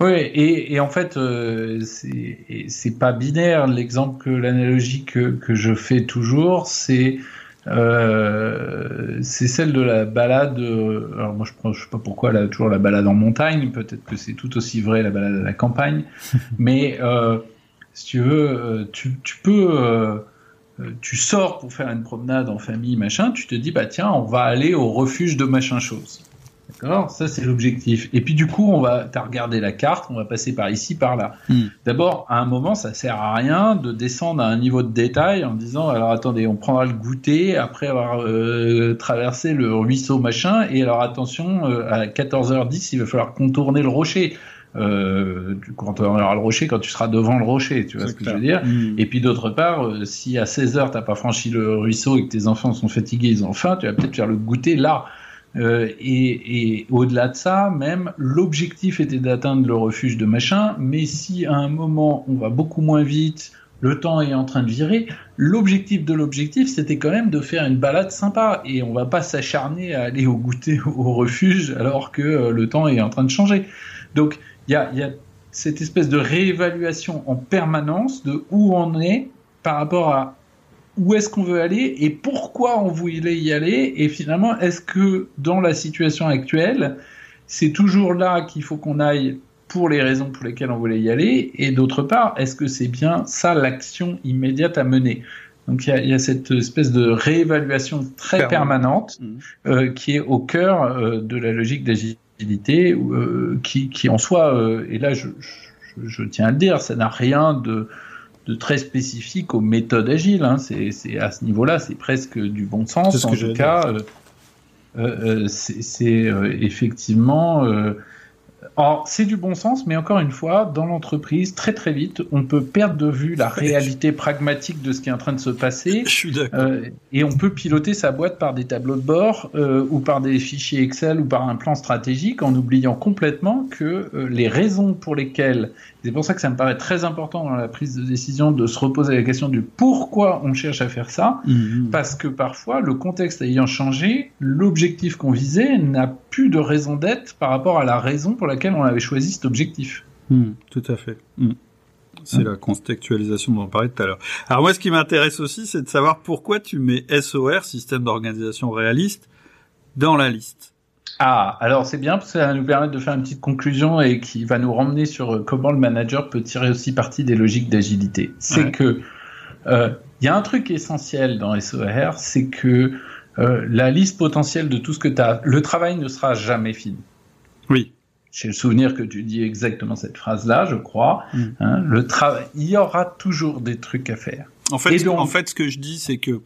Oui, et, et en fait, euh, c'est pas binaire. L'exemple que l'analogie que, que je fais toujours, c'est euh, c'est celle de la balade. Euh, alors moi je ne sais pas pourquoi là toujours la balade en montagne. Peut-être que c'est tout aussi vrai la balade à la campagne. Mais euh, si tu veux, tu, tu peux, tu sors pour faire une promenade en famille machin. Tu te dis bah tiens on va aller au refuge de machin chose. D'accord? Ça, c'est l'objectif. Et puis, du coup, on va, t'as regardé la carte, on va passer par ici, par là. Hmm. D'abord, à un moment, ça sert à rien de descendre à un niveau de détail en disant, alors attendez, on prendra le goûter après avoir euh, traversé le ruisseau machin, et alors attention, euh, à 14h10, il va falloir contourner le rocher. Euh, tu contourneras le rocher quand tu seras devant le rocher, tu vois ce que je veux dire? Hmm. Et puis d'autre part, euh, si à 16h t'as pas franchi le ruisseau et que tes enfants sont fatigués, ils ont faim, tu vas peut-être faire le goûter là. Euh, et, au-delà de ça, même l'objectif était d'atteindre le refuge de machin, mais si à un moment on va beaucoup moins vite, le temps est en train de virer, l'objectif de l'objectif c'était quand même de faire une balade sympa et on va pas s'acharner à aller au goûter au refuge alors que euh, le temps est en train de changer. Donc il y a cette espèce de réévaluation en permanence de où on est par rapport à où est-ce qu'on veut aller et pourquoi on voulait y aller. Et finalement est-ce que dans la situation actuelle c'est toujours là qu'il faut qu'on aille pour les raisons pour lesquelles on voulait y aller et d'autre part est-ce que c'est bien ça l'action immédiate à mener? Donc il y a, cette espèce de réévaluation très permanente mmh. euh, qui est au cœur euh, de la logique d'agilité euh, qui, qui, en soi et là je, je, je, tiens à le dire ça n'a rien de de très spécifique aux méthodes agiles. Hein. C'est à ce niveau-là, c'est presque du bon sens. En tout cas, euh, euh, euh, c'est effectivement alors, c'est du bon sens, mais encore une fois, dans l'entreprise, très très vite, on peut perdre de vue la réalité pragmatique de ce qui est en train de se passer. Je suis euh, et on peut piloter sa boîte par des tableaux de bord euh, ou par des fichiers Excel ou par un plan stratégique en oubliant complètement que euh, les raisons pour lesquelles, c'est pour ça que ça me paraît très important dans la prise de décision de se reposer la question du pourquoi on cherche à faire ça, mhm. parce que parfois, le contexte ayant changé, l'objectif qu'on visait n'a plus de raison d'être par rapport à la raison pour laquelle on avait choisi cet objectif. Hmm, tout à fait. Hmm. C'est la contextualisation dont on parlait tout à l'heure. Alors moi, ce qui m'intéresse aussi, c'est de savoir pourquoi tu mets SOR, système d'organisation réaliste, dans la liste. Ah, alors c'est bien parce que ça va nous permettre de faire une petite conclusion et qui va nous ramener sur euh, comment le manager peut tirer aussi parti des logiques d'agilité. C'est que euh, il y a un truc essentiel dans SOR, c'est que euh, la liste potentielle de tout ce que tu as, le travail ne sera jamais fini. Oui. J'ai le souvenir que tu dis exactement cette phrase-là, je crois. Mm. Hein, le travail, il y aura toujours des trucs à faire. En fait, en fait, ce que je dis, c'est que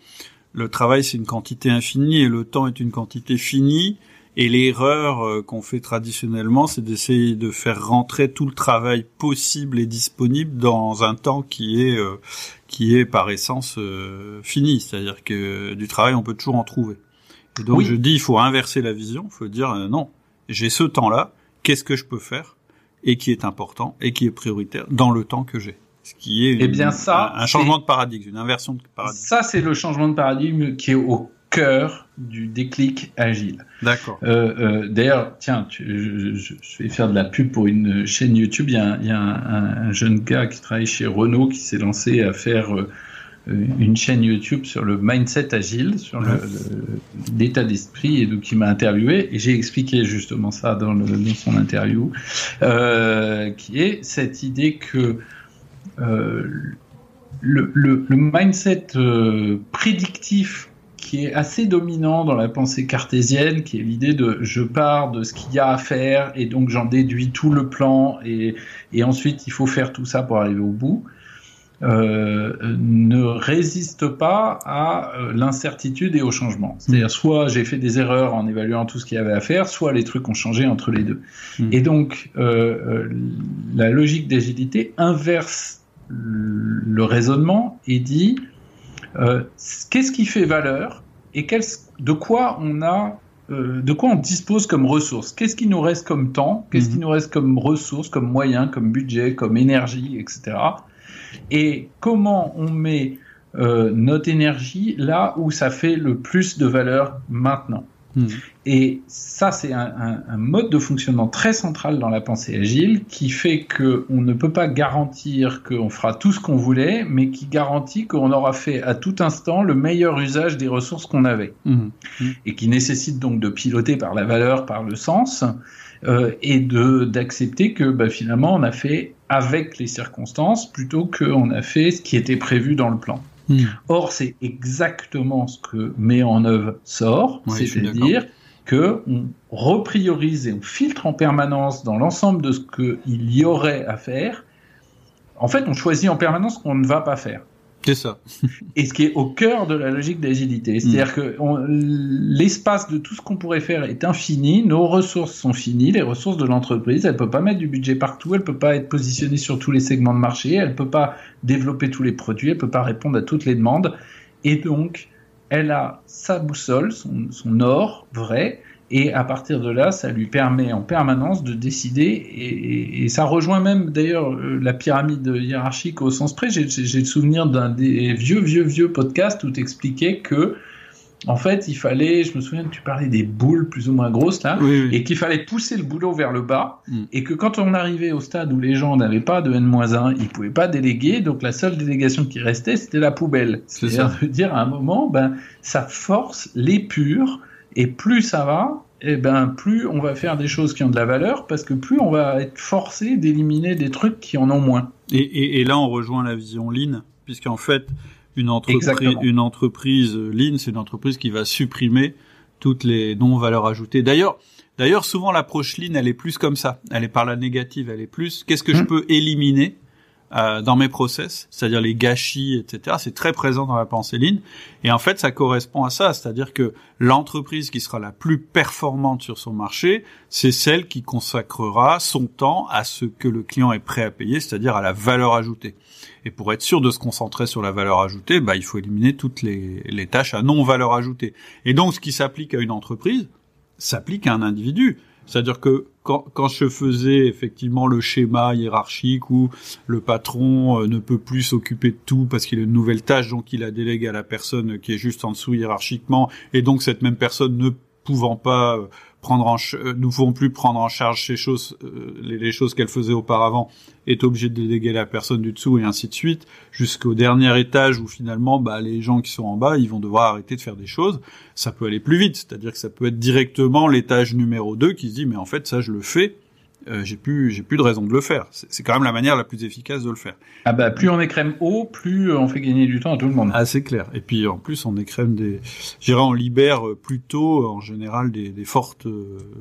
le travail, c'est une quantité infinie et le temps est une quantité finie. Et l'erreur euh, qu'on fait traditionnellement, c'est d'essayer de faire rentrer tout le travail possible et disponible dans un temps qui est euh, qui est par essence euh, fini. C'est-à-dire que du travail, on peut toujours en trouver. Et donc je dis, il faut inverser la vision. Il faut dire non, j'ai ce temps-là. Qu'est-ce que je peux faire et qui est important et qui est prioritaire dans le temps que j'ai ce qui est eh bien ça, un, changement de paradigme, une inversion de paradigme. Ça, c'est le changement de paradigme qui est au cœur du déclic agile. D'accord. Euh, euh, D'ailleurs, tiens, je, je, vais faire de la pub pour une chaîne YouTube. Il y a, il y a un, un, jeune gars qui travaille chez Renault qui s'est lancé à faire euh, une chaîne YouTube sur le mindset agile, sur l'état d'esprit, et donc il m'a interviewé et j'ai expliqué justement ça dans, le, dans son interview, euh, qui est cette idée que euh, le, le, le, mindset euh, prédictif qui est assez dominant dans la pensée cartésienne, qui est l'idée de je pars de ce qu'il y a à faire et donc j'en déduis tout le plan et, et, ensuite il faut faire tout ça pour arriver au bout, euh, ne résiste pas à euh, l'incertitude et au changement. C'est-à-dire soit j'ai fait des erreurs en évaluant tout ce qu'il y avait à faire, soit les trucs ont changé entre les deux. Mmh. Et donc euh, la logique d'agilité inverse le raisonnement et dit euh, qu'est-ce qui fait valeur et quel, de quoi on a euh, de quoi on dispose comme ressources? Qu'est-ce qui nous reste comme temps? Qu'est-ce qui mhm. nous reste comme ressources, comme moyens, comme budget, comme énergie, etc. Et comment on met euh, notre énergie là où ça fait le plus de valeur maintenant Hmm. Et ça, c'est un, un, mode de fonctionnement très central dans la pensée agile qui fait que on ne peut pas garantir qu'on fera tout ce qu'on voulait, mais qui garantit qu'on aura fait à tout instant le meilleur usage des ressources qu'on avait. Hmm. Hmm. Et qui nécessite donc de piloter par la valeur, par le sens, euh, et de d'accepter que bah, finalement on a fait avec les circonstances plutôt qu'on a fait ce qui était prévu dans le plan. Hmm. Or, c'est exactement ce que met en œuvre sort, c'est-à-dire que on repriorise et on filtre en permanence dans l'ensemble de ce qu'il y aurait à faire. En fait, on choisit en permanence ce qu'on ne va pas faire. C'est ça. et ce qui est au cœur de la logique d'agilité. C'est-à-dire mm. que l'espace de tout ce qu'on pourrait faire est infini, nos ressources sont finies, les ressources de l'entreprise, elle peut pas mettre du budget partout, elle peut pas être positionnée sur tous les segments de marché, elle peut pas développer tous les produits, elle peut pas répondre à toutes les demandes. Et donc, elle a sa boussole, son, son or vrai, et à partir de là, ça lui permet en permanence de décider, et, et, ça rejoint même d'ailleurs euh, la pyramide hiérarchique au sens près. J'ai le souvenir d'un des vieux, vieux, vieux podcasts où t'expliquais que, en fait, il fallait, je me souviens que tu parlais des boules plus ou moins grosses là, oui, oui. et qu'il fallait pousser le boulot vers le bas, mm. et que quand on arrivait au stade où les gens n'avaient pas de N-1, ils pouvaient pas déléguer, donc la seule délégation qui restait, c'était la poubelle. C'est-à-dire à un moment, ben, ça force l'épure et plus ça va, et eh ben plus on va faire des choses qui ont de la valeur, parce que plus on va être forcé d'éliminer des trucs qui en ont moins. Et, et, et là, on rejoint la vision Lean, puisqu'en fait, une entreprise, une entreprise Lean, c'est une entreprise qui va supprimer toutes les non-valeurs ajoutées. D'ailleurs, d'ailleurs, souvent l'approche Lean, elle est plus comme ça. Elle est par la négative. Elle est plus, qu'est-ce que mmh. je peux éliminer euh, dans mes process, c'est-à-dire les gâchis, etc. C'est très présent dans la pensée ligne. Et en fait, ça correspond à ça, c'est-à-dire que l'entreprise qui sera la plus performante sur son marché, c'est celle qui consacrera son temps à ce que le client est prêt à payer, c'est-à-dire à la valeur ajoutée. Et pour être sûr de se concentrer sur la valeur ajoutée, bah, il faut éliminer toutes les, les tâches à non valeur ajoutée. Et donc, ce qui s'applique à une entreprise, s'applique à un individu. C'est-à-dire que quand, quand, je faisais effectivement le schéma hiérarchique où le patron euh, ne peut plus s'occuper de tout parce qu'il a une nouvelle tâche, donc il a délégué à la personne qui est juste en dessous hiérarchiquement, et donc cette même personne ne pouvant pas euh, prendre en euh, ne vont plus prendre en charge ces choses, euh, les, choses qu'elle faisait auparavant, est obligé de déléguer la personne du dessous et ainsi de suite, jusqu'au dernier étage où finalement, bah, les gens qui sont en bas, ils vont devoir arrêter de faire des choses. Ça peut aller plus vite, c'est-à-dire que ça peut être directement l'étage numéro 2 qui se dit, mais en fait, ça, je le fais euh, j'ai plus j'ai plus de raison de le faire. C'est quand même la manière la plus efficace de le faire. Ah bah plus on écrème haut, plus on fait gagner du temps à tout le monde. Ah c'est clair. Et puis en plus on écrème des, j'irais on libère plutôt en général des, des fortes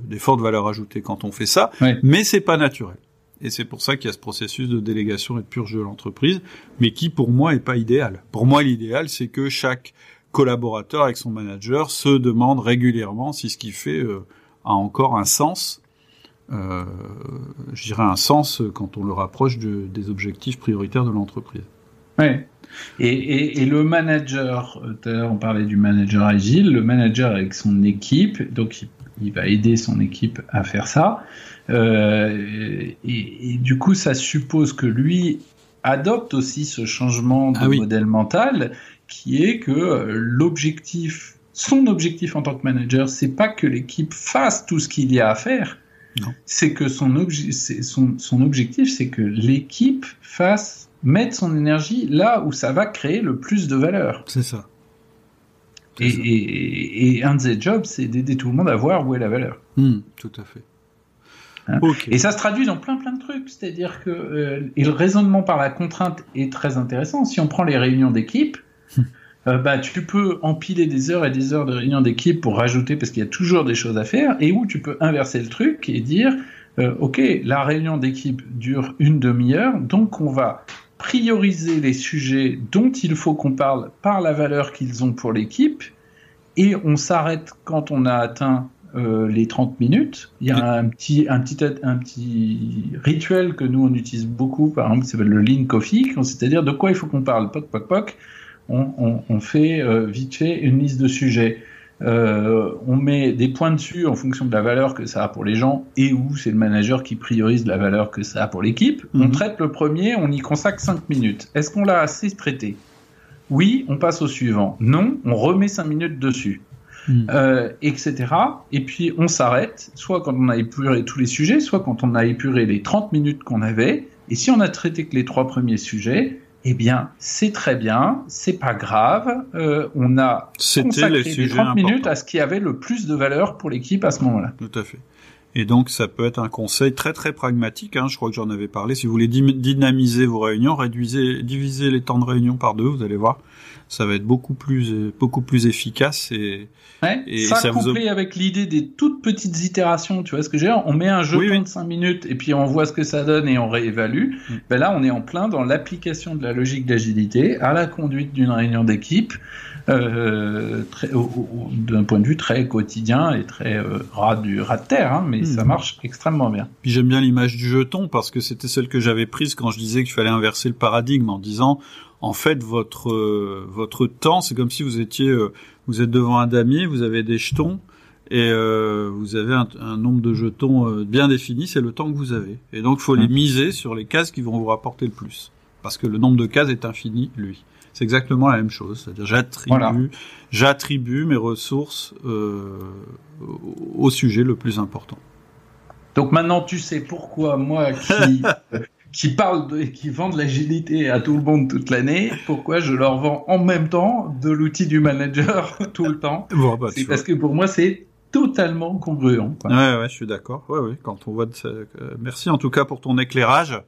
des fortes valeurs ajoutées quand on fait ça. Mais c'est pas naturel. Et c'est pour ça qu'il y a ce processus de délégation et de purge de l'entreprise, mais qui pour moi est pas idéal. Pour moi l'idéal c'est que chaque collaborateur avec son manager se demande régulièrement si ce qu'il fait euh, a encore un sens euh, je dirais, un sens quand on le rapproche de, des objectifs prioritaires de l'entreprise. Ouais. Et, et, et, le manager, euh, tout à l'heure on parlait du manager agile, le manager avec son équipe, donc il, il va aider son équipe à faire ça. Euh, et, et, du coup, ça suppose que lui adopte aussi ce changement de ah modèle mental, qui est que euh, l'objectif, son objectif en tant que manager, c'est pas que l'équipe fasse tout ce qu'il y a à faire, c'est que son, son, son objectif, c'est que l'équipe fasse mettre son énergie là où ça va créer le plus de valeur. C'est ça. Et, et, et, un de ses jobs, c'est d'aider tout le monde à voir où est la valeur. Hmm, tout à fait. Hein et ça se traduit dans plein plein de trucs. C'est-à-dire que euh, et le raisonnement par la contrainte est très intéressant. Si on prend les réunions d'équipe. Euh, bah, tu peux empiler des heures et des heures de réunion d'équipe pour rajouter parce qu'il y a toujours des choses à faire, et où tu peux inverser le truc et dire, euh, ok, la réunion d'équipe dure une demi-heure, donc on va prioriser les sujets dont il faut qu'on parle par la valeur qu'ils ont pour l'équipe, et on s'arrête quand on a atteint euh, les 30 minutes. Il y a un petit, un, petit, un petit rituel que nous on utilise beaucoup, par exemple, qui s'appelle le lean coffee, c'est-à-dire de quoi il faut qu'on parle, poc, poc, poc on, fait euh, vite fait une liste de sujets. Euh, on met des points dessus en fonction de la valeur que ça a pour les gens et où c'est le manager qui priorise la valeur que ça a pour l'équipe. On mhm. traite le premier, on y consacre 5 minutes. Est-ce qu'on l'a assez traité Oui, on passe au suivant. Non, on remet 5 minutes dessus. Mhm. Euh, etc. Et puis on s'arrête, soit quand on a épuré tous les sujets, soit quand on a épuré les 30 minutes qu'on avait. Et si on a traité que les trois premiers sujets, eh bien, c'est très bien, c'est pas grave. Euh, on a consacré les 30 minutes à ce qui avait le plus de valeur pour l'équipe à ce moment-là. Tout à fait. Et donc, ça peut être un conseil très très pragmatique. Hein, je crois que j'en avais parlé. Si vous voulez dynamiser vos réunions, réduisez, divisez les temps de réunion par deux. Vous allez voir, ça va être beaucoup plus beaucoup plus efficace et, et ça, ça couplé avec l'idée des toutes petites itérations tu vois ce que j'ai on met un jeu de 5 minutes et puis on voit ce que ça donne et on réévalue. Mm. ben là on est en plein dans l'application de la logique d'agilité à la conduite d'une réunion d'équipe euh, d'un point de vue très quotidien et très euh, ras du ras de terre, hein, mais ça mm. marche extrêmement bien. Puis j'aime bien l'image du jeton parce que c'était celle que j'avais prise quand je disais qu'il fallait inverser le paradigme en disant en fait votre euh, votre temps c'est comme si vous étiez euh, vous êtes devant un damier vous avez des jetons et euh, vous avez un, nombre de jetons bien défini c'est le temps que vous avez et donc il faut les mmh. miser sur les cases qui vont vous rapporter le plus parce que le nombre de cases est infini lui c'est exactement la même chose c'est-à-dire j'attribue j'attribue mes ressources au sujet le plus important donc maintenant tu sais pourquoi moi qui qui parlent de, qui vendent l'agilité à tout le monde toute l'année, pourquoi je leur vends en même temps de l'outil du manager tout le temps? Bah, C'est parce que pour moi, c'est totalement congruent. Quoi. Ouais, ouais, je suis d'accord. Ouais, ouais. Quand on voit, de euh, merci en tout cas pour ton éclairage,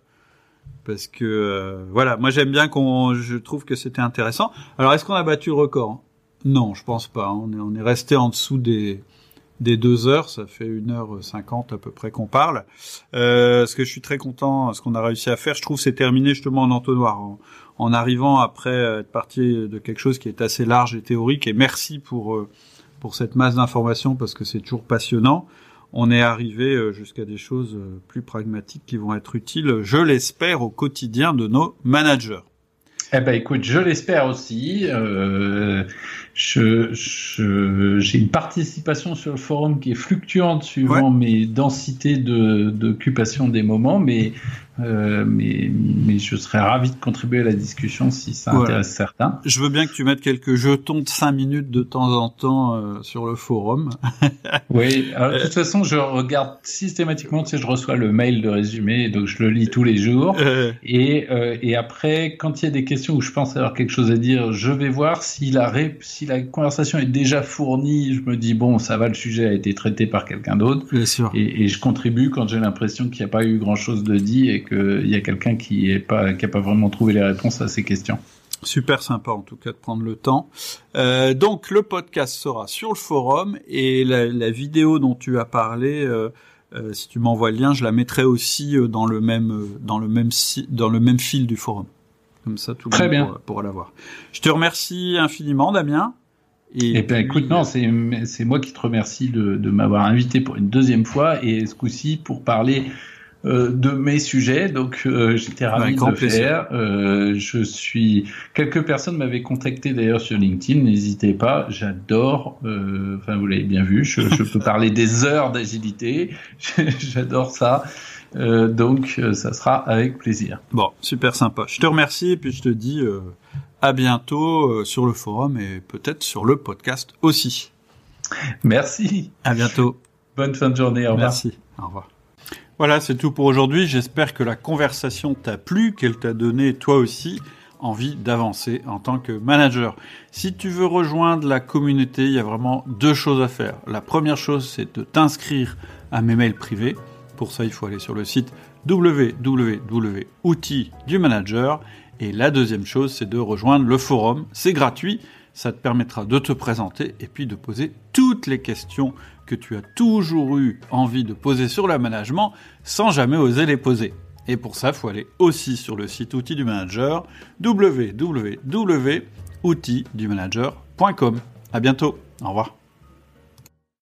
parce que euh, voilà, moi j'aime bien qu'on, je trouve que c'était intéressant. Alors, est-ce qu'on a battu le record Non, je pense pas. On est, on est resté en dessous des des deux heures, ça fait une heure cinquante à peu près qu'on parle. Euh, ce que je suis très content, ce qu'on a réussi à faire, je trouve, c'est terminé justement en entonnoir, en, arrivant après être parti de quelque chose qui est assez large et théorique. Et merci pour euh, pour cette masse d'informations parce que c'est toujours passionnant. On est arrivé euh, jusqu'à des choses euh, plus pragmatiques qui vont être utiles, je l'espère, au quotidien de nos managers. Eh ben écoute, je l'espère aussi. Euh, je, j'ai une participation sur le forum qui est fluctuante suivant mes densités de, d'occupation des moments, mais euh, mais, mais je serais ravi de contribuer à la discussion si ça intéresse certains. Je veux bien que tu mettes quelques jetons de 5 minutes de temps en temps euh, sur le forum. oui, alors, de toute façon, je regarde systématiquement, tu sais, je reçois le mail de résumé, donc je le lis tous les jours. Euh. Et, et après, quand il y a des questions où je pense avoir quelque chose à dire, je vais voir si la, si la conversation est déjà fournie. Je me dis, bon, ça va, le sujet a été traité par quelqu'un d'autre. Et, et je contribue quand j'ai l'impression qu'il n'y a pas eu grand-chose de dit et qu'il y a quelqu'un qui n'a pas, qui a pas vraiment trouvé les réponses à ces questions. Super sympa en tout cas de prendre le temps. Euh, donc le podcast sera sur le forum et la, la vidéo dont tu as parlé, euh, euh, si tu m'envoies le lien, je la mettrai aussi dans le même dans le même dans le même fil du forum. Comme ça tout le monde pourra, la voir. Je te remercie infiniment Damien. Et, eh bien, écoute, non, c'est c'est moi qui te remercie de, de m'avoir invité pour une deuxième fois et ce coup-ci pour parler euh, de mes sujets, donc euh, j'étais ravi de le faire. Euh, je suis. Quelques personnes m'avaient contacté d'ailleurs sur LinkedIn. N'hésitez pas, j'adore. Enfin, vous l'avez bien vu, je, je peux parler des heures d'agilité. j'adore ça. donc, ça sera avec plaisir. Bon, super sympa. Je te remercie et puis je te dis à bientôt sur le forum et peut-être sur le podcast aussi. Merci. À bientôt. Bonne fin de journée. Au revoir. Merci. Au revoir. Voilà, c'est tout pour aujourd'hui. J'espère que la conversation t'a plu, qu'elle t'a donné toi aussi envie d'avancer en tant que manager. Si tu veux rejoindre la communauté, il y a vraiment deux choses à faire. La première chose, c'est de t'inscrire à mes mails privés. Pour ça, il faut aller sur le site www.outils du manager. Et la deuxième chose, c'est de rejoindre le forum. C'est gratuit. Ça te permettra de te présenter et puis de poser toutes les questions que tu as toujours eu envie de poser sur le management sans jamais oser les poser. Et pour ça, il faut aller aussi sur le site outils du manager www.outildumanager.com. À bientôt. Au revoir.